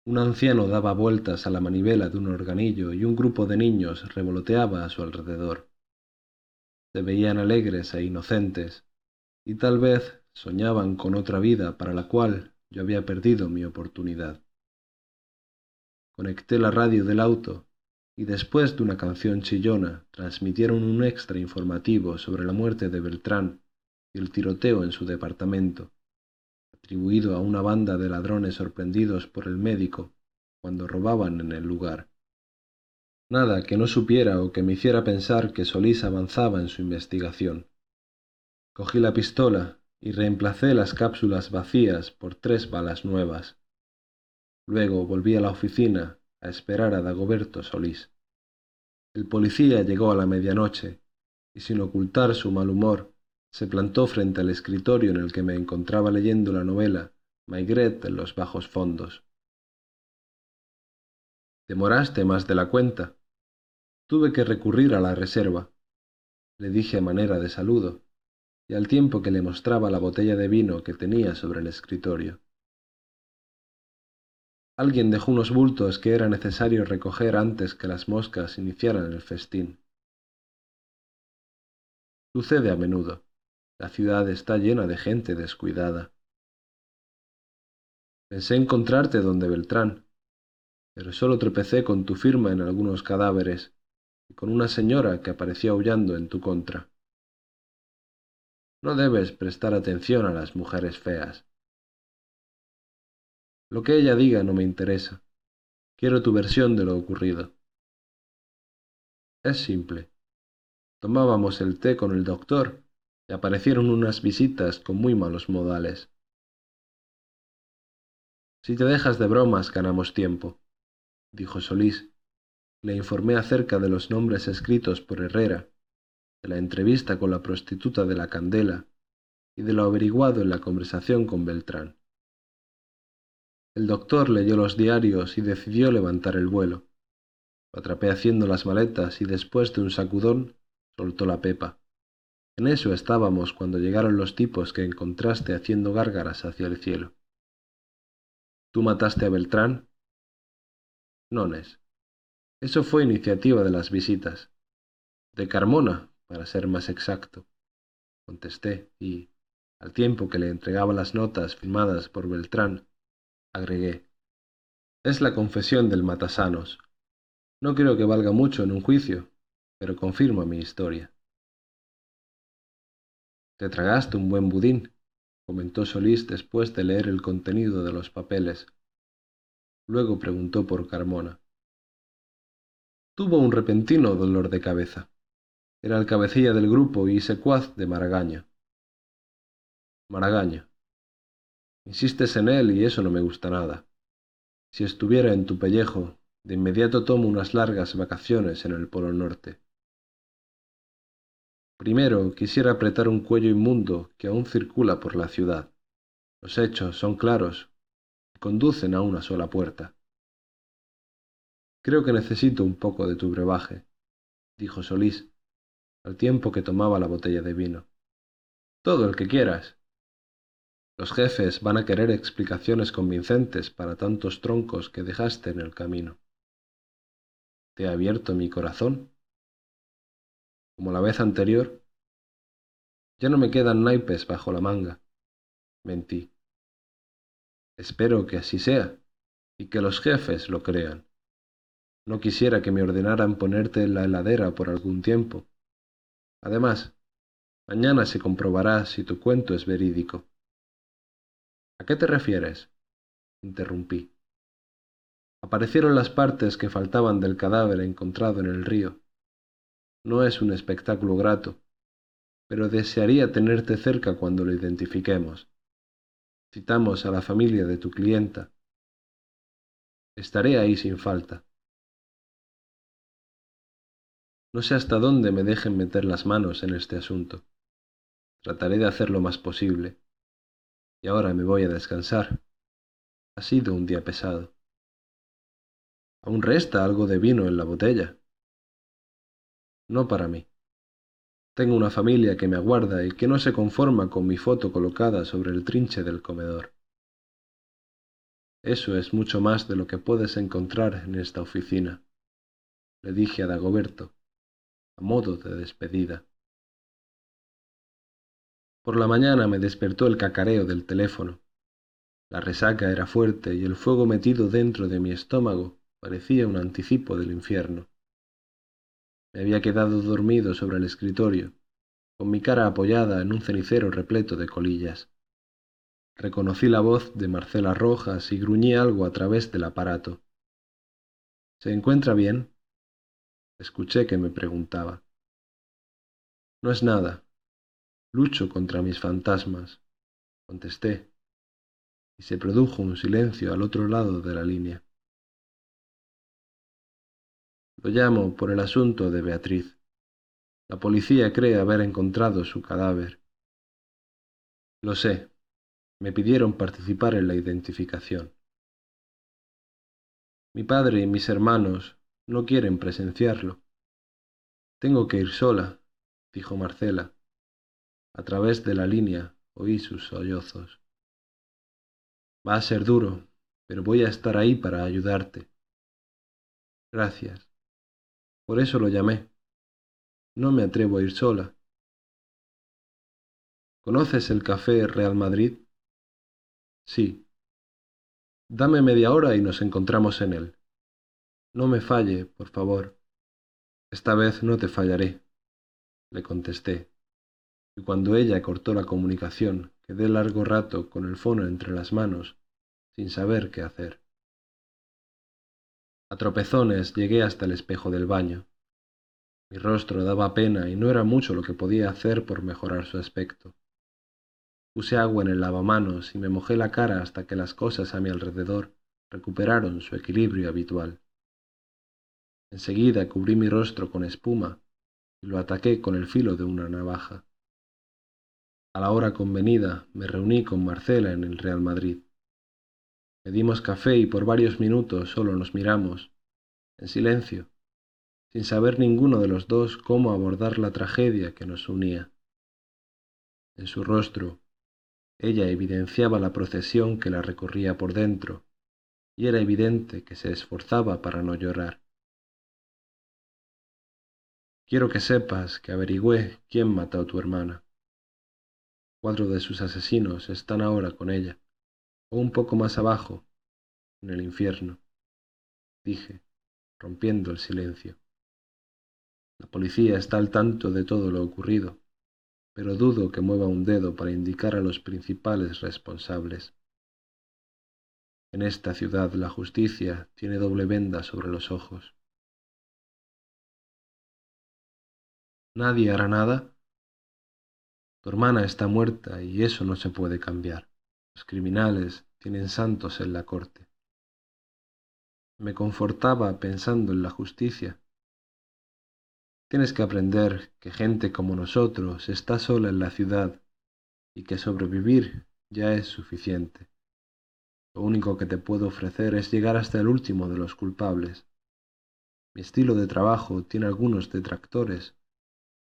un anciano daba vueltas a la manivela de un organillo y un grupo de niños revoloteaba a su alrededor. se veían alegres e inocentes, y tal vez soñaban con otra vida para la cual yo había perdido mi oportunidad. Conecté la radio del auto y después de una canción chillona transmitieron un extra informativo sobre la muerte de Beltrán y el tiroteo en su departamento, atribuido a una banda de ladrones sorprendidos por el médico cuando robaban en el lugar. Nada que no supiera o que me hiciera pensar que Solís avanzaba en su investigación. Cogí la pistola y reemplacé las cápsulas vacías por tres balas nuevas. Luego volví a la oficina a esperar a Dagoberto Solís. El policía llegó a la medianoche y sin ocultar su mal humor se plantó frente al escritorio en el que me encontraba leyendo la novela Maigret en los bajos fondos. Demoraste más de la cuenta. Tuve que recurrir a la reserva, le dije a manera de saludo, y al tiempo que le mostraba la botella de vino que tenía sobre el escritorio. Alguien dejó unos bultos que era necesario recoger antes que las moscas iniciaran el festín. Sucede a menudo. La ciudad está llena de gente descuidada. Pensé encontrarte donde Beltrán, pero solo tropecé con tu firma en algunos cadáveres y con una señora que apareció aullando en tu contra. No debes prestar atención a las mujeres feas. Lo que ella diga no me interesa. Quiero tu versión de lo ocurrido. Es simple. Tomábamos el té con el doctor aparecieron unas visitas con muy malos modales. Si te dejas de bromas ganamos tiempo, dijo Solís. Le informé acerca de los nombres escritos por Herrera, de la entrevista con la prostituta de la Candela y de lo averiguado en la conversación con Beltrán. El doctor leyó los diarios y decidió levantar el vuelo. Lo atrapé haciendo las maletas y después de un sacudón soltó la pepa. En eso estábamos cuando llegaron los tipos que encontraste haciendo gárgaras hacia el cielo. ¿Tú mataste a Beltrán? Nones. Eso fue iniciativa de las visitas. De Carmona, para ser más exacto. Contesté, y, al tiempo que le entregaba las notas firmadas por Beltrán, agregué. Es la confesión del matasanos. No creo que valga mucho en un juicio, pero confirma mi historia. Te tragaste un buen budín, comentó Solís después de leer el contenido de los papeles. Luego preguntó por Carmona. Tuvo un repentino dolor de cabeza. Era el cabecilla del grupo y secuaz de Maragaño. Maragaño. Insistes en él y eso no me gusta nada. Si estuviera en tu pellejo, de inmediato tomo unas largas vacaciones en el Polo Norte. Primero quisiera apretar un cuello inmundo que aún circula por la ciudad. Los hechos son claros y conducen a una sola puerta. Creo que necesito un poco de tu brebaje, dijo Solís, al tiempo que tomaba la botella de vino. Todo el que quieras. Los jefes van a querer explicaciones convincentes para tantos troncos que dejaste en el camino. ¿Te he abierto mi corazón? Como la vez anterior, ya no me quedan naipes bajo la manga. Mentí. Espero que así sea y que los jefes lo crean. No quisiera que me ordenaran ponerte en la heladera por algún tiempo. Además, mañana se comprobará si tu cuento es verídico. ¿A qué te refieres? interrumpí. Aparecieron las partes que faltaban del cadáver encontrado en el río. No es un espectáculo grato, pero desearía tenerte cerca cuando lo identifiquemos. Citamos a la familia de tu clienta. Estaré ahí sin falta. No sé hasta dónde me dejen meter las manos en este asunto. Trataré de hacer lo más posible y ahora me voy a descansar. Ha sido un día pesado. Aún resta algo de vino en la botella. No para mí. Tengo una familia que me aguarda y que no se conforma con mi foto colocada sobre el trinche del comedor. Eso es mucho más de lo que puedes encontrar en esta oficina, le dije a Dagoberto, a modo de despedida. Por la mañana me despertó el cacareo del teléfono. La resaca era fuerte y el fuego metido dentro de mi estómago parecía un anticipo del infierno. Me había quedado dormido sobre el escritorio, con mi cara apoyada en un cenicero repleto de colillas. Reconocí la voz de Marcela Rojas y gruñí algo a través del aparato. ¿Se encuentra bien? Escuché que me preguntaba. No es nada. Lucho contra mis fantasmas, contesté y se produjo un silencio al otro lado de la línea. Lo llamo por el asunto de Beatriz. La policía cree haber encontrado su cadáver. Lo sé. Me pidieron participar en la identificación. Mi padre y mis hermanos no quieren presenciarlo. Tengo que ir sola, dijo Marcela. A través de la línea oí sus sollozos. Va a ser duro, pero voy a estar ahí para ayudarte. Gracias. Por eso lo llamé. No me atrevo a ir sola. ¿Conoces el café Real Madrid? Sí. Dame media hora y nos encontramos en él. No me falle, por favor. Esta vez no te fallaré, le contesté. Y cuando ella cortó la comunicación Quedé largo rato con el fono entre las manos, sin saber qué hacer. A tropezones llegué hasta el espejo del baño. Mi rostro daba pena y no era mucho lo que podía hacer por mejorar su aspecto. Puse agua en el lavamanos y me mojé la cara hasta que las cosas a mi alrededor recuperaron su equilibrio habitual. Enseguida cubrí mi rostro con espuma y lo ataqué con el filo de una navaja. A la hora convenida me reuní con Marcela en el Real Madrid. Pedimos café y por varios minutos solo nos miramos, en silencio, sin saber ninguno de los dos cómo abordar la tragedia que nos unía. En su rostro, ella evidenciaba la procesión que la recorría por dentro, y era evidente que se esforzaba para no llorar. Quiero que sepas que averigüé quién mató a tu hermana. Cuatro de sus asesinos están ahora con ella, o un poco más abajo, en el infierno, dije, rompiendo el silencio. La policía está al tanto de todo lo ocurrido, pero dudo que mueva un dedo para indicar a los principales responsables. En esta ciudad la justicia tiene doble venda sobre los ojos. ¿Nadie hará nada? Tu hermana está muerta y eso no se puede cambiar. Los criminales tienen santos en la corte. Me confortaba pensando en la justicia. Tienes que aprender que gente como nosotros está sola en la ciudad y que sobrevivir ya es suficiente. Lo único que te puedo ofrecer es llegar hasta el último de los culpables. Mi estilo de trabajo tiene algunos detractores,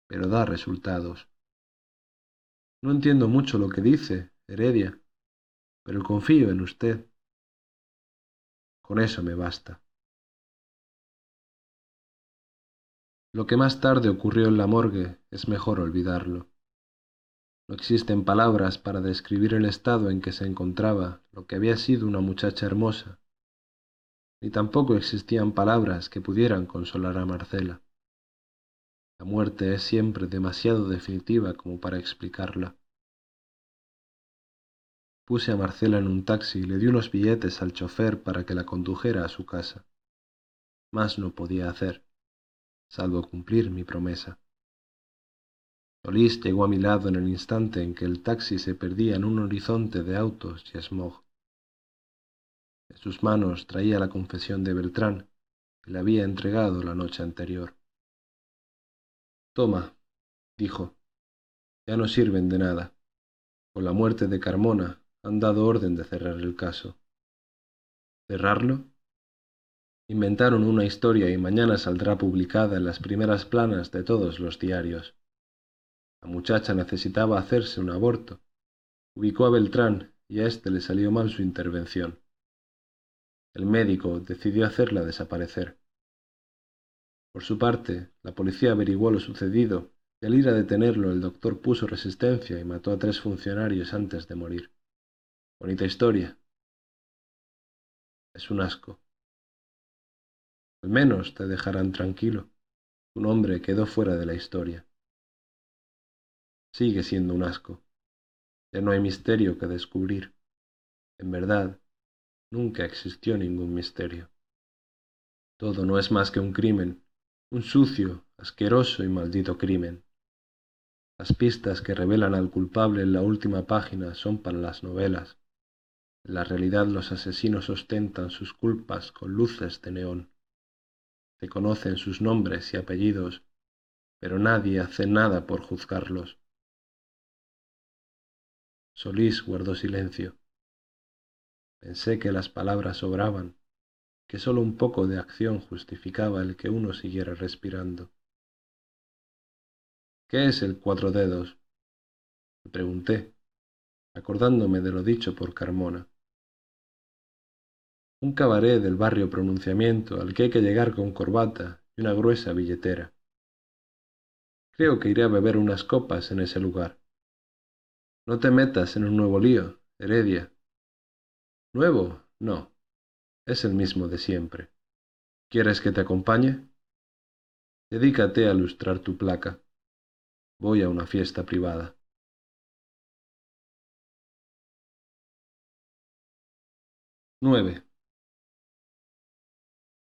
pero da resultados. No entiendo mucho lo que dice, Heredia, pero confío en usted. Con eso me basta. Lo que más tarde ocurrió en la morgue es mejor olvidarlo. No existen palabras para describir el estado en que se encontraba lo que había sido una muchacha hermosa, ni tampoco existían palabras que pudieran consolar a Marcela. La muerte es siempre demasiado definitiva como para explicarla. Puse a Marcela en un taxi y le di unos billetes al chofer para que la condujera a su casa. Más no podía hacer, salvo cumplir mi promesa. Solís llegó a mi lado en el instante en que el taxi se perdía en un horizonte de autos y smog. En sus manos traía la confesión de Beltrán, que le había entregado la noche anterior. Toma, dijo, ya no sirven de nada. Con la muerte de Carmona han dado orden de cerrar el caso. ¿Cerrarlo? Inventaron una historia y mañana saldrá publicada en las primeras planas de todos los diarios. La muchacha necesitaba hacerse un aborto. Ubicó a Beltrán y a éste le salió mal su intervención. El médico decidió hacerla desaparecer. Por su parte, la policía averiguó lo sucedido y al ir a detenerlo el doctor puso resistencia y mató a tres funcionarios antes de morir. Bonita historia. Es un asco. Al menos te dejarán tranquilo. Tu nombre quedó fuera de la historia. Sigue siendo un asco. Ya no hay misterio que descubrir. En verdad, nunca existió ningún misterio. Todo no es más que un crimen, un sucio, asqueroso y maldito crimen. Las pistas que revelan al culpable en la última página son para las novelas. En la realidad los asesinos ostentan sus culpas con luces de neón. Se conocen sus nombres y apellidos, pero nadie hace nada por juzgarlos. Solís guardó silencio. Pensé que las palabras sobraban, que sólo un poco de acción justificaba el que uno siguiera respirando. ¿Qué es el cuatro dedos? Le pregunté, acordándome de lo dicho por Carmona. Un cabaret del barrio pronunciamiento al que hay que llegar con corbata y una gruesa billetera. Creo que iré a beber unas copas en ese lugar. No te metas en un nuevo lío, Heredia. Nuevo, no. Es el mismo de siempre. ¿Quieres que te acompañe? Dedícate a lustrar tu placa. Voy a una fiesta privada. Nueve.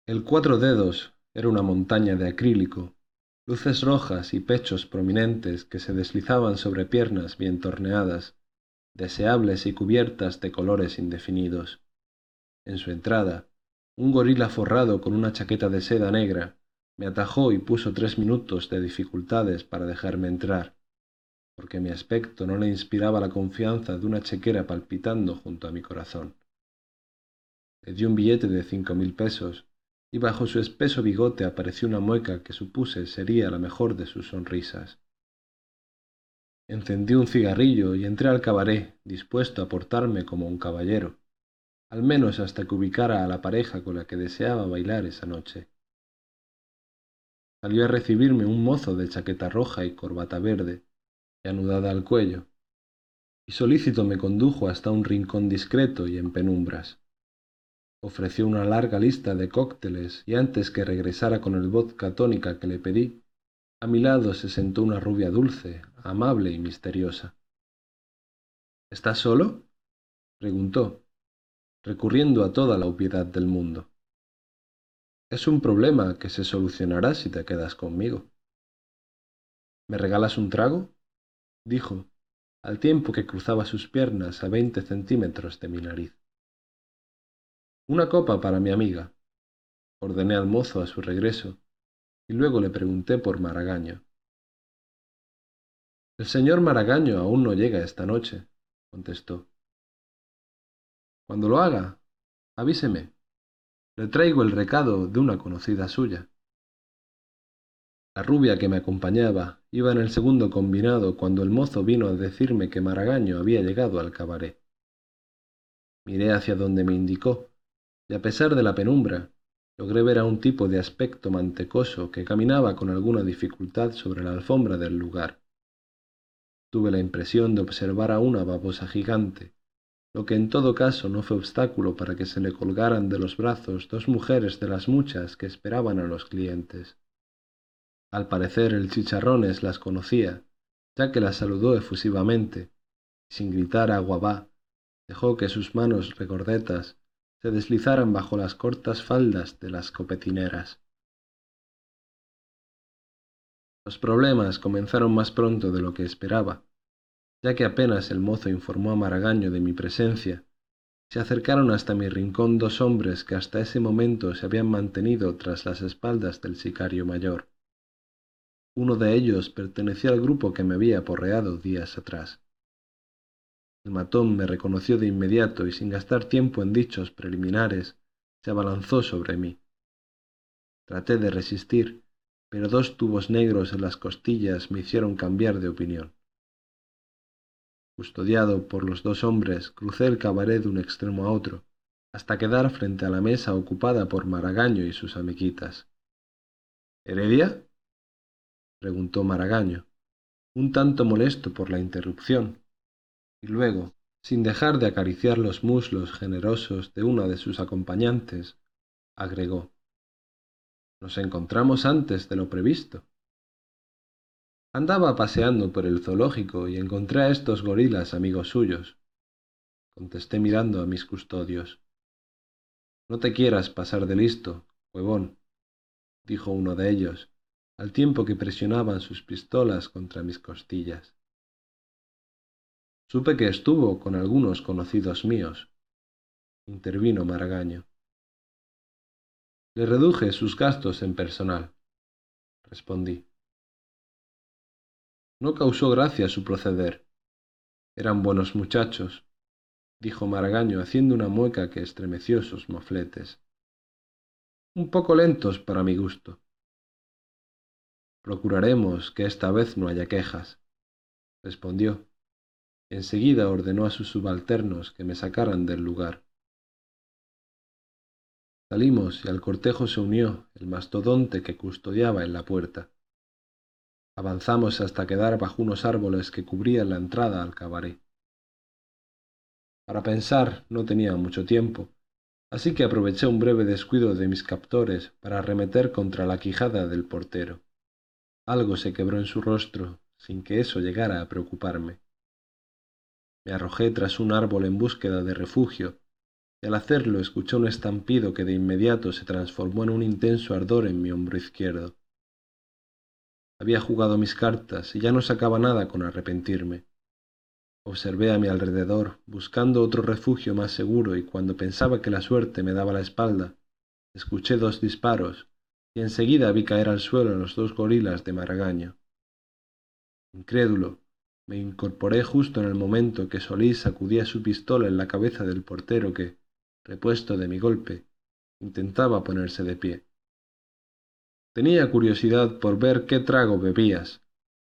El cuatro dedos era una montaña de acrílico, luces rojas y pechos prominentes que se deslizaban sobre piernas bien torneadas, deseables y cubiertas de colores indefinidos. En su entrada, un gorila forrado con una chaqueta de seda negra me atajó y puso tres minutos de dificultades para dejarme entrar, porque mi aspecto no le inspiraba la confianza de una chequera palpitando junto a mi corazón. Le di un billete de cinco mil pesos, y bajo su espeso bigote apareció una mueca que supuse sería la mejor de sus sonrisas. Encendí un cigarrillo y entré al cabaret, dispuesto a portarme como un caballero, al menos hasta que ubicara a la pareja con la que deseaba bailar esa noche salió a recibirme un mozo de chaqueta roja y corbata verde, y anudada al cuello, y solícito me condujo hasta un rincón discreto y en penumbras. Ofreció una larga lista de cócteles y antes que regresara con el vodka tónica que le pedí, a mi lado se sentó una rubia dulce, amable y misteriosa. ¿Estás solo? preguntó, recurriendo a toda la obviedad del mundo. Es un problema que se solucionará si te quedas conmigo. ¿Me regalas un trago? dijo, al tiempo que cruzaba sus piernas a veinte centímetros de mi nariz. Una copa para mi amiga, ordené al mozo a su regreso, y luego le pregunté por Maragaño. El señor Maragaño aún no llega esta noche, contestó. Cuando lo haga, avíseme. Le traigo el recado de una conocida suya. La rubia que me acompañaba iba en el segundo combinado cuando el mozo vino a decirme que Maragaño había llegado al cabaret. Miré hacia donde me indicó, y a pesar de la penumbra, logré ver a un tipo de aspecto mantecoso que caminaba con alguna dificultad sobre la alfombra del lugar. Tuve la impresión de observar a una babosa gigante, lo que en todo caso no fue obstáculo para que se le colgaran de los brazos dos mujeres de las muchas que esperaban a los clientes. Al parecer el chicharrones las conocía, ya que las saludó efusivamente, y sin gritar agua va, dejó que sus manos regordetas se deslizaran bajo las cortas faldas de las copetineras. Los problemas comenzaron más pronto de lo que esperaba, ya que apenas el mozo informó a Maragaño de mi presencia, se acercaron hasta mi rincón dos hombres que hasta ese momento se habían mantenido tras las espaldas del sicario mayor. Uno de ellos pertenecía al grupo que me había aporreado días atrás. El matón me reconoció de inmediato y sin gastar tiempo en dichos preliminares, se abalanzó sobre mí. Traté de resistir, pero dos tubos negros en las costillas me hicieron cambiar de opinión. Custodiado por los dos hombres, crucé el cabaret de un extremo a otro, hasta quedar frente a la mesa ocupada por Maragaño y sus amiguitas. ¿Heredia? preguntó Maragaño, un tanto molesto por la interrupción, y luego, sin dejar de acariciar los muslos generosos de una de sus acompañantes, agregó Nos encontramos antes de lo previsto. Andaba paseando por el zoológico y encontré a estos gorilas amigos suyos, contesté mirando a mis custodios. No te quieras pasar de listo, huevón, dijo uno de ellos, al tiempo que presionaban sus pistolas contra mis costillas. Supe que estuvo con algunos conocidos míos, intervino Maragaño. Le reduje sus gastos en personal, respondí. No causó gracia su proceder. Eran buenos muchachos, dijo Maragaño haciendo una mueca que estremeció sus mofletes. Un poco lentos para mi gusto. Procuraremos que esta vez no haya quejas, respondió. Enseguida ordenó a sus subalternos que me sacaran del lugar. Salimos y al cortejo se unió el mastodonte que custodiaba en la puerta. Avanzamos hasta quedar bajo unos árboles que cubrían la entrada al cabaret. Para pensar no tenía mucho tiempo, así que aproveché un breve descuido de mis captores para arremeter contra la quijada del portero. Algo se quebró en su rostro, sin que eso llegara a preocuparme. Me arrojé tras un árbol en búsqueda de refugio, y al hacerlo escuché un estampido que de inmediato se transformó en un intenso ardor en mi hombro izquierdo. Había jugado mis cartas y ya no sacaba nada con arrepentirme. Observé a mi alrededor, buscando otro refugio más seguro, y cuando pensaba que la suerte me daba la espalda, escuché dos disparos, y enseguida vi caer al suelo a los dos gorilas de Maragaño. Incrédulo, me incorporé justo en el momento que Solís sacudía su pistola en la cabeza del portero que, repuesto de mi golpe, intentaba ponerse de pie. Tenía curiosidad por ver qué trago bebías,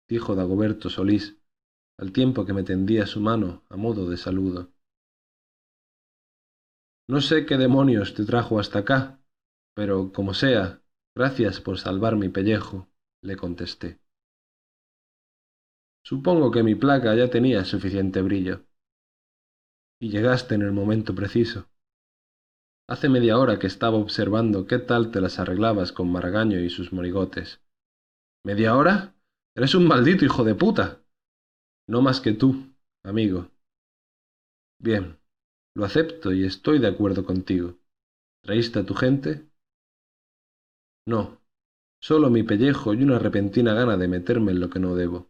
dijo Dagoberto Solís, al tiempo que me tendía su mano a modo de saludo. No sé qué demonios te trajo hasta acá, pero como sea, gracias por salvar mi pellejo, le contesté. Supongo que mi placa ya tenía suficiente brillo. Y llegaste en el momento preciso. Hace media hora que estaba observando qué tal te las arreglabas con Maragaño y sus morigotes. ¿Media hora? Eres un maldito hijo de puta. No más que tú, amigo. Bien, lo acepto y estoy de acuerdo contigo. ¿Traíste a tu gente? No, solo mi pellejo y una repentina gana de meterme en lo que no debo.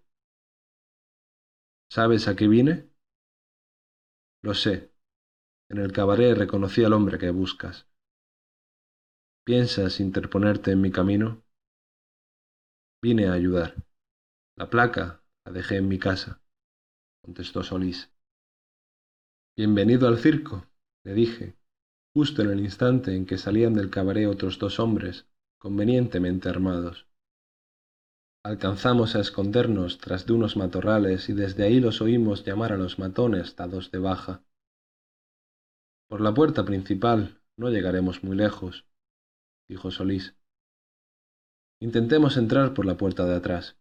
¿Sabes a qué vine? Lo sé, en el cabaret reconocí al hombre que buscas. ¿Piensas interponerte en mi camino? Vine a ayudar. La placa la dejé en mi casa, contestó Solís. Bienvenido al circo, le dije, justo en el instante en que salían del cabaret otros dos hombres, convenientemente armados. Alcanzamos a escondernos tras de unos matorrales y desde ahí los oímos llamar a los matones dados de baja. Por la puerta principal no llegaremos muy lejos, dijo Solís. Intentemos entrar por la puerta de atrás,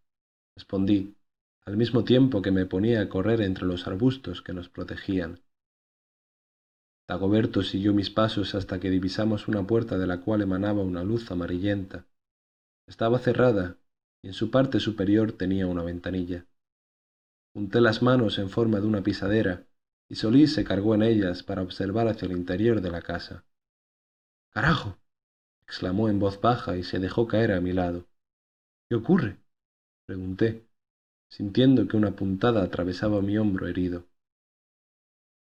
respondí, al mismo tiempo que me ponía a correr entre los arbustos que nos protegían. Dagoberto siguió mis pasos hasta que divisamos una puerta de la cual emanaba una luz amarillenta. Estaba cerrada en su parte superior tenía una ventanilla. Junté las manos en forma de una pisadera y Solís se cargó en ellas para observar hacia el interior de la casa. ¡Carajo! exclamó en voz baja y se dejó caer a mi lado. ¿Qué ocurre? pregunté, sintiendo que una puntada atravesaba mi hombro herido.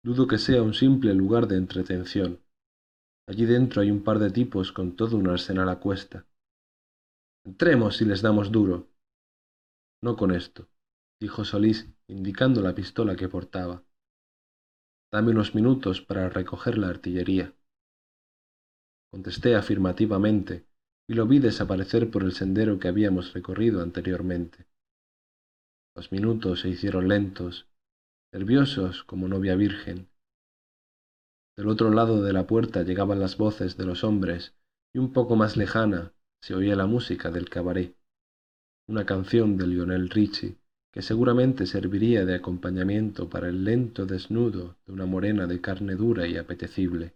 Dudo que sea un simple lugar de entretención. Allí dentro hay un par de tipos con todo un arsenal a cuesta. Entremos y les damos duro. No con esto, dijo Solís, indicando la pistola que portaba. Dame unos minutos para recoger la artillería. Contesté afirmativamente y lo vi desaparecer por el sendero que habíamos recorrido anteriormente. Los minutos se hicieron lentos, nerviosos como novia virgen. Del otro lado de la puerta llegaban las voces de los hombres y un poco más lejana se oía la música del cabaret, una canción de Lionel Richie que seguramente serviría de acompañamiento para el lento desnudo de una morena de carne dura y apetecible.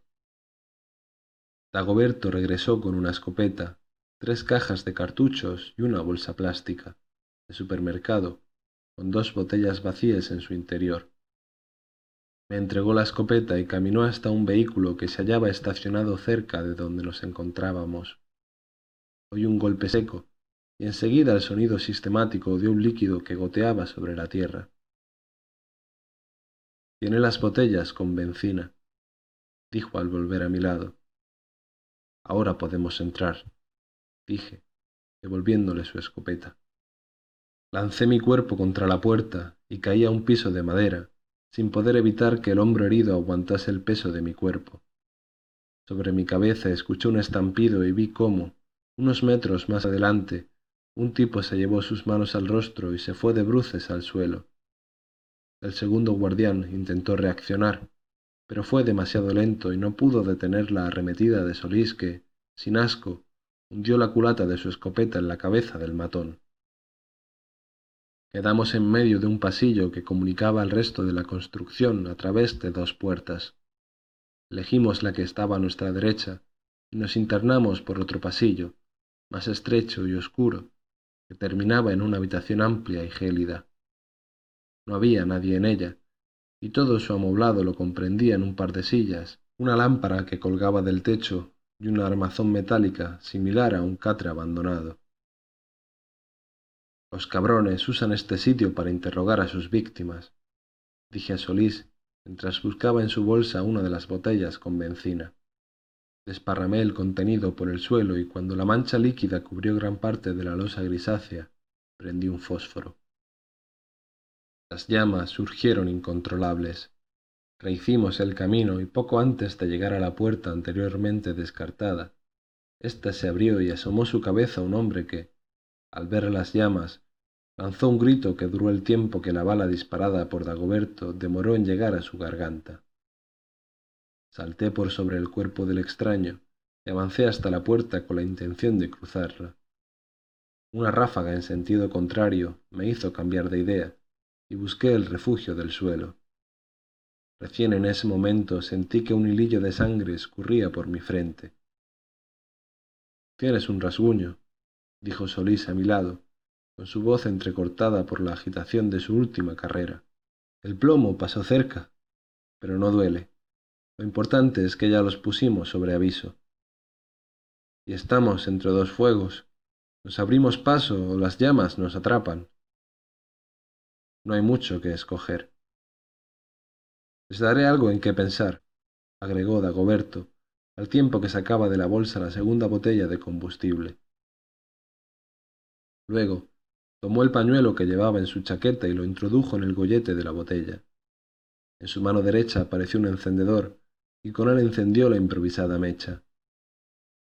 Dagoberto regresó con una escopeta, tres cajas de cartuchos y una bolsa plástica, de supermercado, con dos botellas vacías en su interior. Me entregó la escopeta y caminó hasta un vehículo que se hallaba estacionado cerca de donde nos encontrábamos. Oí un golpe seco y enseguida el sonido sistemático de un líquido que goteaba sobre la tierra. Tiene las botellas con benzina, dijo al volver a mi lado. Ahora podemos entrar, dije, devolviéndole su escopeta. Lancé mi cuerpo contra la puerta y caí a un piso de madera, sin poder evitar que el hombro herido aguantase el peso de mi cuerpo. Sobre mi cabeza escuché un estampido y vi cómo, unos metros más adelante, un tipo se llevó sus manos al rostro y se fue de bruces al suelo. El segundo guardián intentó reaccionar, pero fue demasiado lento y no pudo detener la arremetida de Solís que, sin asco, hundió la culata de su escopeta en la cabeza del matón. Quedamos en medio de un pasillo que comunicaba el resto de la construcción a través de dos puertas. Elegimos la que estaba a nuestra derecha y nos internamos por otro pasillo, más estrecho y oscuro, que terminaba en una habitación amplia y gélida. No había nadie en ella, y todo su amoblado lo comprendía en un par de sillas, una lámpara que colgaba del techo y una armazón metálica similar a un catre abandonado. Los cabrones usan este sitio para interrogar a sus víctimas, dije a Solís mientras buscaba en su bolsa una de las botellas con benzina. Desparramé el contenido por el suelo y cuando la mancha líquida cubrió gran parte de la losa grisácea, prendí un fósforo. Las llamas surgieron incontrolables. Rehicimos el camino y poco antes de llegar a la puerta anteriormente descartada, ésta se abrió y asomó su cabeza un hombre que, al ver las llamas, lanzó un grito que duró el tiempo que la bala disparada por Dagoberto demoró en llegar a su garganta. Salté por sobre el cuerpo del extraño y avancé hasta la puerta con la intención de cruzarla. Una ráfaga en sentido contrario me hizo cambiar de idea y busqué el refugio del suelo. Recién en ese momento sentí que un hilillo de sangre escurría por mi frente. Tienes un rasguño, dijo Solís a mi lado, con su voz entrecortada por la agitación de su última carrera. El plomo pasó cerca, pero no duele. Lo importante es que ya los pusimos sobre aviso. Y estamos entre dos fuegos. Nos abrimos paso o las llamas nos atrapan. No hay mucho que escoger. Les daré algo en qué pensar, agregó Dagoberto, al tiempo que sacaba de la bolsa la segunda botella de combustible. Luego, tomó el pañuelo que llevaba en su chaqueta y lo introdujo en el gollete de la botella. En su mano derecha apareció un encendedor y con él encendió la improvisada mecha.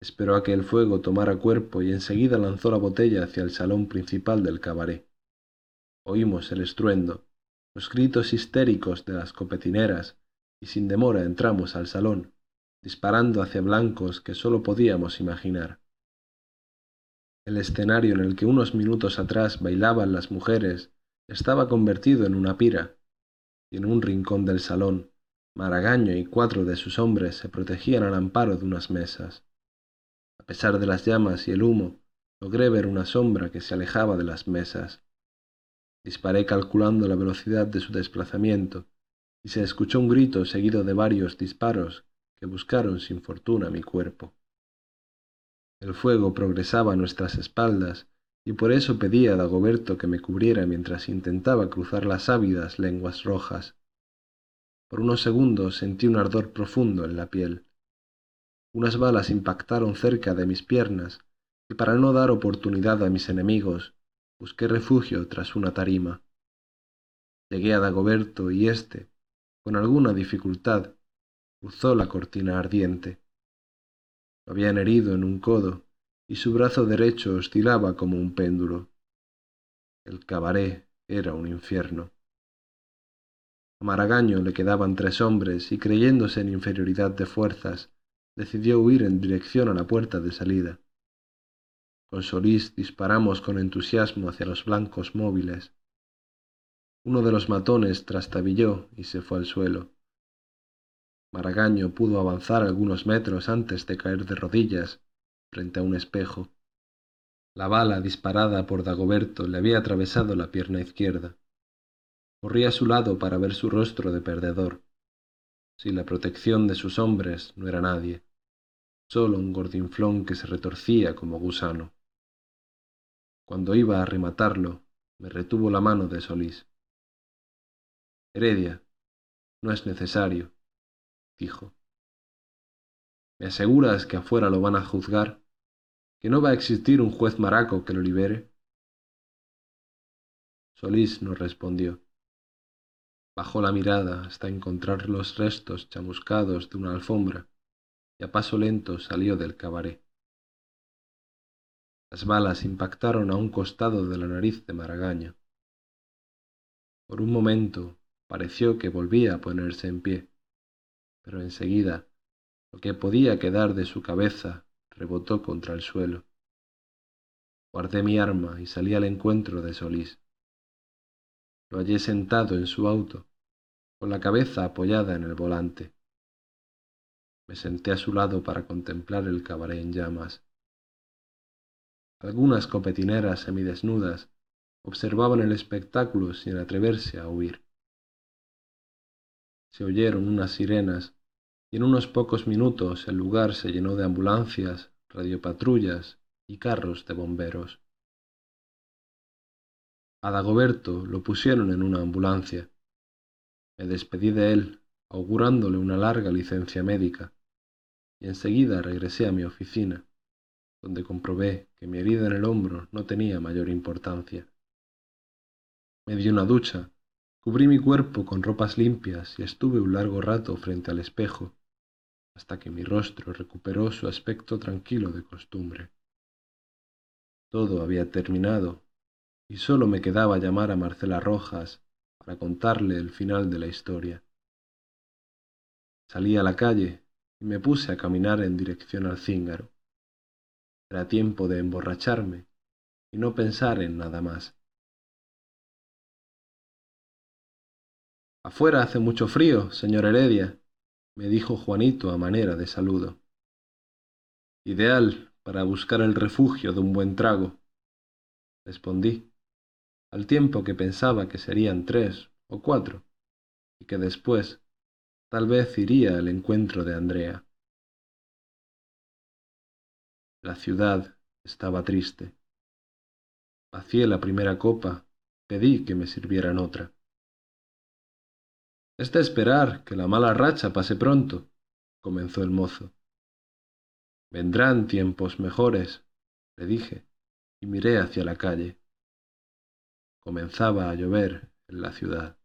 Esperó a que el fuego tomara cuerpo y enseguida lanzó la botella hacia el salón principal del cabaret. Oímos el estruendo, los gritos histéricos de las copetineras, y sin demora entramos al salón, disparando hacia blancos que sólo podíamos imaginar. El escenario en el que unos minutos atrás bailaban las mujeres estaba convertido en una pira, y en un rincón del salón, Maragaño y cuatro de sus hombres se protegían al amparo de unas mesas. A pesar de las llamas y el humo, logré ver una sombra que se alejaba de las mesas. Disparé calculando la velocidad de su desplazamiento, y se escuchó un grito seguido de varios disparos que buscaron sin fortuna mi cuerpo. El fuego progresaba a nuestras espaldas, y por eso pedí a Dagoberto que me cubriera mientras intentaba cruzar las ávidas lenguas rojas. Por unos segundos sentí un ardor profundo en la piel. Unas balas impactaron cerca de mis piernas, y para no dar oportunidad a mis enemigos, busqué refugio tras una tarima. Llegué a Dagoberto y éste, con alguna dificultad, cruzó la cortina ardiente. Lo habían herido en un codo y su brazo derecho oscilaba como un péndulo. El cabaret era un infierno. Maragaño le quedaban tres hombres y creyéndose en inferioridad de fuerzas, decidió huir en dirección a la puerta de salida. Con Solís disparamos con entusiasmo hacia los blancos móviles. Uno de los matones trastabilló y se fue al suelo. Maragaño pudo avanzar algunos metros antes de caer de rodillas frente a un espejo. La bala disparada por Dagoberto le había atravesado la pierna izquierda. Corrí a su lado para ver su rostro de perdedor. Sin la protección de sus hombres no era nadie, solo un gordinflón que se retorcía como gusano. Cuando iba a rematarlo, me retuvo la mano de Solís. Heredia, no es necesario, dijo. ¿Me aseguras que afuera lo van a juzgar? ¿Que no va a existir un juez maraco que lo libere? Solís no respondió. Bajó la mirada hasta encontrar los restos chamuscados de una alfombra y a paso lento salió del cabaret. Las balas impactaron a un costado de la nariz de Maragaño. Por un momento pareció que volvía a ponerse en pie, pero enseguida lo que podía quedar de su cabeza rebotó contra el suelo. Guardé mi arma y salí al encuentro de Solís. Lo hallé sentado en su auto, con la cabeza apoyada en el volante. Me senté a su lado para contemplar el cabaret en llamas. Algunas copetineras semidesnudas observaban el espectáculo sin atreverse a huir. Se oyeron unas sirenas y en unos pocos minutos el lugar se llenó de ambulancias, radiopatrullas y carros de bomberos. A Dagoberto lo pusieron en una ambulancia. Me despedí de él, augurándole una larga licencia médica, y enseguida regresé a mi oficina, donde comprobé que mi herida en el hombro no tenía mayor importancia. Me di una ducha, cubrí mi cuerpo con ropas limpias y estuve un largo rato frente al espejo, hasta que mi rostro recuperó su aspecto tranquilo de costumbre. Todo había terminado, y sólo me quedaba llamar a Marcela Rojas para contarle el final de la historia. Salí a la calle y me puse a caminar en dirección al cíngaro. Era tiempo de emborracharme y no pensar en nada más. Afuera hace mucho frío, señor Heredia, me dijo Juanito a manera de saludo. Ideal para buscar el refugio de un buen trago, respondí, al tiempo que pensaba que serían tres o cuatro, y que después tal vez iría al encuentro de Andrea. La ciudad estaba triste. Vacié la primera copa, pedí que me sirvieran otra. Es de esperar que la mala racha pase pronto, comenzó el mozo. Vendrán tiempos mejores, le dije, y miré hacia la calle. Comenzaba a llover en la ciudad.